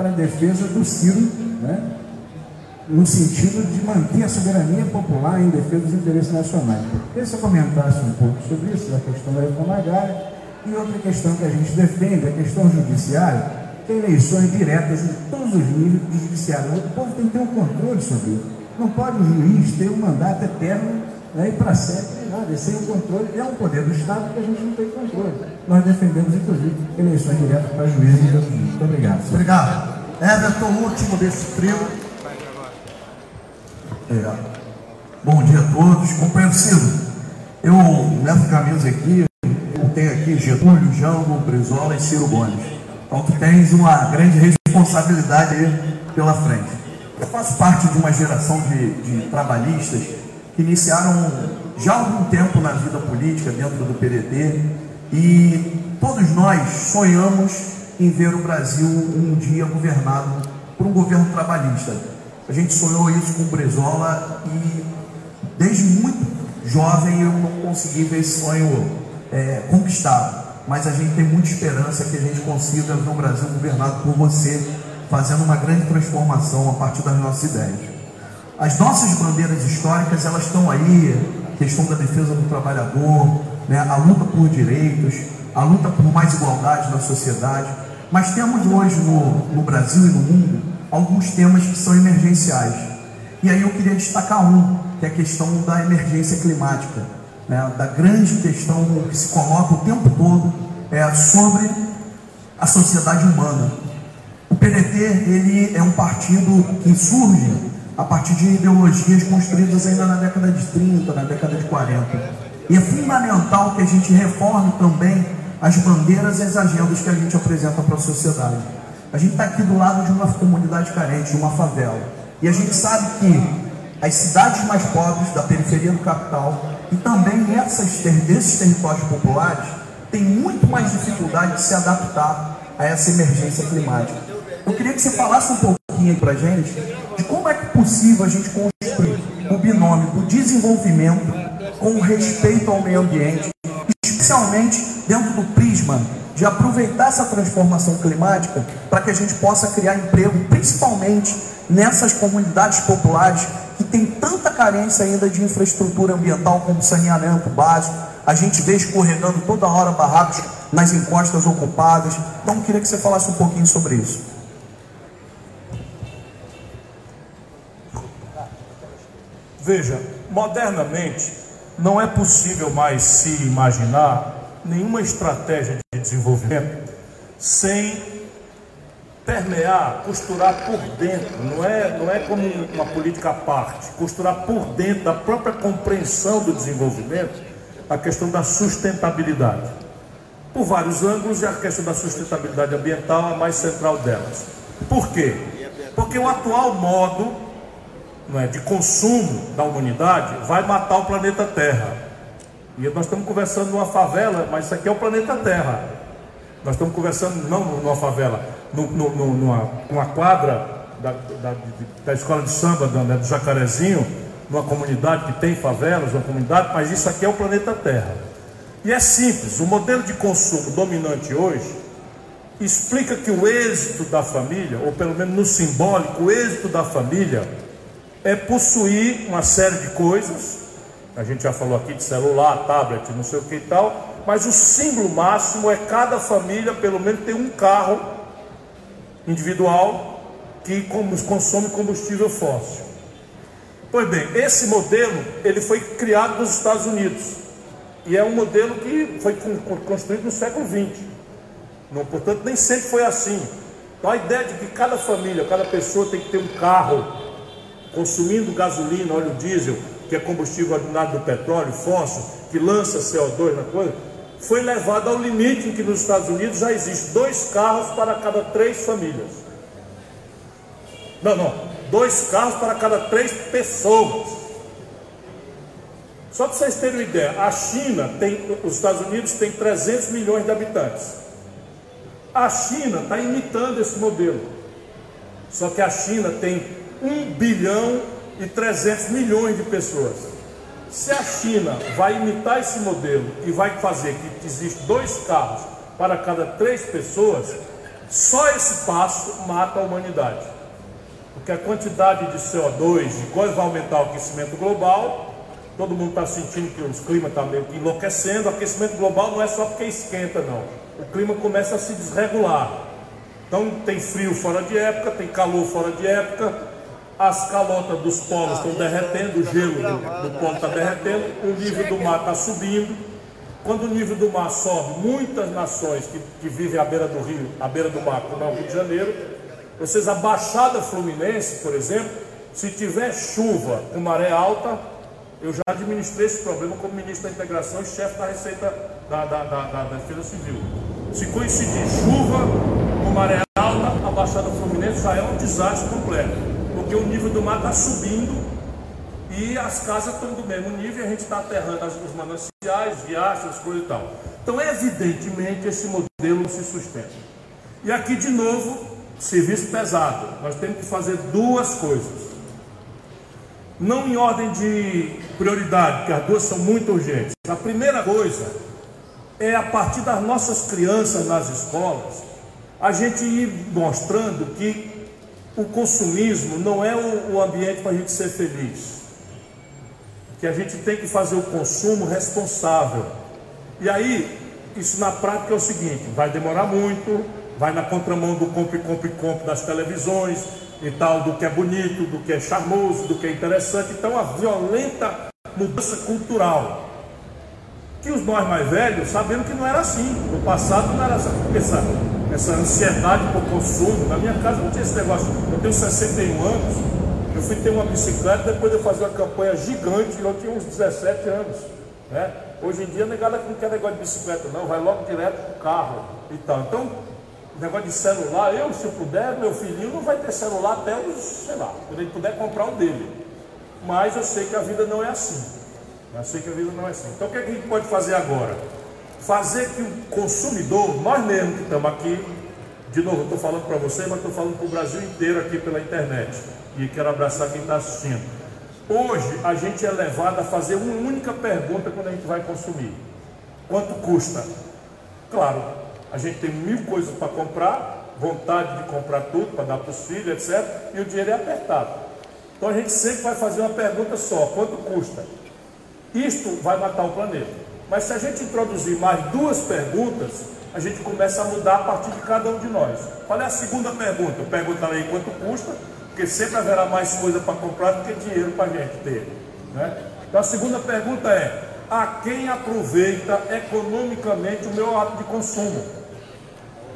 para a defesa do Ciro, né? no sentido de manter a soberania popular em defesa dos interesses nacionais. Queria que você comentasse um pouco sobre isso, a questão da reforma agrária, e outra questão que a gente defende, a questão judiciária, tem eleições diretas em todos os níveis do judiciário. O povo tem que ter um controle sobre isso. Não pode o juiz ter um mandato eterno né, e para sempre, nada. É o controle, é um poder do Estado que a gente não tem controle. Nós defendemos, inclusive, eleições diretas para juízes e. Muito obrigado. Senhor. Obrigado. Everton, último desse trio. É. Bom dia a todos. Companheiro eu, nessa camisa aqui, eu tenho aqui Getúlio, Jango, Brizola e Ciro Gomes. Então tu tens uma grande responsabilidade aí pela frente. Eu faço parte de uma geração de, de trabalhistas iniciaram já algum tempo na vida política dentro do PDT e todos nós sonhamos em ver o Brasil um dia governado por um governo trabalhista. A gente sonhou isso com o Brezola e desde muito jovem eu não consegui ver esse sonho é, conquistado. Mas a gente tem muita esperança que a gente consiga ver um Brasil governado por você, fazendo uma grande transformação a partir das nossas ideias. As nossas bandeiras históricas, elas estão aí, a questão da defesa do trabalhador, né, a luta por direitos, a luta por mais igualdade na sociedade. Mas temos hoje no, no Brasil e no mundo alguns temas que são emergenciais. E aí eu queria destacar um, que é a questão da emergência climática, né, da grande questão que se coloca o tempo todo é, sobre a sociedade humana. O PDT ele é um partido que surge a partir de ideologias construídas ainda na década de 30, na década de 40. E é fundamental que a gente reforme também as bandeiras e as agendas que a gente apresenta para a sociedade. A gente está aqui do lado de uma comunidade carente, de uma favela. E a gente sabe que as cidades mais pobres da periferia do capital e também nessas, desses territórios populares têm muito mais dificuldade de se adaptar a essa emergência climática. Eu queria que você falasse um pouquinho para a gente possível a gente construir o binômio do desenvolvimento com respeito ao meio ambiente, especialmente dentro do prisma de aproveitar essa transformação climática para que a gente possa criar emprego, principalmente nessas comunidades populares que tem tanta carência ainda de infraestrutura ambiental como saneamento básico. A gente vê escorregando toda hora barracos nas encostas ocupadas. Então, queria que você falasse um pouquinho sobre isso. Veja, modernamente não é possível mais se imaginar nenhuma estratégia de desenvolvimento sem permear, costurar por dentro, não é, não é como uma política à parte, costurar por dentro da própria compreensão do desenvolvimento a questão da sustentabilidade. Por vários ângulos, e a questão da sustentabilidade ambiental é a mais central delas. Por quê? Porque o atual modo é, de consumo da humanidade vai matar o planeta Terra. E nós estamos conversando numa favela, mas isso aqui é o planeta Terra. Nós estamos conversando não numa favela, numa, numa, numa quadra da, da, da, escola de samba né, do Jacarezinho, numa comunidade que tem favelas, uma comunidade, mas isso aqui é o planeta Terra. E é simples, o modelo de consumo dominante hoje explica que o êxito da família, ou pelo menos no simbólico, o êxito da família é possuir uma série de coisas, a gente já falou aqui de celular, tablet, não sei o que e tal, mas o símbolo máximo é cada família pelo menos ter um carro individual que consome combustível fóssil. Pois bem, esse modelo ele foi criado nos Estados Unidos e é um modelo que foi construído no século XX. Não, portanto, nem sempre foi assim. Então a ideia de que cada família, cada pessoa tem que ter um carro consumindo gasolina, óleo diesel, que é combustível ordinário do petróleo, fóssil, que lança CO2 na coisa, foi levado ao limite em que nos Estados Unidos já existe dois carros para cada três famílias. Não, não, dois carros para cada três pessoas. Só para vocês terem uma ideia, a China tem, os Estados Unidos tem 300 milhões de habitantes. A China está imitando esse modelo. Só que a China tem 1 bilhão e 300 milhões de pessoas. Se a China vai imitar esse modelo e vai fazer que existe dois carros para cada três pessoas, só esse passo mata a humanidade. Porque a quantidade de CO2 e coisa vai aumentar o aquecimento global. Todo mundo está sentindo que o clima está meio que enlouquecendo. O aquecimento global não é só porque esquenta, não. O clima começa a se desregular. Então tem frio fora de época, tem calor fora de época, as calotas dos polos estão derretendo, o gelo do, polo está derretendo, o nível do mar está subindo. Quando o nível do mar sobe, muitas nações que, que vivem à beira do rio, à beira do mar, como é o Rio de Janeiro, vocês, a Baixada Fluminense, por exemplo, se tiver chuva com maré alta, eu já administrei esse problema como ministro da Integração e chefe da Receita da, da, da, da, Defesa Civil. Se coincidir chuva com maré alta, a Baixada Fluminense já é um desastre completo, porque o nível do mar está subindo e as casas estão do mesmo nível e a gente está aterrando os mananciais, riachos, coisas e tal. Então, evidentemente, esse modelo se sustenta. E aqui, de novo, serviço pesado. Nós temos que fazer duas coisas. Não em ordem de prioridade, porque as duas são muito urgentes. A primeira coisa é a partir das nossas crianças nas escolas, a gente ir mostrando que o consumismo não é o, ambiente para a gente ser feliz. Que a gente tem que fazer o consumo responsável. E aí, isso na prática é o seguinte: vai demorar muito, vai na contramão do compre, compre, compre das televisões e tal, do que é bonito, do que é charmoso, do que é interessante. Então, a violenta mudança cultural. Que os nós mais velhos sabemos que não era assim. No passado não era essa, essa, essa ansiedade por consumo. Na minha casa não tinha esse negócio. Eu tenho 61 anos, eu fui ter uma bicicleta depois de eu fazer uma campanha gigante, eu tinha uns 17 anos. Né? Hoje em dia, negada não quer negócio de bicicleta, não, vai logo direto para o carro e tal. Então, negócio de celular, eu, se puder, meu filhinho não vai ter celular até os, sei lá, quando ele puder comprar um dele. Mas eu sei que a vida não é assim. Eu sei que a vida não é assim. Então o que, é que a gente pode fazer agora? Fazer que o consumidor, nós mesmos que estamos aqui, de novo, estou falando para você, mas estou falando para o Brasil inteiro aqui pela internet. E quero abraçar quem está assistindo. Hoje a gente é levado a fazer uma única pergunta quando a gente vai consumir: quanto custa? Claro, a gente tem mil coisas para comprar, vontade de comprar tudo para dar para os filhos, etc. E o dinheiro é apertado. Então a gente sempre vai fazer uma pergunta só: quanto custa? Isto vai matar o planeta. Mas se a gente introduzir mais duas perguntas, a gente começa a mudar a partir de cada um de nós. Qual é a segunda pergunta? Eu perguntarei quanto custa, porque sempre haverá mais coisa para comprar do que dinheiro para a gente ter. Né? Então a segunda pergunta é: a quem aproveita economicamente o meu ato de consumo?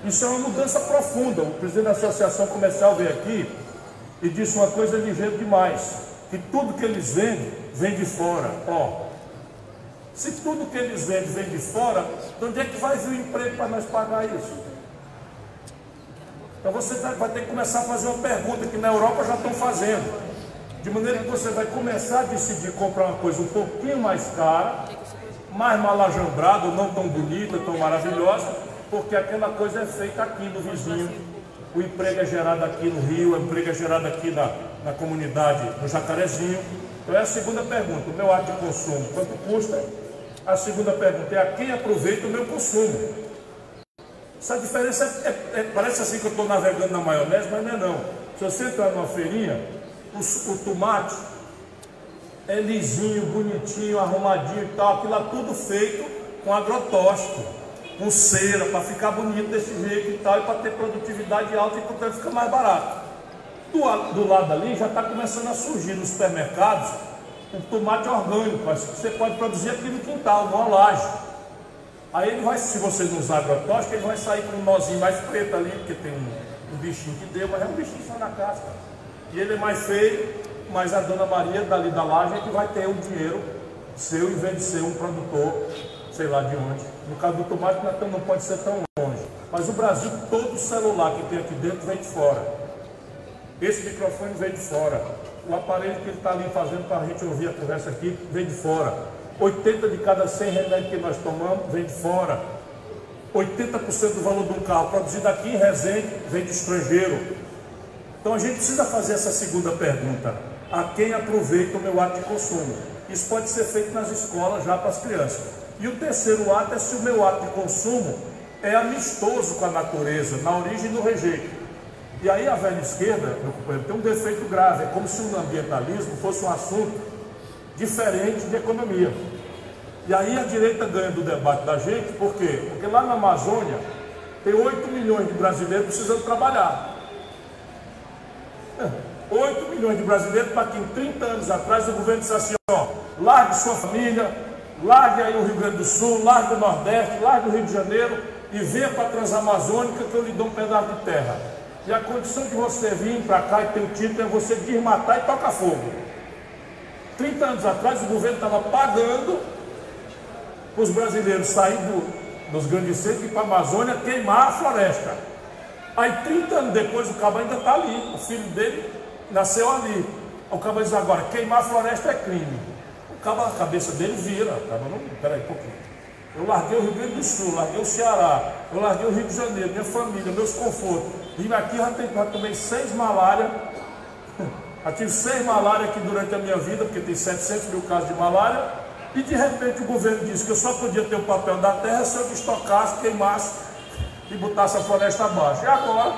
Isso é uma mudança profunda. O presidente da Associação Comercial veio aqui e disse uma coisa ligeira demais: que tudo que eles vendem vem de fora. Ó, se tudo que eles vendem vem de fora, de onde é que vai vir o emprego para nós pagar isso? Então você vai ter que começar a fazer uma pergunta que na Europa já estão fazendo. De maneira que você vai começar a decidir comprar uma coisa um pouquinho mais cara, mais malajambrada, não tão bonita, tão maravilhosa, porque aquela coisa é feita aqui no vizinho. O emprego é gerado aqui no Rio, o emprego é gerado aqui na, na comunidade, no Jacarezinho. Então é a segunda pergunta, o meu ato de consumo, quanto custa? A segunda pergunta é a quem aproveita o meu consumo. Essa diferença é, é, é parece assim que eu estou navegando na maionese, mas não é não. Se você entrar numa feirinha, o, o tomate é lisinho, bonitinho, arrumadinho e tal, aquilo lá tudo feito com agrotóxico com cera, para ficar bonito desse jeito e tal, e para ter produtividade alta e portanto fica mais barato. Do, do lado ali já está começando a surgir nos supermercados o tomate orgânico, você pode produzir aqui no quintal, numa laje. Aí ele vai, se você não usar agrotóxico, ele vai sair com um nozinho mais preto ali, porque tem um, um bichinho que deu, mas é um bichinho só na casca. E ele é mais feio, mas a dona Maria dali da laje é que vai ter o dinheiro seu em vez de ser um produtor, sei lá de onde. No caso do tomate não pode ser tão longe. Mas o Brasil, todo celular que tem aqui dentro vem de fora. Esse microfone vem de fora. O aparelho que ele está ali fazendo para a gente ouvir a conversa aqui vem de fora. 80 de cada 100 remédios que nós tomamos vem de fora. 80% do valor de um carro produzido aqui em Resende vem de estrangeiro. Então a gente precisa fazer essa segunda pergunta. A quem aproveita o meu ato de consumo? Isso pode ser feito nas escolas já para as crianças. E o terceiro ato é se o meu ato de consumo é amistoso com a natureza, na origem no rejeito. E aí a velha esquerda, meu companheiro, tem um defeito grave. É como se o ambientalismo fosse um assunto diferente de economia. E aí a direita ganha do debate da gente, por quê? Porque lá na Amazônia tem 8 milhões de brasileiros precisando trabalhar. 8 milhões de brasileiros para que em 30 anos atrás o governo disse assim, ó, largue sua família, largue aí o Rio Grande do Sul, largue o Nordeste, largue o Rio de Janeiro e venha para a Transamazônica que eu lhe dou um pedaço de terra. E a condição de você vir para cá e ter o título é você desmatar e tocar fogo. 30 anos atrás o governo estava pagando para os brasileiros saírem do, dos grandes centros e para a Amazônia queimar a floresta. Aí 30 anos depois o cabo ainda está ali, o filho dele nasceu ali. O cabo diz agora, queimar a floresta é crime. O cabo, a cabeça dele vira, o cabo não, peraí um pouquinho. Eu larguei o Rio Grande do Sul, larguei o Ceará, eu larguei o Rio de Janeiro, minha família, meus confortos. Vim aqui, já, tem, já tomei seis malária. Já tive seis malária aqui durante a minha vida, porque tem 700 mil casos de malária. E de repente o governo disse que eu só podia ter o papel da terra se eu destocasse, queimasse e botasse a floresta abaixo. E agora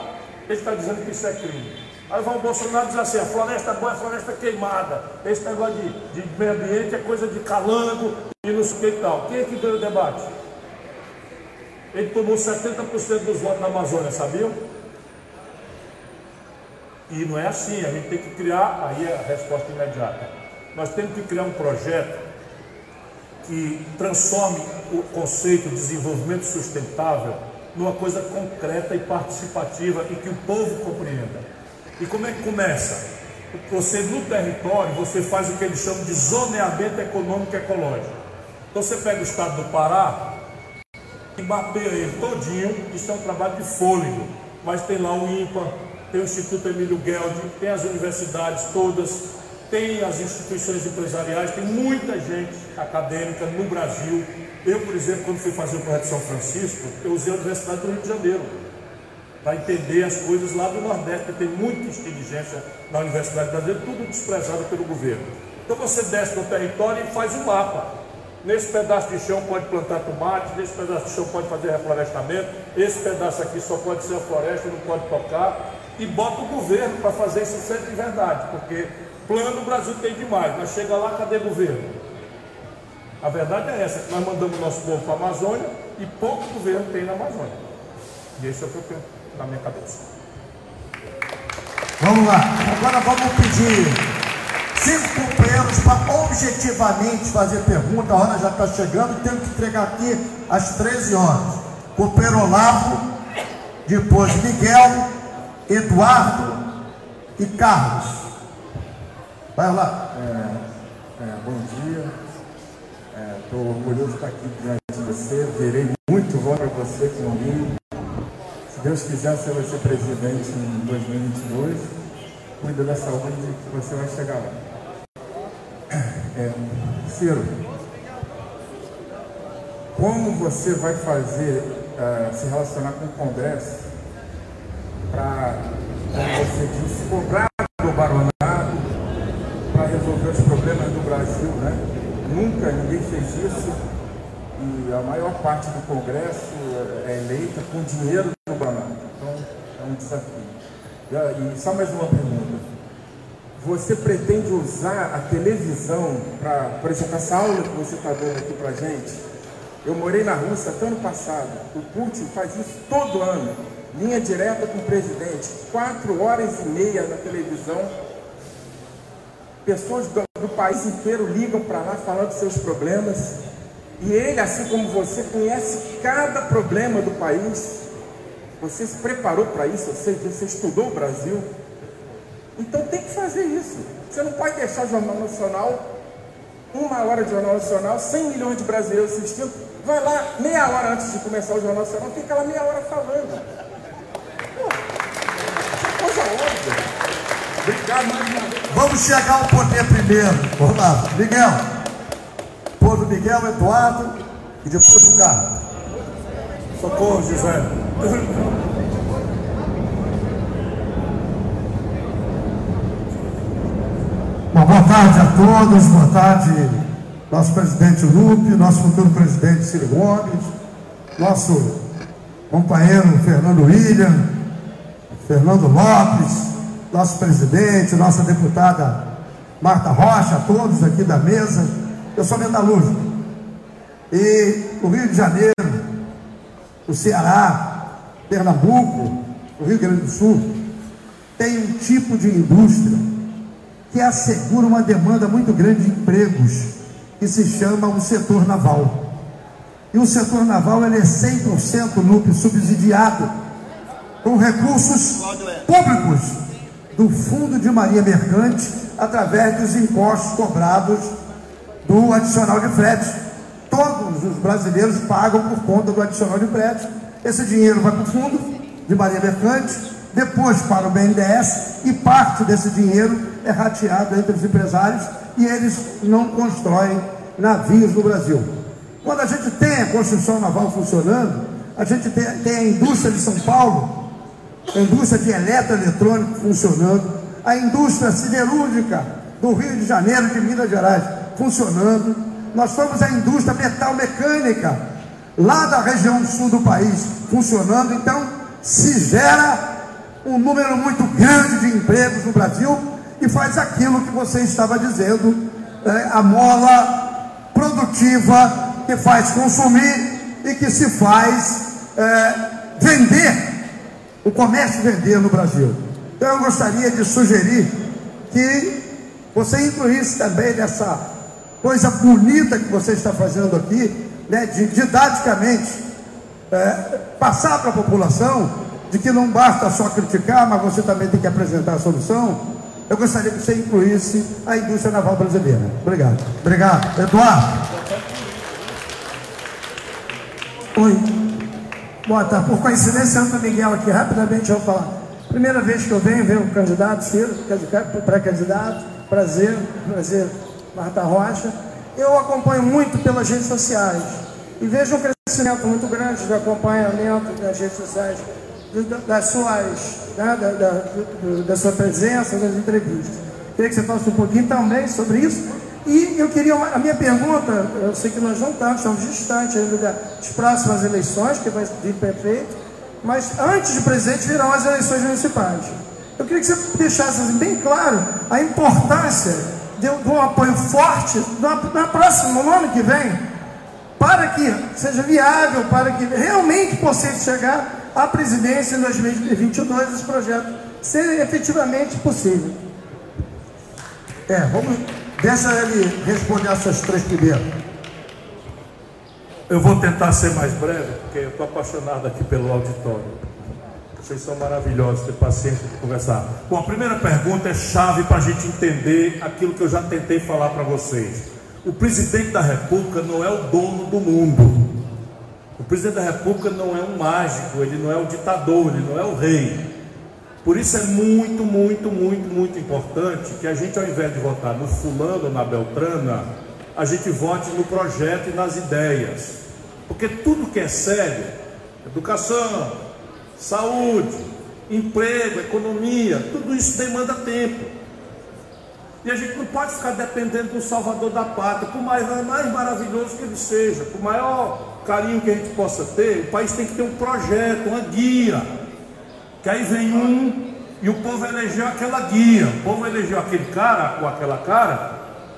ele está dizendo que isso é crime. Aí o Bolsonaro diz assim, a floresta boa é floresta queimada. Esse negócio de, de meio ambiente é coisa de calango e não sei o que e tal. Quem é que ganhou o debate? Ele tomou 70% dos votos na Amazônia, sabiam? E não é assim, a gente tem que criar, aí é a resposta imediata. Nós temos que criar um projeto que transforme o conceito de desenvolvimento sustentável numa coisa concreta e participativa e que o povo compreenda. E como é que começa? Você no território, você faz o que eles chamam de zoneamento econômico ecológico. Então você pega o estado do Pará e mapeia ele todinho, isso é um trabalho de fôlego, mas tem lá o INPA, tem o Instituto Emílio Gueldi, tem as universidades todas, tem as instituições empresariais, tem muita gente acadêmica no Brasil. Eu, por exemplo, quando fui fazer o projeto São Francisco, eu usei a Universidade do Rio de Janeiro para entender as coisas lá do Nordeste, tem muita inteligência na Universidade Brasileira, tudo desprezado pelo governo. Então você desce no território e faz um mapa. Nesse pedaço de chão pode plantar tomate, nesse pedaço de chão pode fazer reflorestamento, esse pedaço aqui só pode ser a floresta, não pode tocar, e bota o governo para fazer isso ser de verdade, porque Plano o Brasil tem demais, mas chega lá, cadê governo? A verdade é essa, que nós mandamos nosso povo para a Amazônia e pouco governo tem na Amazônia. E esse é o que eu tenho na minha cabeça. Vamos lá, agora vamos pedir cinco companheiros para objetivamente fazer pergunta. A hora já está chegando, temos que entregar aqui às 13 horas. Companheiro Olavo, depois Miguel, Eduardo e Carlos. Vai lá. É, é, bom dia. Estou é, orgulhoso de estar aqui diante de você. Verei muito voto para você comigo. Se Deus quiser, você vai ser presidente em 2022. Cuida da saúde que você vai chegar lá. É, Ciro, como você vai fazer uh, se relacionar com o Congresso para, como você disse, cobrar do baronato resolver os problemas do Brasil, né? Nunca ninguém fez isso e a maior parte do Congresso é eleita com dinheiro do Banco. Então é um desafio. E só mais uma pergunta. Você pretende usar a televisão para, por exemplo, essa aula que você está dando aqui para gente? Eu morei na Rússia até ano passado. O Putin faz isso todo ano. Linha direta com o presidente. Quatro horas e meia na televisão Pessoas do, do país inteiro ligam para lá falando seus problemas. E ele, assim como você, conhece cada problema do país. Você se preparou para isso, você, você estudou o Brasil. Então tem que fazer isso. Você não pode deixar o Jornal Nacional uma hora de Jornal Nacional, 100 milhões de brasileiros assistindo, vai lá meia hora antes de começar o Jornal Nacional, fica lá meia hora falando. Obrigado. Vamos chegar ao poder primeiro. Vamos lá. Miguel. Depois do Miguel, Eduardo e depois o Carlos. Socorro, José. Bom, boa tarde a todos, boa tarde, nosso presidente Lupe, nosso futuro presidente Ciro Gomes, nosso companheiro Fernando William, Fernando Lopes, nosso presidente, nossa deputada Marta Rocha, todos aqui da mesa. Eu sou metalúrgico. E o Rio de Janeiro, o Ceará, Pernambuco, o Rio Grande do Sul, tem um tipo de indústria que assegura uma demanda muito grande de empregos, que se chama o setor naval. E o setor naval ele é 100% NUP subsidiado com recursos públicos do Fundo de Marinha Mercante através dos impostos cobrados do adicional de frete. Todos os brasileiros pagam por conta do adicional de frete. Esse dinheiro vai para o Fundo de Marinha Mercante depois para o BNDES e parte desse dinheiro é rateado entre os empresários e eles não constroem navios no Brasil. Quando a gente tem a construção naval funcionando, a gente tem, tem a indústria de São Paulo, a indústria de eletroeletrônico funcionando, a indústria siderúrgica do Rio de Janeiro, de Minas Gerais, funcionando. Nós temos a indústria metal mecânica lá da região sul do país funcionando. Então, se gera um número muito grande de empregos no Brasil e faz aquilo que você estava dizendo, é, a mola produtiva que faz consumir e que se faz é, vender, o comércio vender no Brasil. Então eu gostaria de sugerir que você incluísse também nessa coisa bonita que você está fazendo aqui, né, de didaticamente é, passar para a população de que não basta só criticar, mas você também tem que apresentar a solução, eu gostaria que você incluísse a indústria naval brasileira. Obrigado. Obrigado. Eduardo. Oi. Boa tarde. Por coincidência, Santa Miguel aqui, rapidamente eu vou falar. Primeira vez que eu venho ver um candidato, Ciro, pré-candidato, prazer, prazer, Marta Rocha. Eu acompanho muito pelas redes sociais e vejo um crescimento muito grande de acompanhamento das redes sociais das suas, né, da, da, da, sua presença nas entrevistas. Queria que você falasse um pouquinho também sobre isso. E eu queria, a minha pergunta, eu sei que nós não estamos, estamos distantes ainda das próximas eleições, que vai vir prefeito, mas antes de presidente virão as eleições municipais. Eu queria que você deixasse assim, bem claro a importância de, de um apoio forte na, na próxima, no ano que vem, para que seja viável, para que realmente possa chegar à presidência em 2022 esse projeto ser efetivamente possível. É, vamos. Deixa ele responder essas três primeiras. Eu vou tentar ser mais breve, porque eu estou apaixonado aqui pelo auditório. Vocês são maravilhosos, ter paciência de conversar. Bom, a primeira pergunta é chave para a gente entender aquilo que eu já tentei falar para vocês. O presidente da República não é o dono do mundo. O presidente da República não é um mágico, ele não é o ditador, ele não é o rei. Por isso é muito, muito, muito, muito importante que a gente, ao invés de votar no fulano ou na beltrana, a gente vote no projeto e nas ideias. Porque tudo que é sério, educação, saúde, emprego, economia, tudo isso demanda tempo. E a gente não pode ficar dependendo do salvador da pátria, por mais, mais maravilhoso que ele seja, por maior carinho que a gente possa ter, o país tem que ter um projeto, uma guia. Que aí vem um e o povo elegeu aquela guia. O povo elegeu aquele cara com aquela cara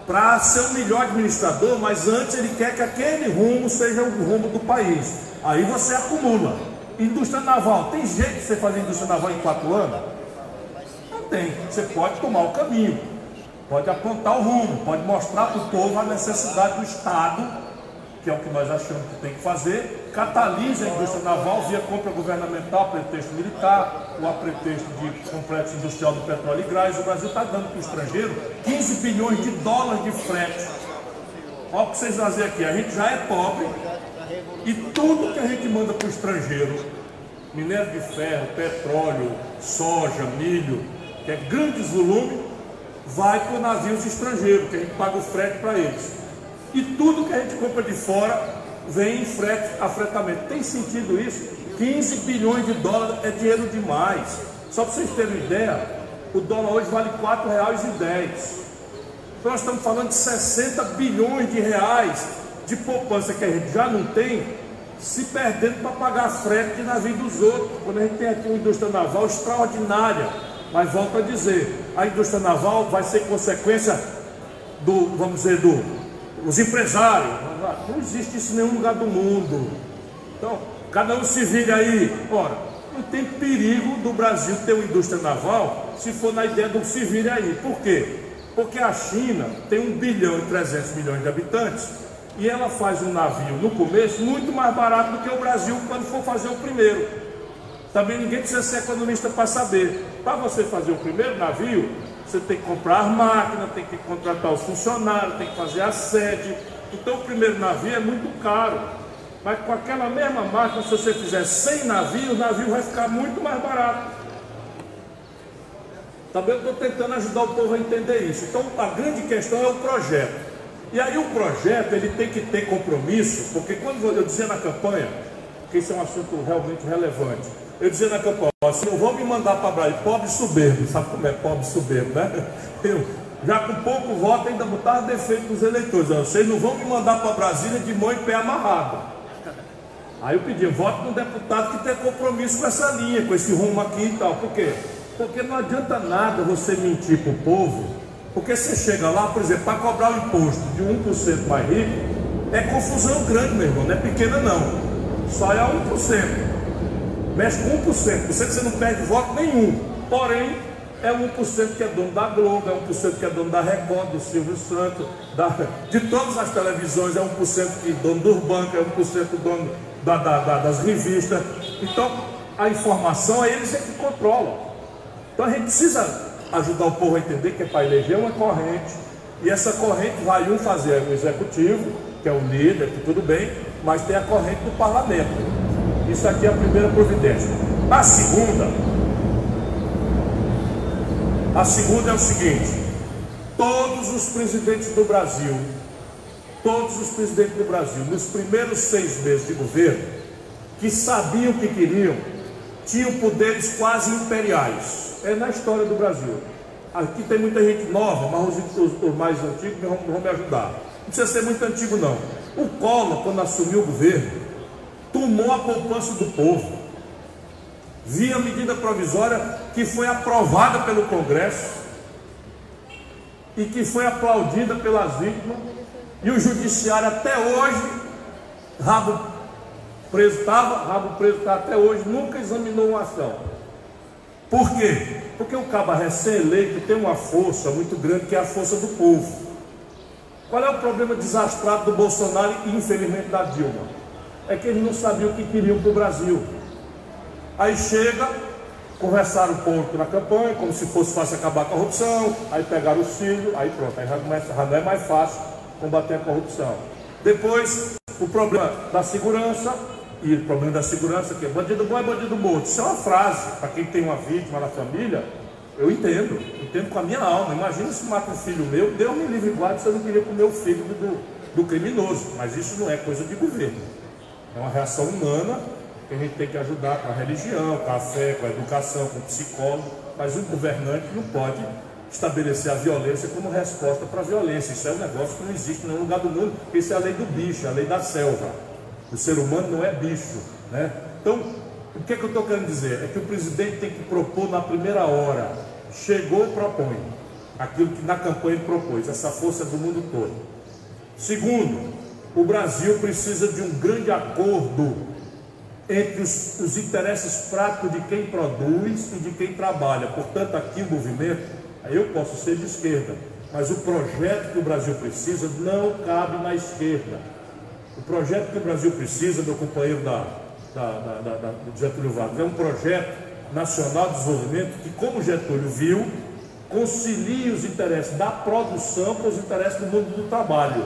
para ser o melhor administrador, mas antes ele quer que aquele rumo seja o rumo do país. Aí você acumula. Indústria naval, tem jeito de você fazer indústria naval em quatro anos? Não tem. Você pode tomar o caminho, pode apontar o rumo, pode mostrar para o povo a necessidade do Estado que é o que nós achamos que tem que fazer, catalisa a indústria naval via compra governamental, pretexto militar, ou a pretexto de complexo industrial do petróleo e gás. O Brasil está dando para o estrangeiro 15 bilhões de dólares de frete olha o que vocês fazem aqui, a gente já é pobre e tudo que a gente manda para o estrangeiro, minério de ferro, petróleo, soja, milho, que é grandes volumes, vai para navios estrangeiros, que a gente paga o frete para eles. E tudo que a gente compra de fora vem em frete, afretamento. Tem sentido isso? 15 bilhões de dólares é dinheiro demais. Só para vocês terem uma ideia, o dólar hoje vale R$ 4,10. Então nós estamos falando de 60 bilhões de reais de poupança que a gente já não tem, se perdendo para pagar frete de navio dos outros. Quando a gente tem aqui uma indústria naval extraordinária, mas volto a dizer, a indústria naval vai ser consequência do, vamos dizer, do, dos empresários. Não existe isso em nenhum lugar do mundo. Então, cada um se vira aí. Ora, não tem perigo do Brasil ter uma indústria naval se for na ideia do se vire aí. Por quê? Porque a China tem 1 bilhão e 300 milhões de habitantes e ela faz um navio no começo muito mais barato do que o Brasil quando for fazer o primeiro. Também ninguém precisa ser economista para saber. Para você fazer o primeiro navio, você tem que comprar máquina, tem que contratar os funcionários, tem que fazer a sede. Então o primeiro navio é muito caro. Mas com aquela mesma máquina, se você fizer 100 navios, o navio vai ficar muito mais barato. Também estou tentando ajudar o povo a entender isso. Então a grande questão é o projeto. E aí o projeto ele tem que ter compromisso, porque quando eu dizia na campanha, que isso é um assunto realmente relevante, eu dizia na campanha, assim, não vão me mandar para Brasília, pobre soberbo, sabe como é pobre soberbo, né? Eu, já com pouco voto ainda botava defeito para os eleitores, vocês não vão me mandar para Brasília de mão e pé amarrado. Aí eu pedi, voto no deputado que tem compromisso com essa linha, com esse rumo aqui e tal. Por quê? Porque não adianta nada você mentir para o povo, porque você chega lá, por exemplo, para cobrar o imposto de 1% mais rico, é confusão grande, meu irmão, não é pequena não. Só é 1% mexe com 1%, por cento você não perde voto nenhum. Porém, é 1% que é dono da Globo, é 1% que é dono da Record, do Silvio Santos, da, de todas as televisões, é 1% que é dono do banco, é 1% dono da, da, da, das revistas. Então, a informação é eles é que controlam. Então a gente precisa ajudar o povo a entender que é para eleger uma corrente, e essa corrente vai um fazer o executivo, que é o líder, que tudo bem, mas tem a corrente do parlamento. Isso aqui é a primeira providência. A segunda, a segunda é o seguinte: todos os presidentes do Brasil, todos os presidentes do Brasil, nos primeiros seis meses de governo, que sabiam o que queriam, tinham poderes quase imperiais. É na história do Brasil. Aqui tem muita gente nova, mas os, mais antigos vão, vão me ajudar. Não precisa ser muito antigo, não. O Collor, quando assumiu o governo, tomou a poupança do povo, via medida provisória que foi aprovada pelo Congresso e que foi aplaudida pelas vítimas, e o judiciário até hoje, rabo preso estava, rabo preso está até hoje, nunca examinou uma ação. Por quê? Porque o cabo recém-eleito tem uma força muito grande, que é a força do povo. Qual é o problema desastrado do Bolsonaro e infelizmente da Dilma? é que eles não sabiam o que queriam para o Brasil. Aí chega, conversaram um pouco na campanha, como se fosse fácil acabar a corrupção, aí pegaram os filhos, aí pronto, aí já, começa, já não é mais fácil combater a corrupção. Depois, o problema da segurança, e o problema da segurança, que é bandido bom é bandido morto. Isso é uma frase, para quem tem uma vítima na família, eu entendo, entendo com a minha alma. Imagina se mata um filho meu, Deus me livre e se eu não queria comer o filho do, do criminoso. Mas isso não é coisa de governo. É uma reação humana que a gente tem que ajudar com a religião, com a fé, com a educação, com o psicólogo, mas o governante não pode estabelecer a violência como resposta para a violência. Isso é um negócio que não existe em nenhum lugar do mundo, isso é a lei do bicho, a lei da selva. O ser humano não é bicho. Né? Então, o que, é que eu estou querendo dizer? É que o presidente tem que propor na primeira hora. Chegou, propõe. Aquilo que na campanha propôs, essa força do mundo todo. Segundo, o Brasil precisa de um grande acordo entre os, os, interesses práticos de quem produz e de quem trabalha. Portanto, aqui o movimento, eu posso ser de esquerda, mas o projeto que o Brasil precisa não cabe na esquerda. O projeto que o Brasil precisa, meu companheiro da, da, da, da, Getúlio Vargas, é um projeto nacional de desenvolvimento que, como Getúlio viu, concilie os interesses da produção com os interesses do mundo do trabalho.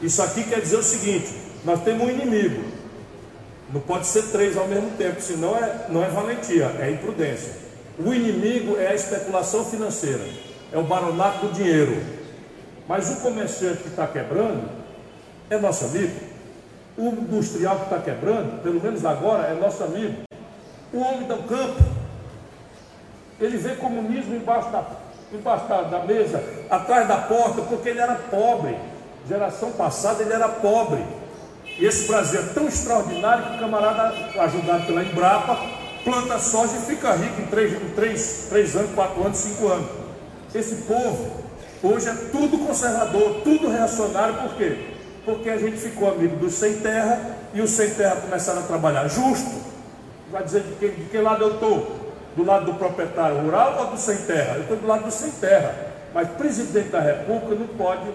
Isso aqui quer dizer o seguinte: nós temos um inimigo. Não pode ser três ao mesmo tempo, senão é, não é valentia, é imprudência. O inimigo é a especulação financeira, é o baronato do dinheiro. Mas o comerciante que está quebrando é nosso amigo. O industrial que está quebrando, pelo menos agora, é nosso amigo. O homem do campo, ele vê comunismo embaixo da, embaixo da, da mesa, atrás da porta, porque ele era pobre. Geração passada ele era pobre. Esse Brasil é tão extraordinário que o camarada, ajudado pela Embrapa, planta soja e fica rico em três, em três anos, quatro anos, cinco anos. Esse povo hoje é tudo conservador, tudo reacionário, por quê? Porque a gente ficou amigo dos sem terra e os sem terra começaram a trabalhar justo. Vai dizer de que, de que lado eu estou? Do lado do proprietário rural ou do sem terra? Eu estou do lado do sem terra. Mas presidente da República não pode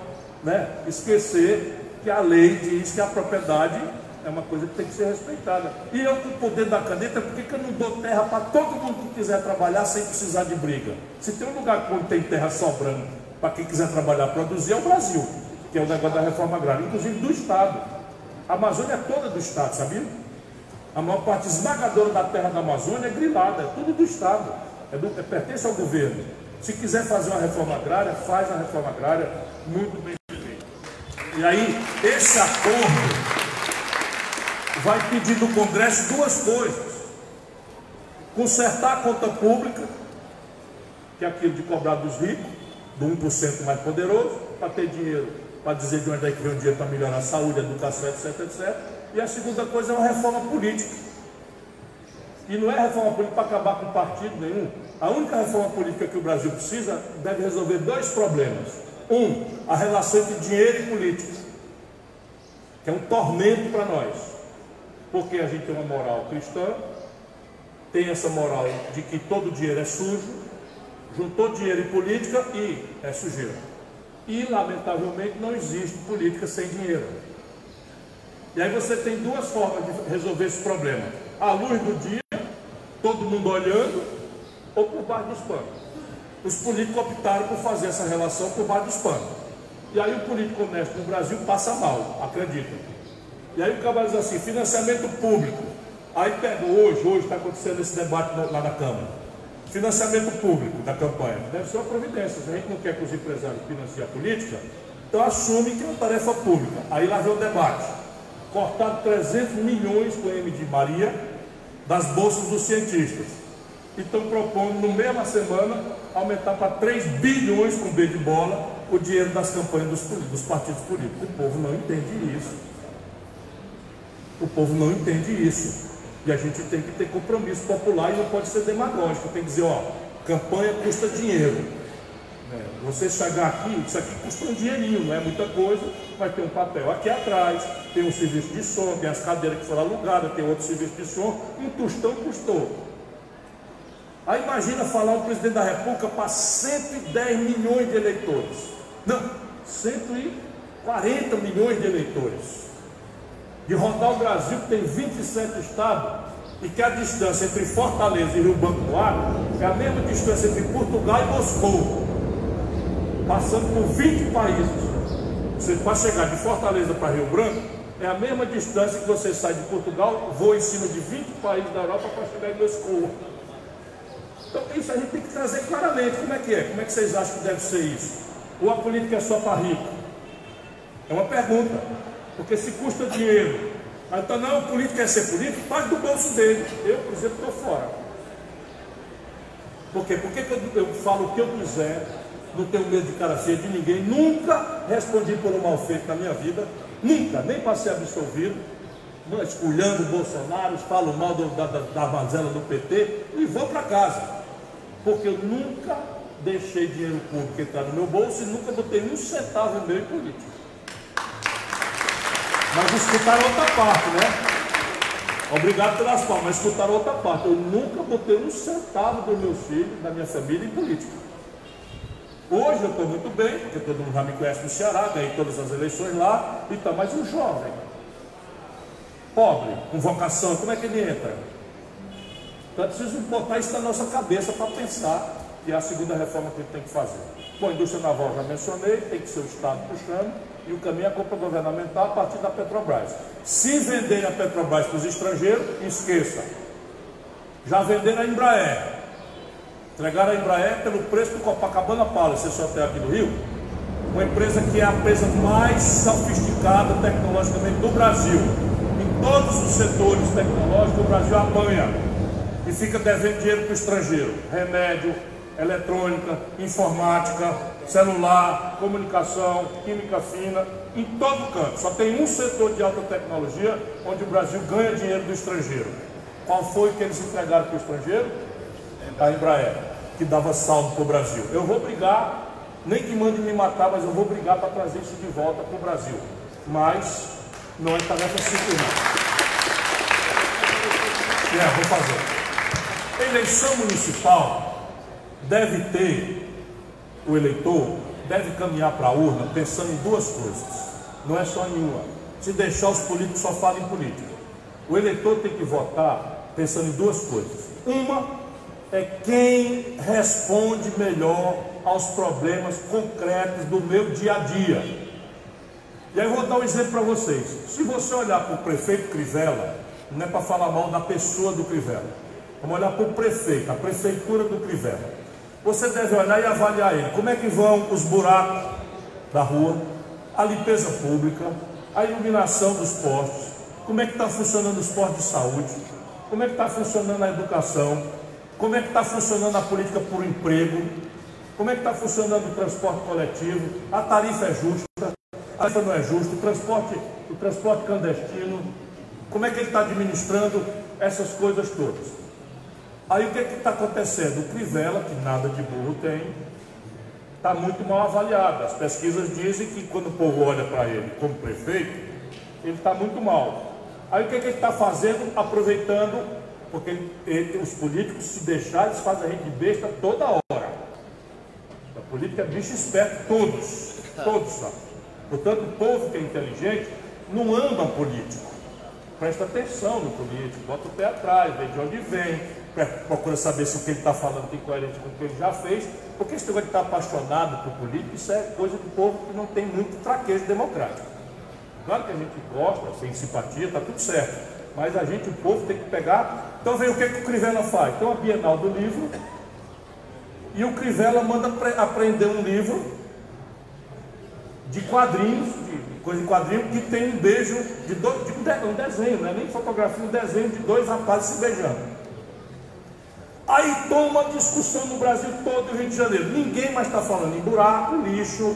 né, esquecer que a lei diz que a propriedade é uma coisa que tem que ser respeitada. E eu, com o poder da caneta, por que, que eu não dou terra para todo mundo que quiser trabalhar sem precisar de briga? Se tem um lugar onde tem terra sobrando para quem quiser trabalhar, produzir, é o Brasil, que é o negócio da reforma agrária, inclusive do Estado. A Amazônia é toda do Estado, sabia? A maior parte esmagadora da terra da Amazônia é grilada, é tudo do Estado, é do, é, pertence ao governo. Se quiser fazer uma reforma agrária, faz a reforma agrária muito bem. E aí, esse acordo vai pedir do Congresso duas coisas: consertar a conta pública, que é aquilo de cobrar dos ricos, do 1% mais poderoso, para ter dinheiro, para dizer de onde é que vem o dinheiro para melhorar a saúde, a educação, etc, etc. E a segunda coisa é uma reforma política. E não é reforma política para acabar com partido nenhum. A única reforma política que o Brasil precisa deve resolver dois problemas. Um, a relação entre dinheiro e política, que é um tormento para nós porque a gente tem uma moral cristã, tem essa moral de que todo dinheiro é sujo, juntou dinheiro e política e é sujeira. E, lamentavelmente, não existe política sem dinheiro. E aí você tem duas formas de resolver esse problema: a luz do dia, todo mundo olhando, ou por baixo dos panos. Os políticos optaram por fazer essa relação por baixo dos panos. E aí o político honesto no Brasil passa mal, acredita. E aí o cabral diz assim, financiamento público. Aí pega hoje, hoje está acontecendo esse debate lá na Câmara. Financiamento público da campanha. Deve ser uma providência. Se a gente não quer que os empresários financiem a política, então assume que é uma tarefa pública. Aí lá vem o debate. Cortado 300 milhões com M de Maria das bolsas dos cientistas. E estão propondo, no mesma semana, aumentar para 3 bilhões com B de bola o dinheiro das campanhas dos, dos partidos políticos. O povo não entende isso. O povo não entende isso. E a gente tem que ter compromisso popular e não pode ser demagógico. Tem que dizer, ó, campanha custa dinheiro. É, você chegar aqui, isso aqui custa um dinheirinho, não é muita coisa, mas tem um papel aqui atrás, tem um serviço de som, tem as cadeiras que foram alugadas, tem outro serviço de som, um tostão custou. Aí imagina falar um presidente da República para 110 milhões de eleitores. Não, 140 milhões de eleitores de rodar o Brasil, que tem 27 estados, e que a distância entre Fortaleza e Rio Banco do Acre é a mesma distância entre Portugal e Moscou, passando por 20 países. Você para chegar de Fortaleza para Rio Branco, é a mesma distância que você sai de Portugal, voa em cima de 20 países da Europa para chegar em Moscou. Então isso a gente tem que trazer claramente. Como é que é? Como é que vocês acham que deve ser isso? Ou a política é só para rico? É uma pergunta. Porque se custa dinheiro. Então não, o político quer ser político, pague do bolso dele. Eu, por exemplo, estou fora. Por quê? Porque eu, eu falo o que eu quiser, não tenho medo de cara feia de ninguém, nunca respondi por um mal feito na minha vida, nunca, nem para ser absolvido, esculhando Bolsonaro, falo mal do, da, da, da do PT e vou para casa. Porque eu nunca deixei dinheiro público entrar no meu bolso e nunca botei um centavo meu em política. Mas escutaram outra parte, né? Obrigado pelas palmas, mas escutaram outra parte. Eu nunca botei um centavo dos meus filhos, da minha família, em política. Hoje eu estou muito bem, porque todo mundo já me conhece no Ceará, ganhei todas as eleições lá, e tá mais um jovem, pobre, com vocação, como é que ele entra? Então é preciso botar isso na nossa cabeça para pensar que é a segunda reforma que a gente tem que fazer. Bom, a indústria naval já mencionei, tem que ser o Estado puxando, e o caminho é a compra governamental a partir da Petrobras. Se vender a Petrobras para os estrangeiros, esqueça. Já venderam a Embraer. Entregaram a Embraer pelo preço do Copacabana Palace, esse hotel aqui do Rio. Uma empresa que é a empresa mais sofisticada tecnologicamente do Brasil. Em todos os setores tecnológicos, o Brasil apanha e fica devendo dinheiro para o estrangeiro. Remédio, eletrônica, informática, celular, comunicação, química fina, em todo canto. Só tem um setor de alta tecnologia onde o Brasil ganha dinheiro do estrangeiro. Qual foi que eles entregaram para o estrangeiro? A Embraer, que dava saldo para o Brasil. Eu vou brigar, nem que mande me matar, mas eu vou brigar para trazer isso de volta para o Brasil. Mas não é tarefa simples não. É, vou fazer. Eleição municipal deve ter, o eleitor deve caminhar para a urna pensando em duas coisas, não é só em uma. Se deixar os políticos só falam em política. O eleitor tem que votar pensando em duas coisas. Uma é quem responde melhor aos problemas concretos do meu dia a dia. E aí eu vou dar um exemplo para vocês. Se você olhar para o prefeito Crivella, não é para falar mal da pessoa do Crivella. Vamos olhar para o prefeito, a prefeitura do Crivella. Você deve olhar e avaliar ele. Como é que vão os buracos da rua, a limpeza pública, a iluminação dos postos, como é que está funcionando os postos de saúde, como é que está funcionando a educação, como é que está funcionando a política por emprego, como é que está funcionando o transporte coletivo, a tarifa é justa, a tarifa não é justa, o transporte, o transporte clandestino, como é que ele está administrando essas coisas todas. Aí o que é está acontecendo? O Crivella, que nada de burro tem, está muito mal avaliado. As pesquisas dizem que quando o povo olha para ele como prefeito, ele está muito mal. Aí o que, é que ele está fazendo? Aproveitando, porque ele, ele, os políticos, se deixar, eles fazem a gente besta toda hora. A política é bicho esperto, todos, todos sabem. Portanto, o povo que é inteligente não anda político. Presta atenção no político, bota o pé atrás, vê de onde vem, procura saber se o que ele está falando tem coerência com o que ele já fez, porque esse negócio de estar apaixonado por político, isso é coisa do povo que não tem muito traquejo democrático. Claro que a gente gosta, tem simpatia, está tudo certo, mas a gente, o povo, tem que pegar. Então vem o que, que o Crivella faz? Tem uma Bienal do livro, e o Crivella manda aprender um livro de quadrinhos, de coisa de quadrinho, que tem um beijo de, dois, de um, desenho, não é nem fotografia, um desenho de dois rapazes se beijando. Aí toma discussão no Brasil todo e Rio de Janeiro. Ninguém mais está falando em buraco, lixo,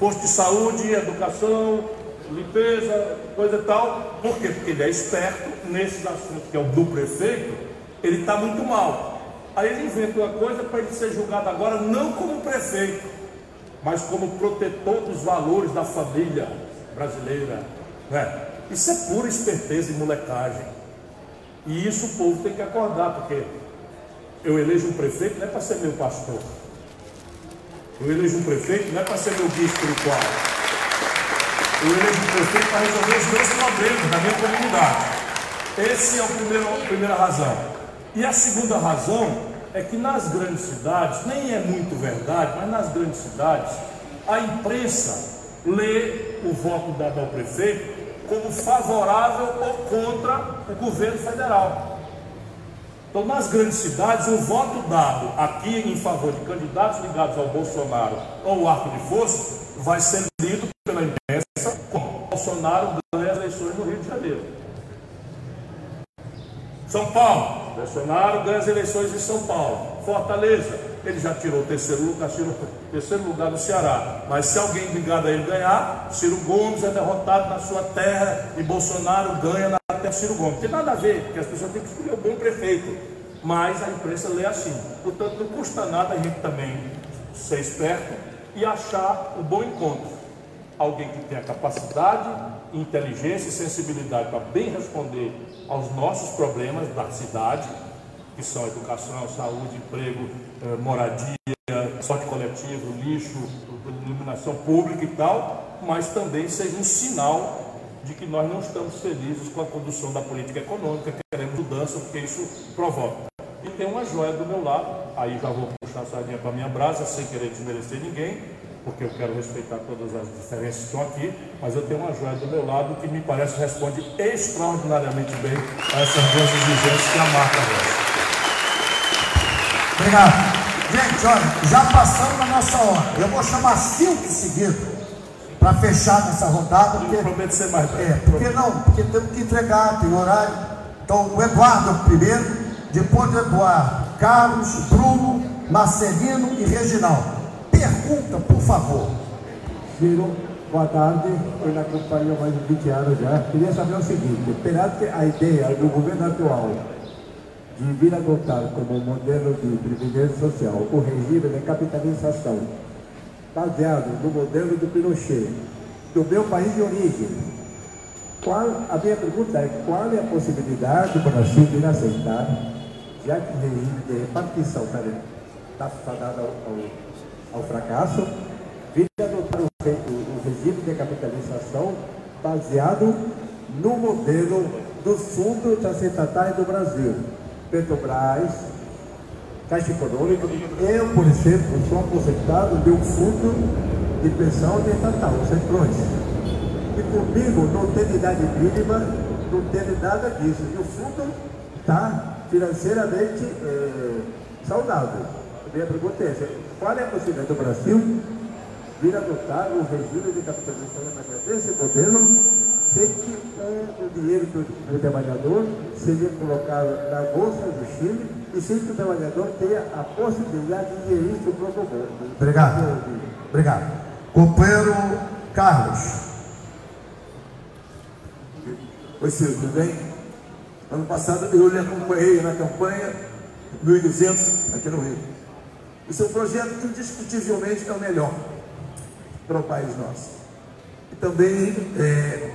posto de saúde, educação, limpeza, coisa e tal. Por quê? Porque ele é esperto nesses assuntos, que é o do prefeito, ele está muito mal. Aí ele inventa uma coisa para ele ser julgado agora não como prefeito, mas como protetor dos valores da família brasileira. Né? Isso é pura esperteza e molecagem. E isso o povo tem que acordar, porque eu elejo um prefeito não é para ser meu pastor. Eu elejo um prefeito não é para ser meu guia espiritual. Eu elejo um prefeito para resolver os meus problemas da minha comunidade. Essa é a primeira, a primeira razão. E a segunda razão é que nas grandes cidades, nem é muito verdade, mas nas grandes cidades, a imprensa lê o voto dado ao prefeito como favorável ou contra o governo federal. Então, nas grandes cidades, o voto dado aqui em favor de candidatos ligados ao Bolsonaro ou o arco de força vai ser lido pela imprensa como Bolsonaro ganha as eleições no Rio de Janeiro. São Paulo, Bolsonaro ganha as eleições em São Paulo. Fortaleza, ele já tirou o terceiro lugar, tirou o terceiro lugar no Ceará. Mas se alguém ligado a ele ganhar, Ciro Gomes é derrotado na sua terra e Bolsonaro ganha na terra Ciro Gomes. Tem nada a ver, porque as pessoas têm que escolher o bom prefeito. Mas a imprensa lê assim. Portanto, não custa nada a gente também ser esperto e achar o bom encontro. Alguém que tenha capacidade, inteligência e sensibilidade para bem responder aos nossos problemas da cidade, que são educação, saúde, emprego, moradia, sorte coletivo, lixo, iluminação pública e tal, mas também seja um sinal de que nós não estamos felizes com a condução da política econômica, queremos mudança, porque isso provoca E tem uma joia do meu lado, aí já vou puxar a sardinha para minha brasa, sem querer desmerecer ninguém, porque eu quero respeitar todas as diferenças que estão aqui, mas eu tenho uma joia do meu lado que me parece responde extraordinariamente bem a essas duas exigências que a marca resta. Obrigado. Gente, olha, já passamos da nossa hora. Eu vou chamar cinco seguidos para fechar nessa rodada. Porque, prometo ser mais breve. É, porque não, porque temos que entregar, tem horário. Então, o Eduardo primeiro, depois do Eduardo, Carlos, Bruno, Marcelino e Reginaldo. Pergunta, por favor. Ciro, boa tarde. Eu na acompanho mais de 20 anos já. Queria saber o seguinte: perante a ideia do governo atual de vir adotar como modelo de previdência social o regime de capitalização baseado no modelo do Pinochet, do meu país de origem. Qual, a minha pergunta é qual é a possibilidade do Brasil vir aceitar, já que o regime de repartição está fadado ao, ao, ao, fracasso, vir adotar o, o, regime de capitalização baseado no modelo dos fundos das estatais do Brasil. Petrobras, Caixa Econômica. Eu, por exemplo, sou aposentado de um fundo de pensão de estatal, Centrões. E comigo não tem idade mínima, não tem nada disso. E o fundo está financeiramente é, saudável. A minha pergunta é qual é a possibilidade do Brasil vir adotar um regime de capitalização desse modelo sem que o dinheiro do, do trabalhador seja colocado na Bolsa do Chile e sem que o trabalhador tenha a possibilidade de gerir seu próprio bolso. Obrigado. Obrigado. Companheiro Carlos. Oi, Ciro, tudo bem? Ano passado eu lhe acompanhei na campanha 1200 aqui no Rio. O seu projeto, indiscutivelmente, é o melhor para o país nosso. E também é,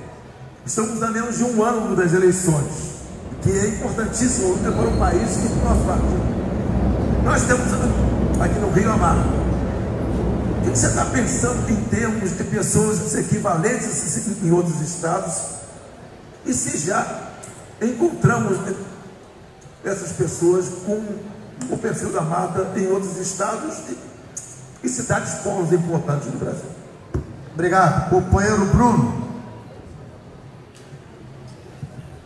estamos a menos de um ano das eleições, que é importantíssimo para o país que nós fazemos. Nós temos aqui no Rio Amaro. O que você está pensando em termos de pessoas equivalentes em outros estados? E se já encontramos essas pessoas com o perfil da mata em outros estados e cidades e importantes do Brasil? Obrigado. Companheiro Bruno.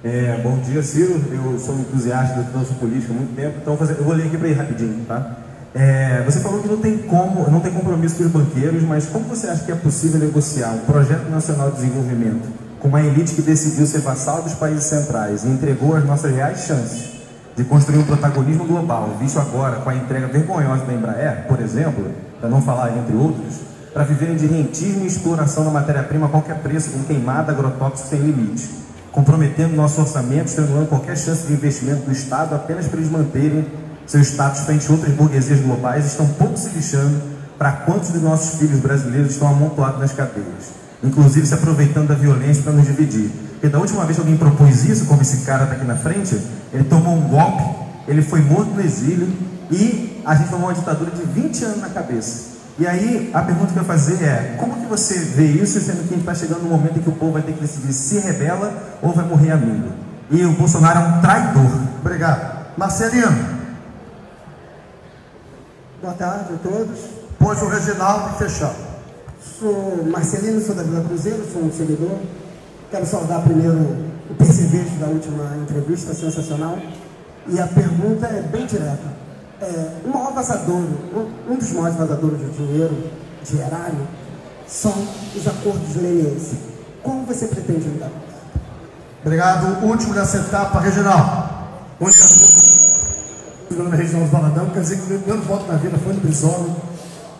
É, bom dia, Ciro. Eu sou um entusiasta da transição política há muito tempo, então eu vou ler aqui para ir rapidinho, tá? É, você falou que não tem como, não tem compromisso com os banqueiros, mas como você acha que é possível negociar um projeto nacional de desenvolvimento com uma elite que decidiu ser vassal dos países centrais e entregou as nossas reais chances de construir um protagonismo global, visto agora com a entrega vergonhosa da Embraer, por exemplo, para não falar entre outros, para viverem de rentismo e exploração da matéria-prima a qualquer preço, com queimada agrotóxico sem limite, comprometendo nosso orçamento, estrangulando qualquer chance de investimento do Estado apenas para eles manterem seu status frente a outras burguesias globais, estão pouco se lixando para quantos de nossos filhos brasileiros estão amontoados nas cadeias, inclusive se aproveitando da violência para nos dividir. Porque da última vez que alguém propôs isso, como esse cara está aqui na frente, ele tomou um golpe, ele foi morto no exílio e a gente tomou uma ditadura de 20 anos na cabeça. E aí, a pergunta que eu vou fazer é: como que você vê isso, sendo que está chegando no momento em que o povo vai ter que decidir se rebela ou vai morrer amigo? E o Bolsonaro é um traidor. Obrigado. Marcelino. Boa tarde a todos. Pôs o Reginaldo fechamos. Sou Marcelino, sou da Vila Cruzeiro, sou um seguidor. Quero saudar primeiro o percevejo da última entrevista, sensacional. E a pergunta é bem direta é, o maior vazador, um, um, dos maiores vazadores de dinheiro, de erário, são os acordos lenienses. Como você pretende lidar? Obrigado. Último dessa etapa, regional. Onde nome é Reginaldo Baladão, quer dizer que meu primeiro voto na vida foi no Brizola.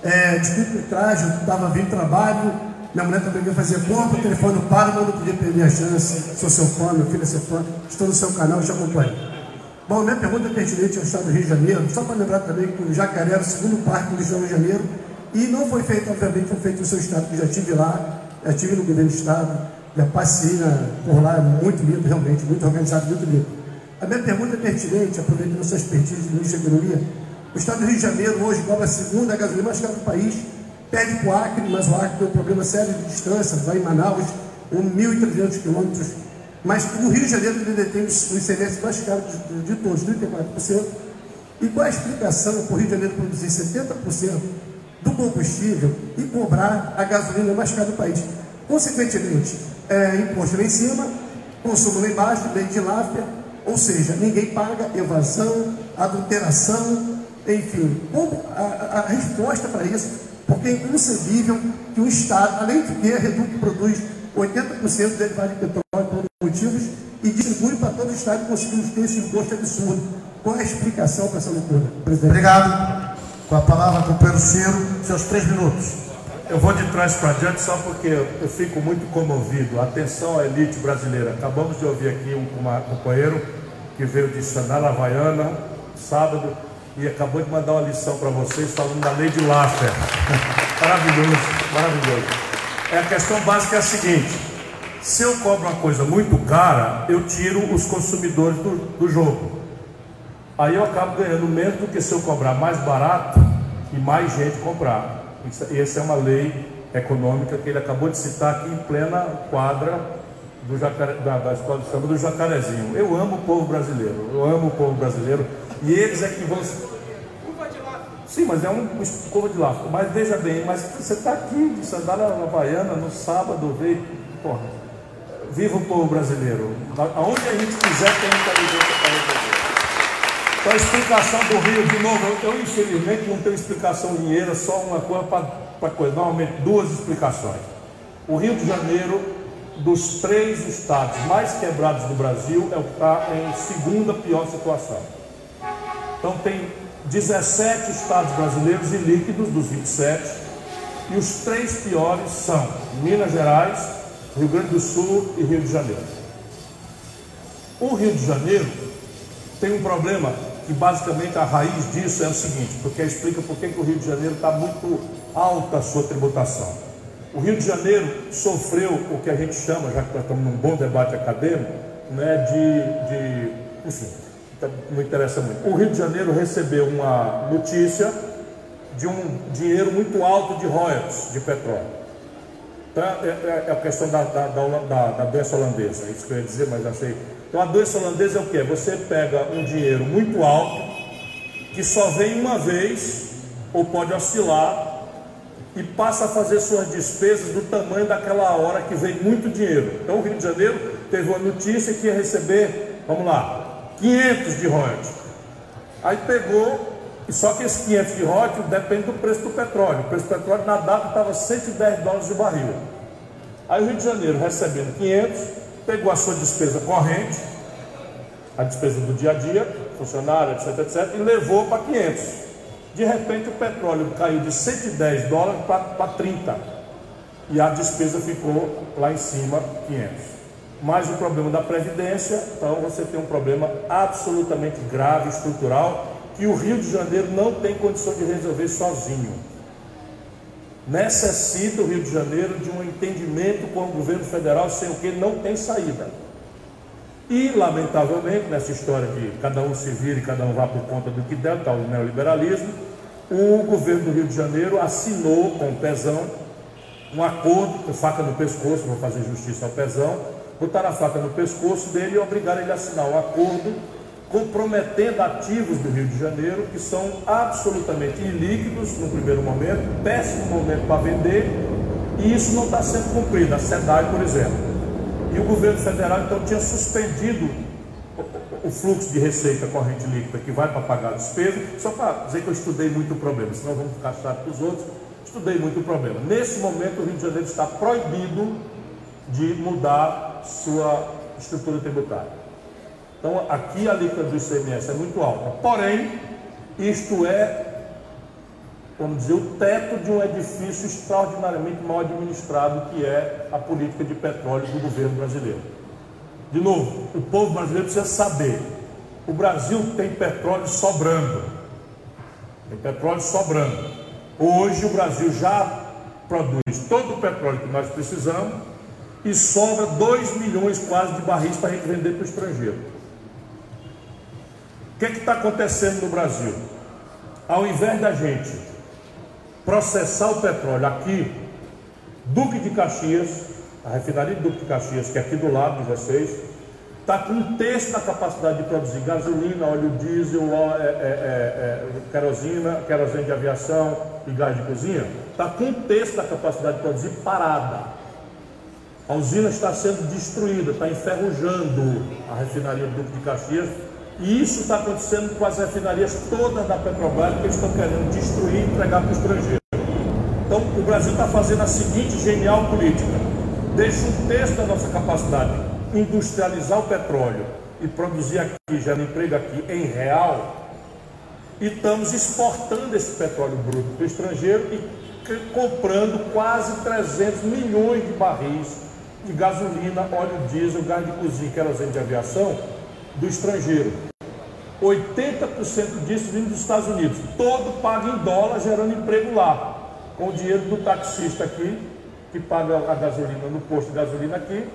É, o traje, eu estava vindo trabalho, minha mulher também veio fazer compra, o telefone para, mas não podia perder a chance. Sou seu fã, meu filho é seu fã, estou no seu canal, te acompanho. Bom, minha pergunta é pertinente ao Estado do Rio de Janeiro, só para lembrar também que o Jacaré era o segundo parque do Rio de Janeiro, e não foi feito, obviamente, foi feito no seu estado, que já estive lá, já estive no governo do estado, já passei por lá, é muito lindo, realmente, muito organizado, muito lindo. A minha pergunta é pertinente, aproveitando sua expertise de ministro da Economia. O estado do Rio de Janeiro hoje cobra a segunda gasolina mais cara do país, pede para o Acre, mas o Acre tem um problema sério de distância, vai em Manaus, 1.300 quilômetros mas o Rio de Janeiro ele detém o ICMS mais caro de, de, todos, 34%. E qual a explicação para o Rio de Janeiro produzir 70% do combustível e cobrar a gasolina mais cara do país? Consequentemente, é, imposto lá em cima, consumo lá embaixo, lei de láfia, ou seja, ninguém paga evasão, adulteração, enfim. Como a, a resposta para isso? Porque é inconcebível que o Estado, além de ter a Reduc produz 80% do derivado de petróleo por motivos e distribui para todo o Estado e conseguimos ter esse imposto absurdo. Qual é a explicação para essa loucura, presidente? Obrigado. Com a palavra, companheiro Ciro, seus três minutos. Eu vou de trás para diante só porque eu fico muito comovido. Atenção à elite brasileira. Acabamos de ouvir aqui um companheiro que veio de Sanala Havaiana, sábado, e acabou de mandar uma lição para vocês falando da lei de Laffer. maravilhoso, maravilhoso. É a questão básica é a seguinte: se eu cobro uma coisa muito cara, eu tiro os consumidores do, do jogo. Aí eu acabo ganhando menos do que se eu cobrar mais barato e mais gente comprar. Isso, essa é uma lei econômica que ele acabou de citar aqui em plena quadra jacare, da, da escola de samba do Jacarezinho. Eu amo o povo brasileiro, eu amo o povo brasileiro e eles é que vão. Sim, mas é um escova de lá. Mas veja bem, mas você está aqui de sandália havaiana no sábado, veio. Porra, viva o povo brasileiro. Aonde a gente quiser tem inteligência para resolver. Então a explicação do Rio, de novo, eu, eu infelizmente não tenho explicação dinheiro, só uma coisa para coisa, normalmente duas explicações. O Rio de Janeiro, dos três estados mais quebrados do Brasil, é o que está em segunda pior situação. Então tem 17 estados brasileiros ilíquidos dos 27, e os três piores são Minas Gerais, Rio Grande do Sul e Rio de Janeiro. O Rio de Janeiro tem um problema que basicamente a raiz disso é o seguinte, porque explica por que o Rio de Janeiro está muito alta a sua tributação. O Rio de Janeiro sofreu o que a gente chama, já que nós estamos num bom debate acadêmico, né, de, de enfim, não interessa muito. O Rio de Janeiro recebeu uma notícia de um dinheiro muito alto de royalties de petróleo. Então, é, é, a questão da, da, da, da, doença holandesa, é isso que eu ia dizer, mas achei. Então, a doença holandesa é o que? Você pega um dinheiro muito alto, que só vem uma vez, ou pode oscilar, e passa a fazer suas despesas do tamanho daquela hora que vem muito dinheiro. Então, o Rio de Janeiro teve uma notícia que ia receber, vamos lá, 500 de royalties. Aí pegou, e só que esse 500 de royalties depende do preço do petróleo. O preço do petróleo na data estava 110 dólares de barril. Aí o Rio de Janeiro recebendo 500, pegou a sua despesa corrente, a despesa do dia a dia, funcionário, etc, etc, e levou para 500. De repente o petróleo caiu de 110 dólares para 30. E a despesa ficou lá em cima, 500 mais o problema da Previdência, então você tem um problema absolutamente grave, estrutural, que o Rio de Janeiro não tem condição de resolver sozinho. Necessita o Rio de Janeiro de um entendimento com o governo federal, sem o que não tem saída. E, lamentavelmente, nessa história de cada um se vira e cada um vá por conta do que der, tal neoliberalismo, o governo do Rio de Janeiro assinou com o Pezão um acordo, com faca no pescoço, vou fazer justiça ao Pezão, botar a faca no pescoço dele e obrigar ele a assinar um acordo comprometendo ativos do Rio de Janeiro que são absolutamente ilíquidos no primeiro momento, péssimo momento para vender, e isso não está sendo cumprido. A SEDAI, por exemplo. E o governo federal então tinha suspendido o fluxo de receita corrente líquida que vai para pagar a despesa, só para dizer que eu estudei muito o problema, senão vamos ficar chato para os outros. Estudei muito o problema. Nesse momento, o Rio de Janeiro está proibido de mudar sua estrutura tributária. Então, aqui a alíquota do ICMS é muito alta. Porém, isto é, vamos dizer, o teto de um edifício extraordinariamente mal administrado, que é a política de petróleo do governo brasileiro. De novo, o povo brasileiro precisa saber: o Brasil tem petróleo sobrando. Tem petróleo sobrando. Hoje, o Brasil já produz todo o petróleo que nós precisamos e sobra 2 milhões quase de barris para a gente vender para o estrangeiro. O que é está acontecendo no Brasil? Ao invés da gente processar o petróleo aqui, Duque de Caxias, a refinaria de Duque de Caxias, que é aqui do lado de vocês, está com um terço da capacidade de produzir gasolina, óleo diesel, é, é, é, querosina, querosene de aviação e gás de cozinha. Está com um terço da capacidade de produzir parada. A usina está sendo destruída, está enferrujando a refinaria do Duque de Caxias. E isso está acontecendo com as refinarias todas da Petrobras, que eles estão querendo destruir e entregar para o estrangeiro. Então, o Brasil está fazendo a seguinte genial política: deixa um terço da nossa capacidade industrializar o petróleo e produzir aqui, gerar emprego aqui em real, e estamos exportando esse petróleo bruto para o estrangeiro e comprando quase 300 milhões de barris de gasolina, óleo diesel, gás de cozinha, querosene de aviação do estrangeiro. 80% disso vindo dos Estados Unidos, todo pago em dólar, gerando emprego lá, com o dinheiro do taxista aqui, que paga a gasolina no posto de gasolina aqui,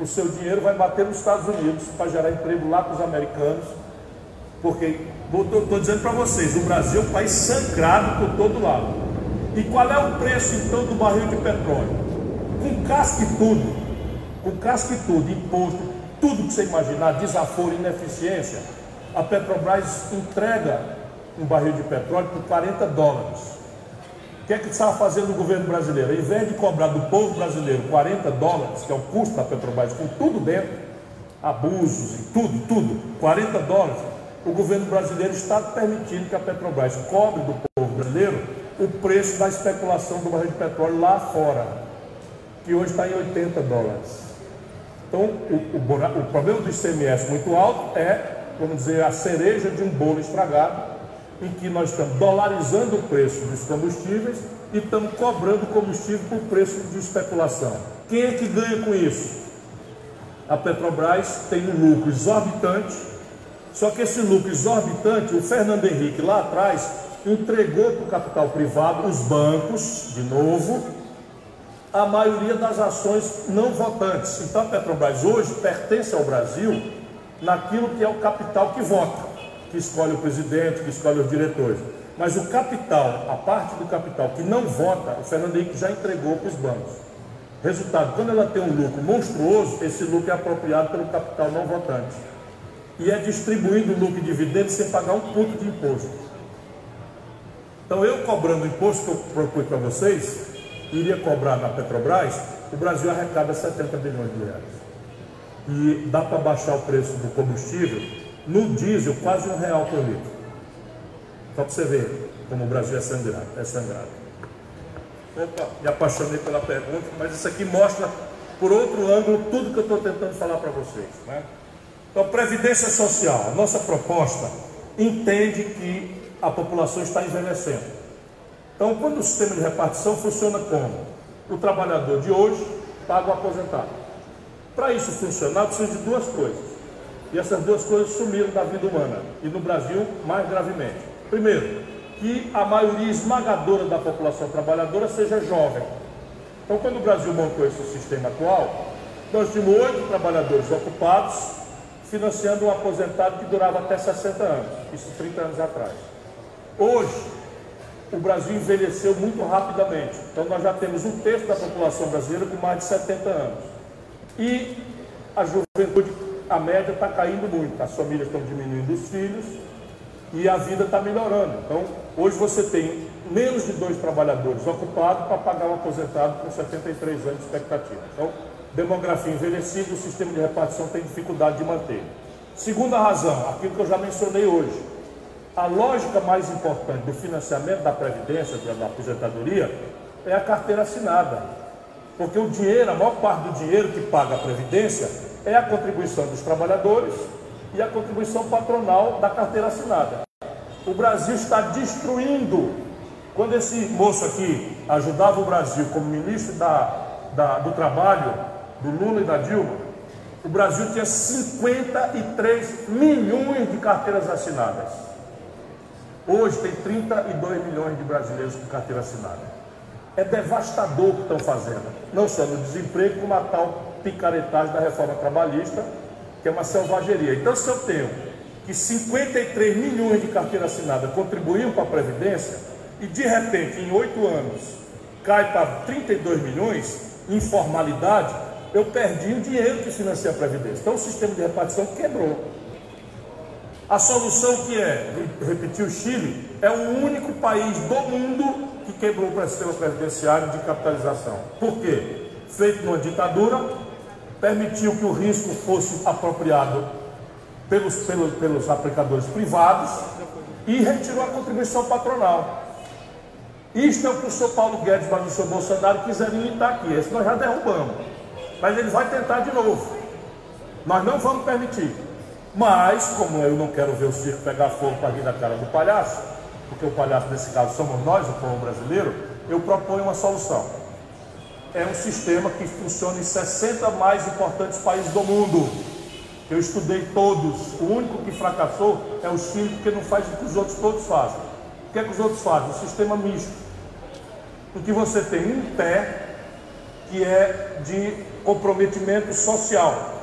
o seu dinheiro vai bater nos Estados Unidos para gerar emprego lá para os americanos, porque estou dizendo para vocês, o Brasil é um país sangrado por todo lado. E qual é o preço então do barril de petróleo? Com casca e tudo, com casca e tudo, imposto, tudo que você imaginar, desaforo, ineficiência, a Petrobras entrega um barril de petróleo por 40 dólares. O que é que estava fazendo o governo brasileiro? Em vez de cobrar do povo brasileiro 40 dólares, que é o custo da Petrobras, com tudo dentro, abusos e tudo, tudo, 40 dólares, o governo brasileiro está permitindo que a Petrobras cobre do povo brasileiro o preço da especulação do barril de petróleo lá fora, que hoje está em 80 dólares. Então, o, o, o problema do ICMS muito alto é, vamos dizer, a cereja de um bolo estragado, em que nós estamos dolarizando o preço dos combustíveis e estamos cobrando combustível por preço de especulação. Quem é que ganha com isso? A Petrobras tem um lucro exorbitante, só que esse lucro exorbitante, o Fernando Henrique lá atrás entregou para o capital privado, os bancos, de novo, a maioria das ações não votantes. Então a Petrobras hoje pertence ao Brasil naquilo que é o capital que vota que escolhe o presidente, que escolhe os diretores. Mas o capital, a parte do capital que não vota, o Fernando Henrique já entregou para os bancos. Resultado, quando ela tem um lucro monstruoso, esse lucro é apropriado pelo capital não votante. E é distribuído lucro e dividendos sem pagar um ponto de imposto. Então eu cobrando o imposto que eu propus para vocês, iria cobrar na Petrobras, o Brasil arrecada 70 bilhões de reais. E dá para baixar o preço do combustível no diesel, quase um real por litro. Só para você ver como o Brasil é sangrado. É sangrado. Opa, me apaixonei pela pergunta, mas isso aqui mostra, por outro ângulo, tudo que eu estou tentando falar para vocês. Né? Então, Previdência Social, a nossa proposta entende que a população está envelhecendo. Então, quando o sistema de repartição funciona como? O trabalhador de hoje paga o aposentado. Para isso funcionar, precisa de duas coisas. E essas duas coisas sumiram da vida humana. E no Brasil, mais gravemente. Primeiro, que a maioria esmagadora da população trabalhadora seja jovem. Então, quando o Brasil montou esse sistema atual, nós tínhamos oito trabalhadores ocupados, financiando um aposentado que durava até 60 anos, isso 30 anos atrás. Hoje, o Brasil envelheceu muito rapidamente, então nós já temos um terço da população brasileira com mais de 70 anos. E a juventude a média está caindo muito, as famílias estão diminuindo os filhos e a vida está melhorando. Então, hoje você tem menos de dois trabalhadores ocupados para pagar um aposentado com 73 anos de expectativa. Então, demografia envelhecida, o sistema de repartição tem dificuldade de manter. Segunda razão, aquilo que eu já mencionei hoje. A lógica mais importante do financiamento da Previdência, da aposentadoria, é a carteira assinada. Porque o dinheiro, a maior parte do dinheiro que paga a Previdência é a contribuição dos trabalhadores e a contribuição patronal da carteira assinada. O Brasil está destruindo. Quando esse moço aqui ajudava o Brasil como ministro da, da, do Trabalho, do Lula e da Dilma, o Brasil tinha 53 milhões de carteiras assinadas. Hoje tem 32 milhões de brasileiros com carteira assinada. É devastador o que estão fazendo, não só no desemprego, como a tal picaretagem da reforma trabalhista, que é uma selvageria. Então, se eu tenho que 53 milhões de carteira assinada contribuíam para a Previdência, e de repente, em oito anos, cai para 32 milhões, informalidade, eu perdi o dinheiro que financia a Previdência. Então o sistema de repartição quebrou. A solução que é, repetir o Chile, é o único país do mundo que quebrou o sistema previdenciário de capitalização. Por quê? Feito numa ditadura, permitiu que o risco fosse apropriado pelos, pelos, pelos aplicadores privados e retirou a contribuição patronal. Isto é o que o senhor Paulo Guedes e o senhor Bolsonaro quiserem limitar aqui. Esse nós já derrubamos. Mas ele vai tentar de novo. Nós não vamos permitir. Mas, como eu não quero ver o circo pegar fogo para rir da cara do palhaço, porque o palhaço nesse caso somos nós, o povo brasileiro, eu proponho uma solução. É um sistema que funciona em 60 mais importantes países do mundo. Eu estudei todos. O único que fracassou é o Chile, porque não faz o que os outros todos fazem. O que é que os outros fazem? O sistema misto. Em que você tem um pé que é de comprometimento social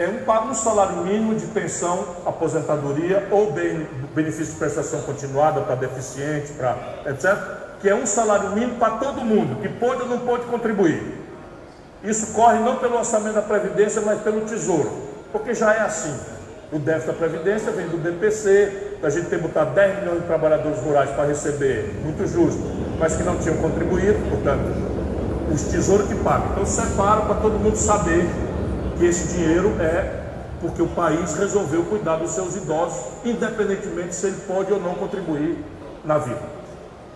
é um paga um salário mínimo de pensão, aposentadoria ou bem, benefício de prestação continuada para deficiente, para etc., que é um salário mínimo para todo mundo, que pode ou não pode contribuir. Isso corre não pelo orçamento da Previdência, mas pelo Tesouro, porque já é assim. O déficit da Previdência vem do BPC, a gente tem botado 10 milhões de trabalhadores rurais para receber, muito justo, mas que não tinham contribuído, portanto, os tesouros que pagam. Então separa para todo mundo saber que esse dinheiro é porque o país resolveu cuidar dos seus idosos, independentemente se ele pode ou não contribuir na vida.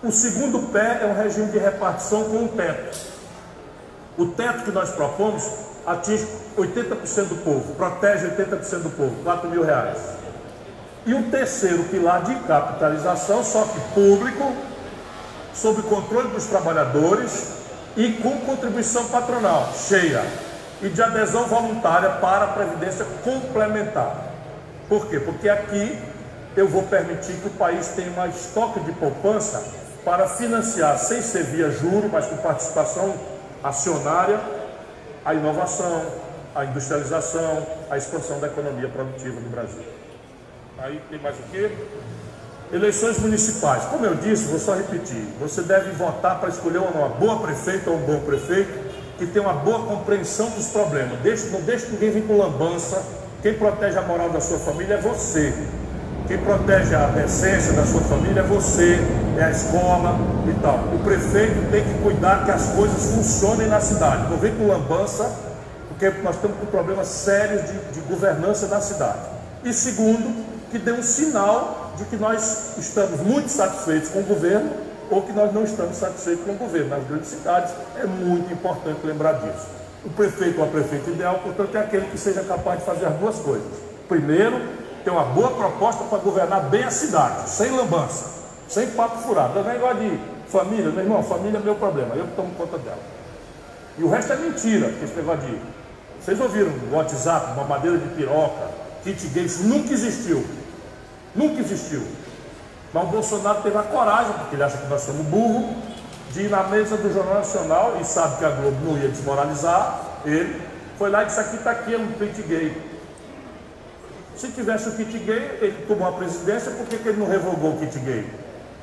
O segundo pé é um regime de repartição com um teto. O teto que nós propomos atinge 80% do povo, protege 80% do povo, 4 mil reais. E o terceiro pilar de capitalização, só que público, sob controle dos trabalhadores e com contribuição patronal cheia, e de adesão voluntária para a previdência complementar. Por quê? Porque aqui eu vou permitir que o país tenha uma estoque de poupança para financiar, sem ser via juro, mas com participação acionária, a inovação, a industrialização, a expansão da economia produtiva no Brasil. Aí tem mais o quê? Eleições municipais. Como eu disse, vou só repetir: você deve votar para escolher uma boa prefeita ou um bom prefeito que tem uma boa compreensão dos problemas. Não deixe ninguém vir com lambança. Quem protege a moral da sua família é você. Quem protege a decência da sua família é você, é a escola e tal. O prefeito tem que cuidar que as coisas funcionem na cidade. Não vem com lambança, porque nós estamos com problemas sérios de, de governança da cidade. E segundo, que dê um sinal de que nós estamos muito satisfeitos com o governo ou que nós não estamos satisfeitos com o governo. Nas grandes cidades é muito importante lembrar disso. O prefeito ou a prefeita ideal, portanto, é aquele que seja capaz de fazer as duas coisas. Primeiro, ter uma boa proposta para governar bem a cidade, sem lambança, sem papo furado. Não é negócio de família, meu irmão, família é meu problema, eu que tomo conta dela. E o resto é mentira, esse negócio de. Vocês ouviram o WhatsApp, uma madeira de piroca, kit gay, isso nunca existiu. Nunca existiu. Mas o Bolsonaro teve a coragem, porque ele acha que nós somos burros, de ir na mesa do Jornal Nacional e sabe que a Globo não ia desmoralizar ele. Foi lá e disse: aqui está aqui, é um kit gay. Se tivesse o kit gay, ele tomou a presidência, por que, que ele não revogou o kit gay?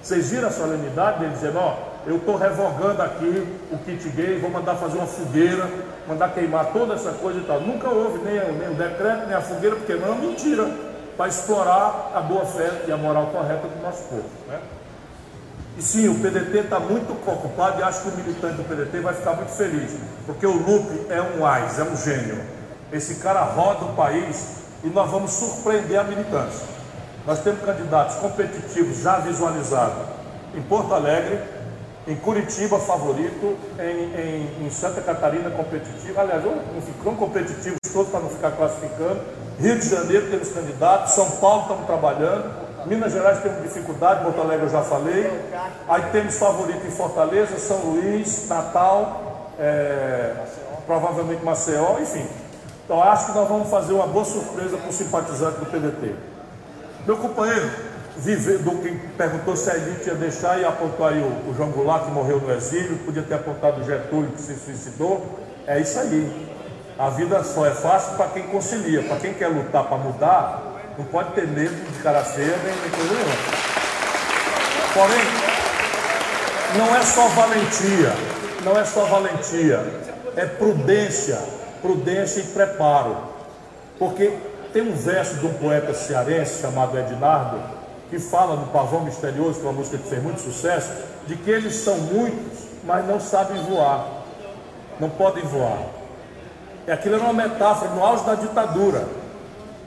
Vocês viram a solenidade dele dizendo: ó, eu estou revogando aqui o kit gay, vou mandar fazer uma fogueira, mandar queimar toda essa coisa e tal. Nunca houve nem, nem o decreto, nem a fogueira, porque não é mentira para explorar a boa fé e a moral correta do nosso povo. Né? E sim, o PDT está muito ocupado e acho que o militante do PDT vai ficar muito feliz, porque o Lupe é um AIS, é um gênio. Esse cara roda o país e nós vamos surpreender a militância. Nós temos candidatos competitivos já visualizados em Porto Alegre, em Curitiba, favorito, em, em, em Santa Catarina, competitivo. Aliás, não ficam competitivos todos para não ficar classificando Rio de Janeiro temos candidatos, São Paulo estamos trabalhando, Minas Gerais temos dificuldade, Porto Alegre eu já falei. Aí temos favorito em Fortaleza, São Luís, Natal, é, provavelmente Maceió, enfim. Então acho que nós vamos fazer uma boa surpresa para o simpatizante do PDT. Meu companheiro, do que perguntou se a elite ia deixar e apontou aí o, o João Goulart que morreu no exílio, podia ter apontado o Getúlio que se suicidou. É isso aí. A vida só é fácil para quem concilia. Para quem quer lutar para mudar, não pode ter medo de cara feia nem, nem coisa nenhuma. Porém, não é só valentia, não é só valentia, é prudência, prudência e preparo. Porque tem um verso de um poeta cearense chamado Ednardo, que fala no Pavão Misterioso, que é uma música que fez muito sucesso, de que eles são muitos, mas não sabem voar. Não podem voar. Aquilo era uma metáfora no auge da ditadura.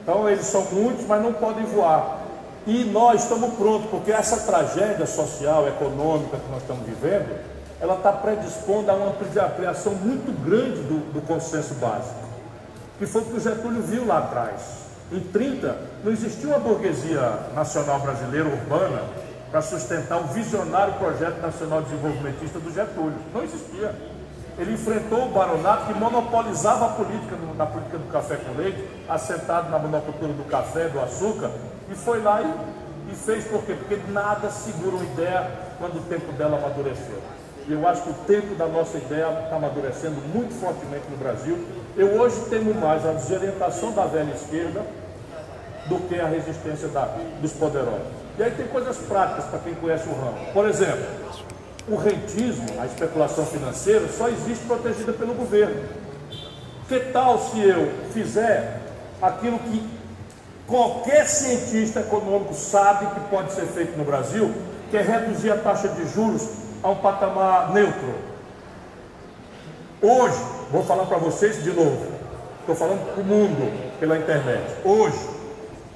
Então eles são muitos, mas não podem voar. E nós estamos prontos, porque essa tragédia social, econômica que nós estamos vivendo, ela está predispondo a uma ampliação muito grande do, do consenso básico, que foi o que o Getúlio viu lá atrás. Em 30, não existia uma burguesia nacional brasileira urbana para sustentar o visionário projeto nacional desenvolvimentista do Getúlio. Não existia. Ele enfrentou o baronato que monopolizava a política na política do café com leite, assentado na monocultura do café, do açúcar, e foi lá e, e fez por quê? Porque nada segura uma ideia quando o tempo dela amadureceu. E eu acho que o tempo da nossa ideia está amadurecendo muito fortemente no Brasil. Eu hoje temo mais a desorientação da velha esquerda do que a resistência da, dos poderosos. E aí tem coisas práticas para quem conhece o ramo. Por exemplo, o rentismo, a especulação financeira, só existe protegida pelo governo. Que tal se eu fizer aquilo que qualquer cientista econômico sabe que pode ser feito no Brasil, que é reduzir a taxa de juros a um patamar neutro? Hoje, vou falar para vocês de novo, estou falando para o mundo pela internet. Hoje,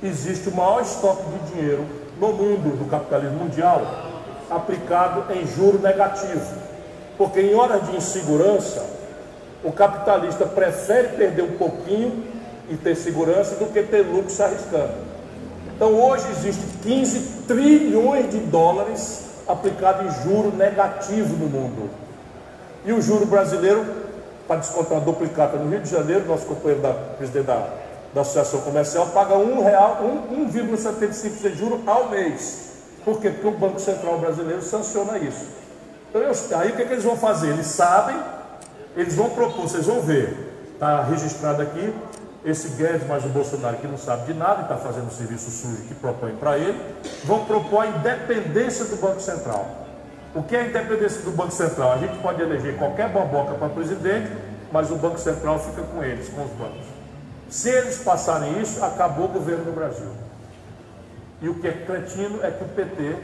existe o maior estoque de dinheiro no mundo do capitalismo mundial aplicado em juro negativo. Porque em horas de insegurança, o capitalista prefere perder um pouquinho e ter segurança do que ter lucro se arriscando. Então hoje existe 15 trilhões de dólares aplicado em juro negativo no mundo. E o juro brasileiro, para descontar uma duplicata no Rio de Janeiro, nosso companheiro da presidente da, da Associação Comercial paga um real, 1,75 de juro ao mês. Por quê? Porque o Banco Central brasileiro sanciona isso. Então, eu, aí o que, é que eles vão fazer? Eles sabem, eles vão propor, vocês vão ver, está registrado aqui, esse Guedes mais o Bolsonaro que não sabe de nada e está fazendo o serviço sujo que propõe para ele, vão propor a independência do Banco Central. O que é a independência do Banco Central? A gente pode eleger qualquer boboca para presidente, mas o Banco Central fica com eles, com os bancos. Se eles passarem isso, acabou o governo do Brasil. E o que é cretino é que o PT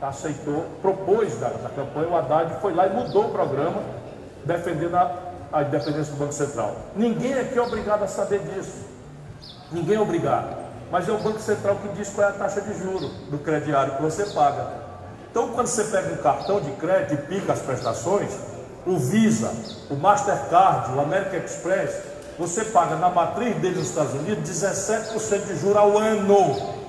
aceitou, propôs da, da campanha, o Haddad foi lá e mudou o programa, defendendo a, a independência do Banco Central. Ninguém aqui é obrigado a saber disso. Ninguém é obrigado. Mas é o Banco Central que diz qual é a taxa de juro do crediário que você paga. Então, quando você pega um cartão de crédito e pica as prestações, o Visa, o Mastercard, o American Express, você paga na matriz dele nos Estados Unidos 17% de juro ao ano.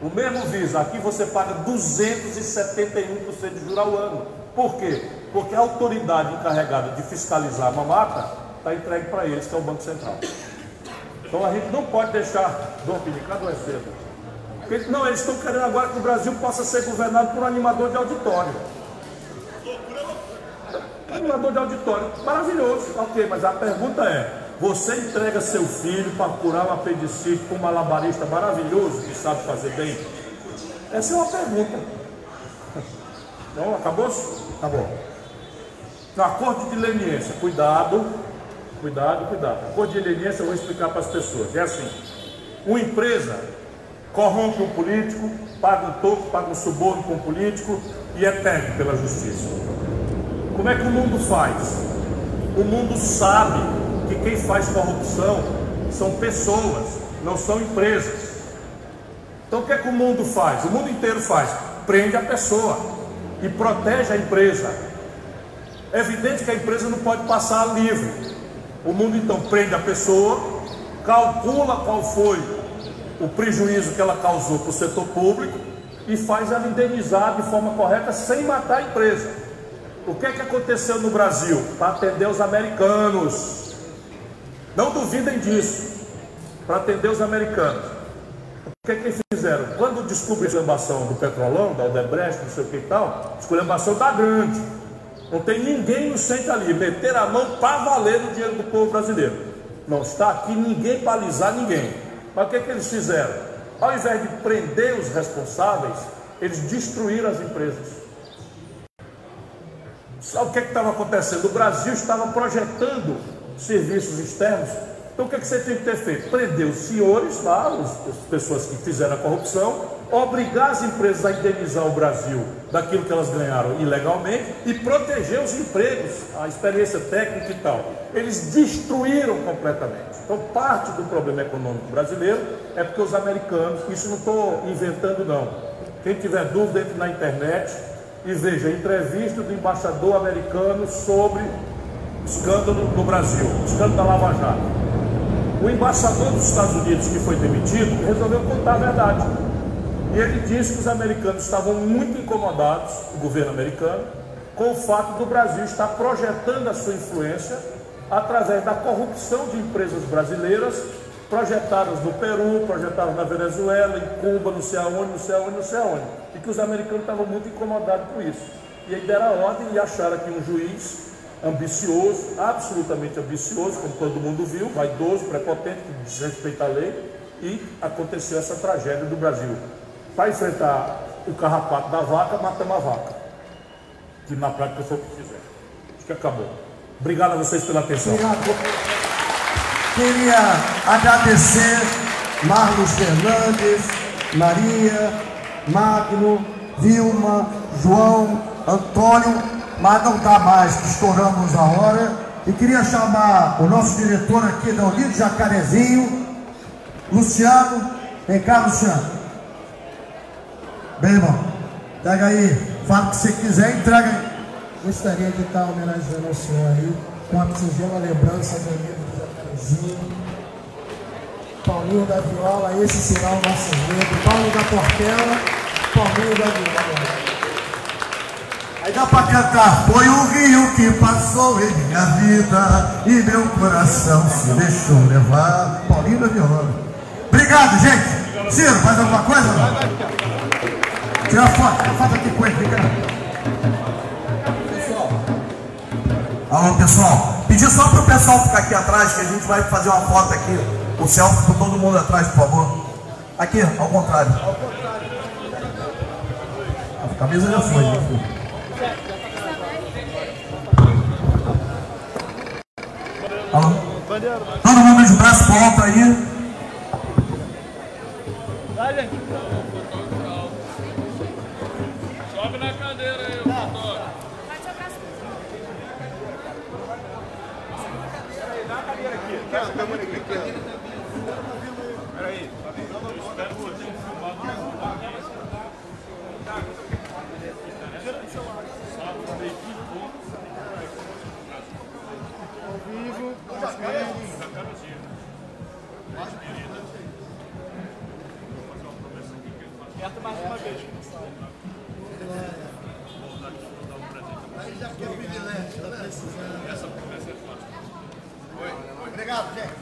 O mesmo Visa, aqui você paga 271% de juros ao ano. Por quê? Porque a autoridade encarregada de fiscalizar a mamata está entregue para eles, que é o Banco Central. Então a gente não pode deixar. Dom Pinicado é cedo. Porque, não, eles estão querendo agora que o Brasil possa ser governado por um animador de auditório. Animador de auditório, maravilhoso, ok, mas a pergunta é: você entrega seu filho para curar um apendicite para um malabarista maravilhoso que sabe fazer bem? Essa é uma pergunta. Então, acabou? Acabou. Então, acordo de leniência. Cuidado, cuidado, cuidado. Acordo de leniência eu vou explicar para as pessoas. É assim: uma empresa corrompe um político, paga um toco, paga um suborno com um político e é pego pela justiça. Como é que o mundo faz? O mundo sabe que quem faz corrupção são pessoas, não são empresas. Então o que é que o mundo faz? O mundo inteiro faz, prende a pessoa e protege a empresa. É evidente que a empresa não pode passar livre. O mundo então prende a pessoa, calcula qual foi o prejuízo que ela causou para o setor público e faz ela indenizar de forma correta sem matar a empresa. O que é que aconteceu no Brasil? Para atender os americanos. Não duvidem disso, para atender os americanos. O que é que fizeram? Quando descobre a esculhambação do petrolão, da Odebrecht, não sei o que e tal, esculhambação da grande. Não tem ninguém inocente ali. Meter a mão para valer no dinheiro do povo brasileiro. Não está aqui ninguém para alisar ninguém. Mas o que, é que eles fizeram? Ao invés de prender os responsáveis, eles destruíram as empresas. Sabe o que é estava acontecendo? O Brasil estava projetando serviços externos. Então o que, é que você tem que ter feito? Prender os senhores lá, as pessoas que fizeram a corrupção, obrigar as empresas a indenizar o Brasil daquilo que elas ganharam ilegalmente e proteger os empregos, a experiência técnica e tal. Eles destruíram completamente. Então, parte do problema econômico brasileiro é porque os americanos, isso não estou inventando, não. Quem tiver dúvida, entre na internet e veja entrevista do embaixador americano sobre escândalo no Brasil, escândalo da Lava Jato. O embaixador dos Estados Unidos que foi demitido resolveu contar a verdade. E ele disse que os americanos estavam muito incomodados, o governo americano, com o fato do Brasil estar projetando a sua influência através da corrupção de empresas brasileiras projetadas no Peru, projetadas na Venezuela, em Cuba, não sei aonde, não sei aonde, não sei aonde. E que os americanos estavam muito incomodados com isso. E aí deram a ordem e acharam que um juiz ambicioso, absolutamente ambicioso, como todo mundo viu, vaidoso, prepotente, que desrespeita a lei, e aconteceu essa tragédia do Brasil. Para enfrentar o carrapato da vaca, matamos a vaca. Que na prática foi o que fizeram. Acho que acabou. Obrigado a vocês pela atenção. Obrigado. Queria agradecer Marlos Fernandes, Maria, Magno, Vilma, João, Antônio, mas não dá mais, estouramos a hora. E queria chamar o nosso diretor aqui da Unido Jacarezinho, Luciano. Vem cá, Luciano. Bem, irmão, pega aí, fala o que você quiser, entrega aí. Gostaria de estar homenageando o senhor aí com a singela lembrança do livro do Jacarezinho. Paulinho da Viola, esse será o nosso enredo. Paulo da Portela, Paulinho da Viola. Aí dá pra cantar. Foi o rio que passou em minha vida e meu coração se deixou levar. Paulinho da Viola. Obrigado, gente. Ciro, faz alguma coisa? Tira foto, tira foto aqui com ele, fica. Alô, pessoal. Pedir só pro pessoal ficar aqui atrás, que a gente vai fazer uma foto aqui. O selfie com todo mundo atrás, por favor. Aqui, ao contrário. A camisa já foi, já foi. Todo mundo de braço pro aí. Sobe na cadeira aí, doutor. Dá a cadeira aqui. Aqui, ó. Câmera aqui. ó. Peraí. Eu espero que eu mais uma vez. Aí já quer o privilégio, tá precisando. Essa promessa é forte. Oi. Obrigado, gente.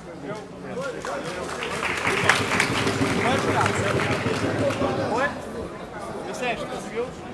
Oi? Vicente, conseguiu?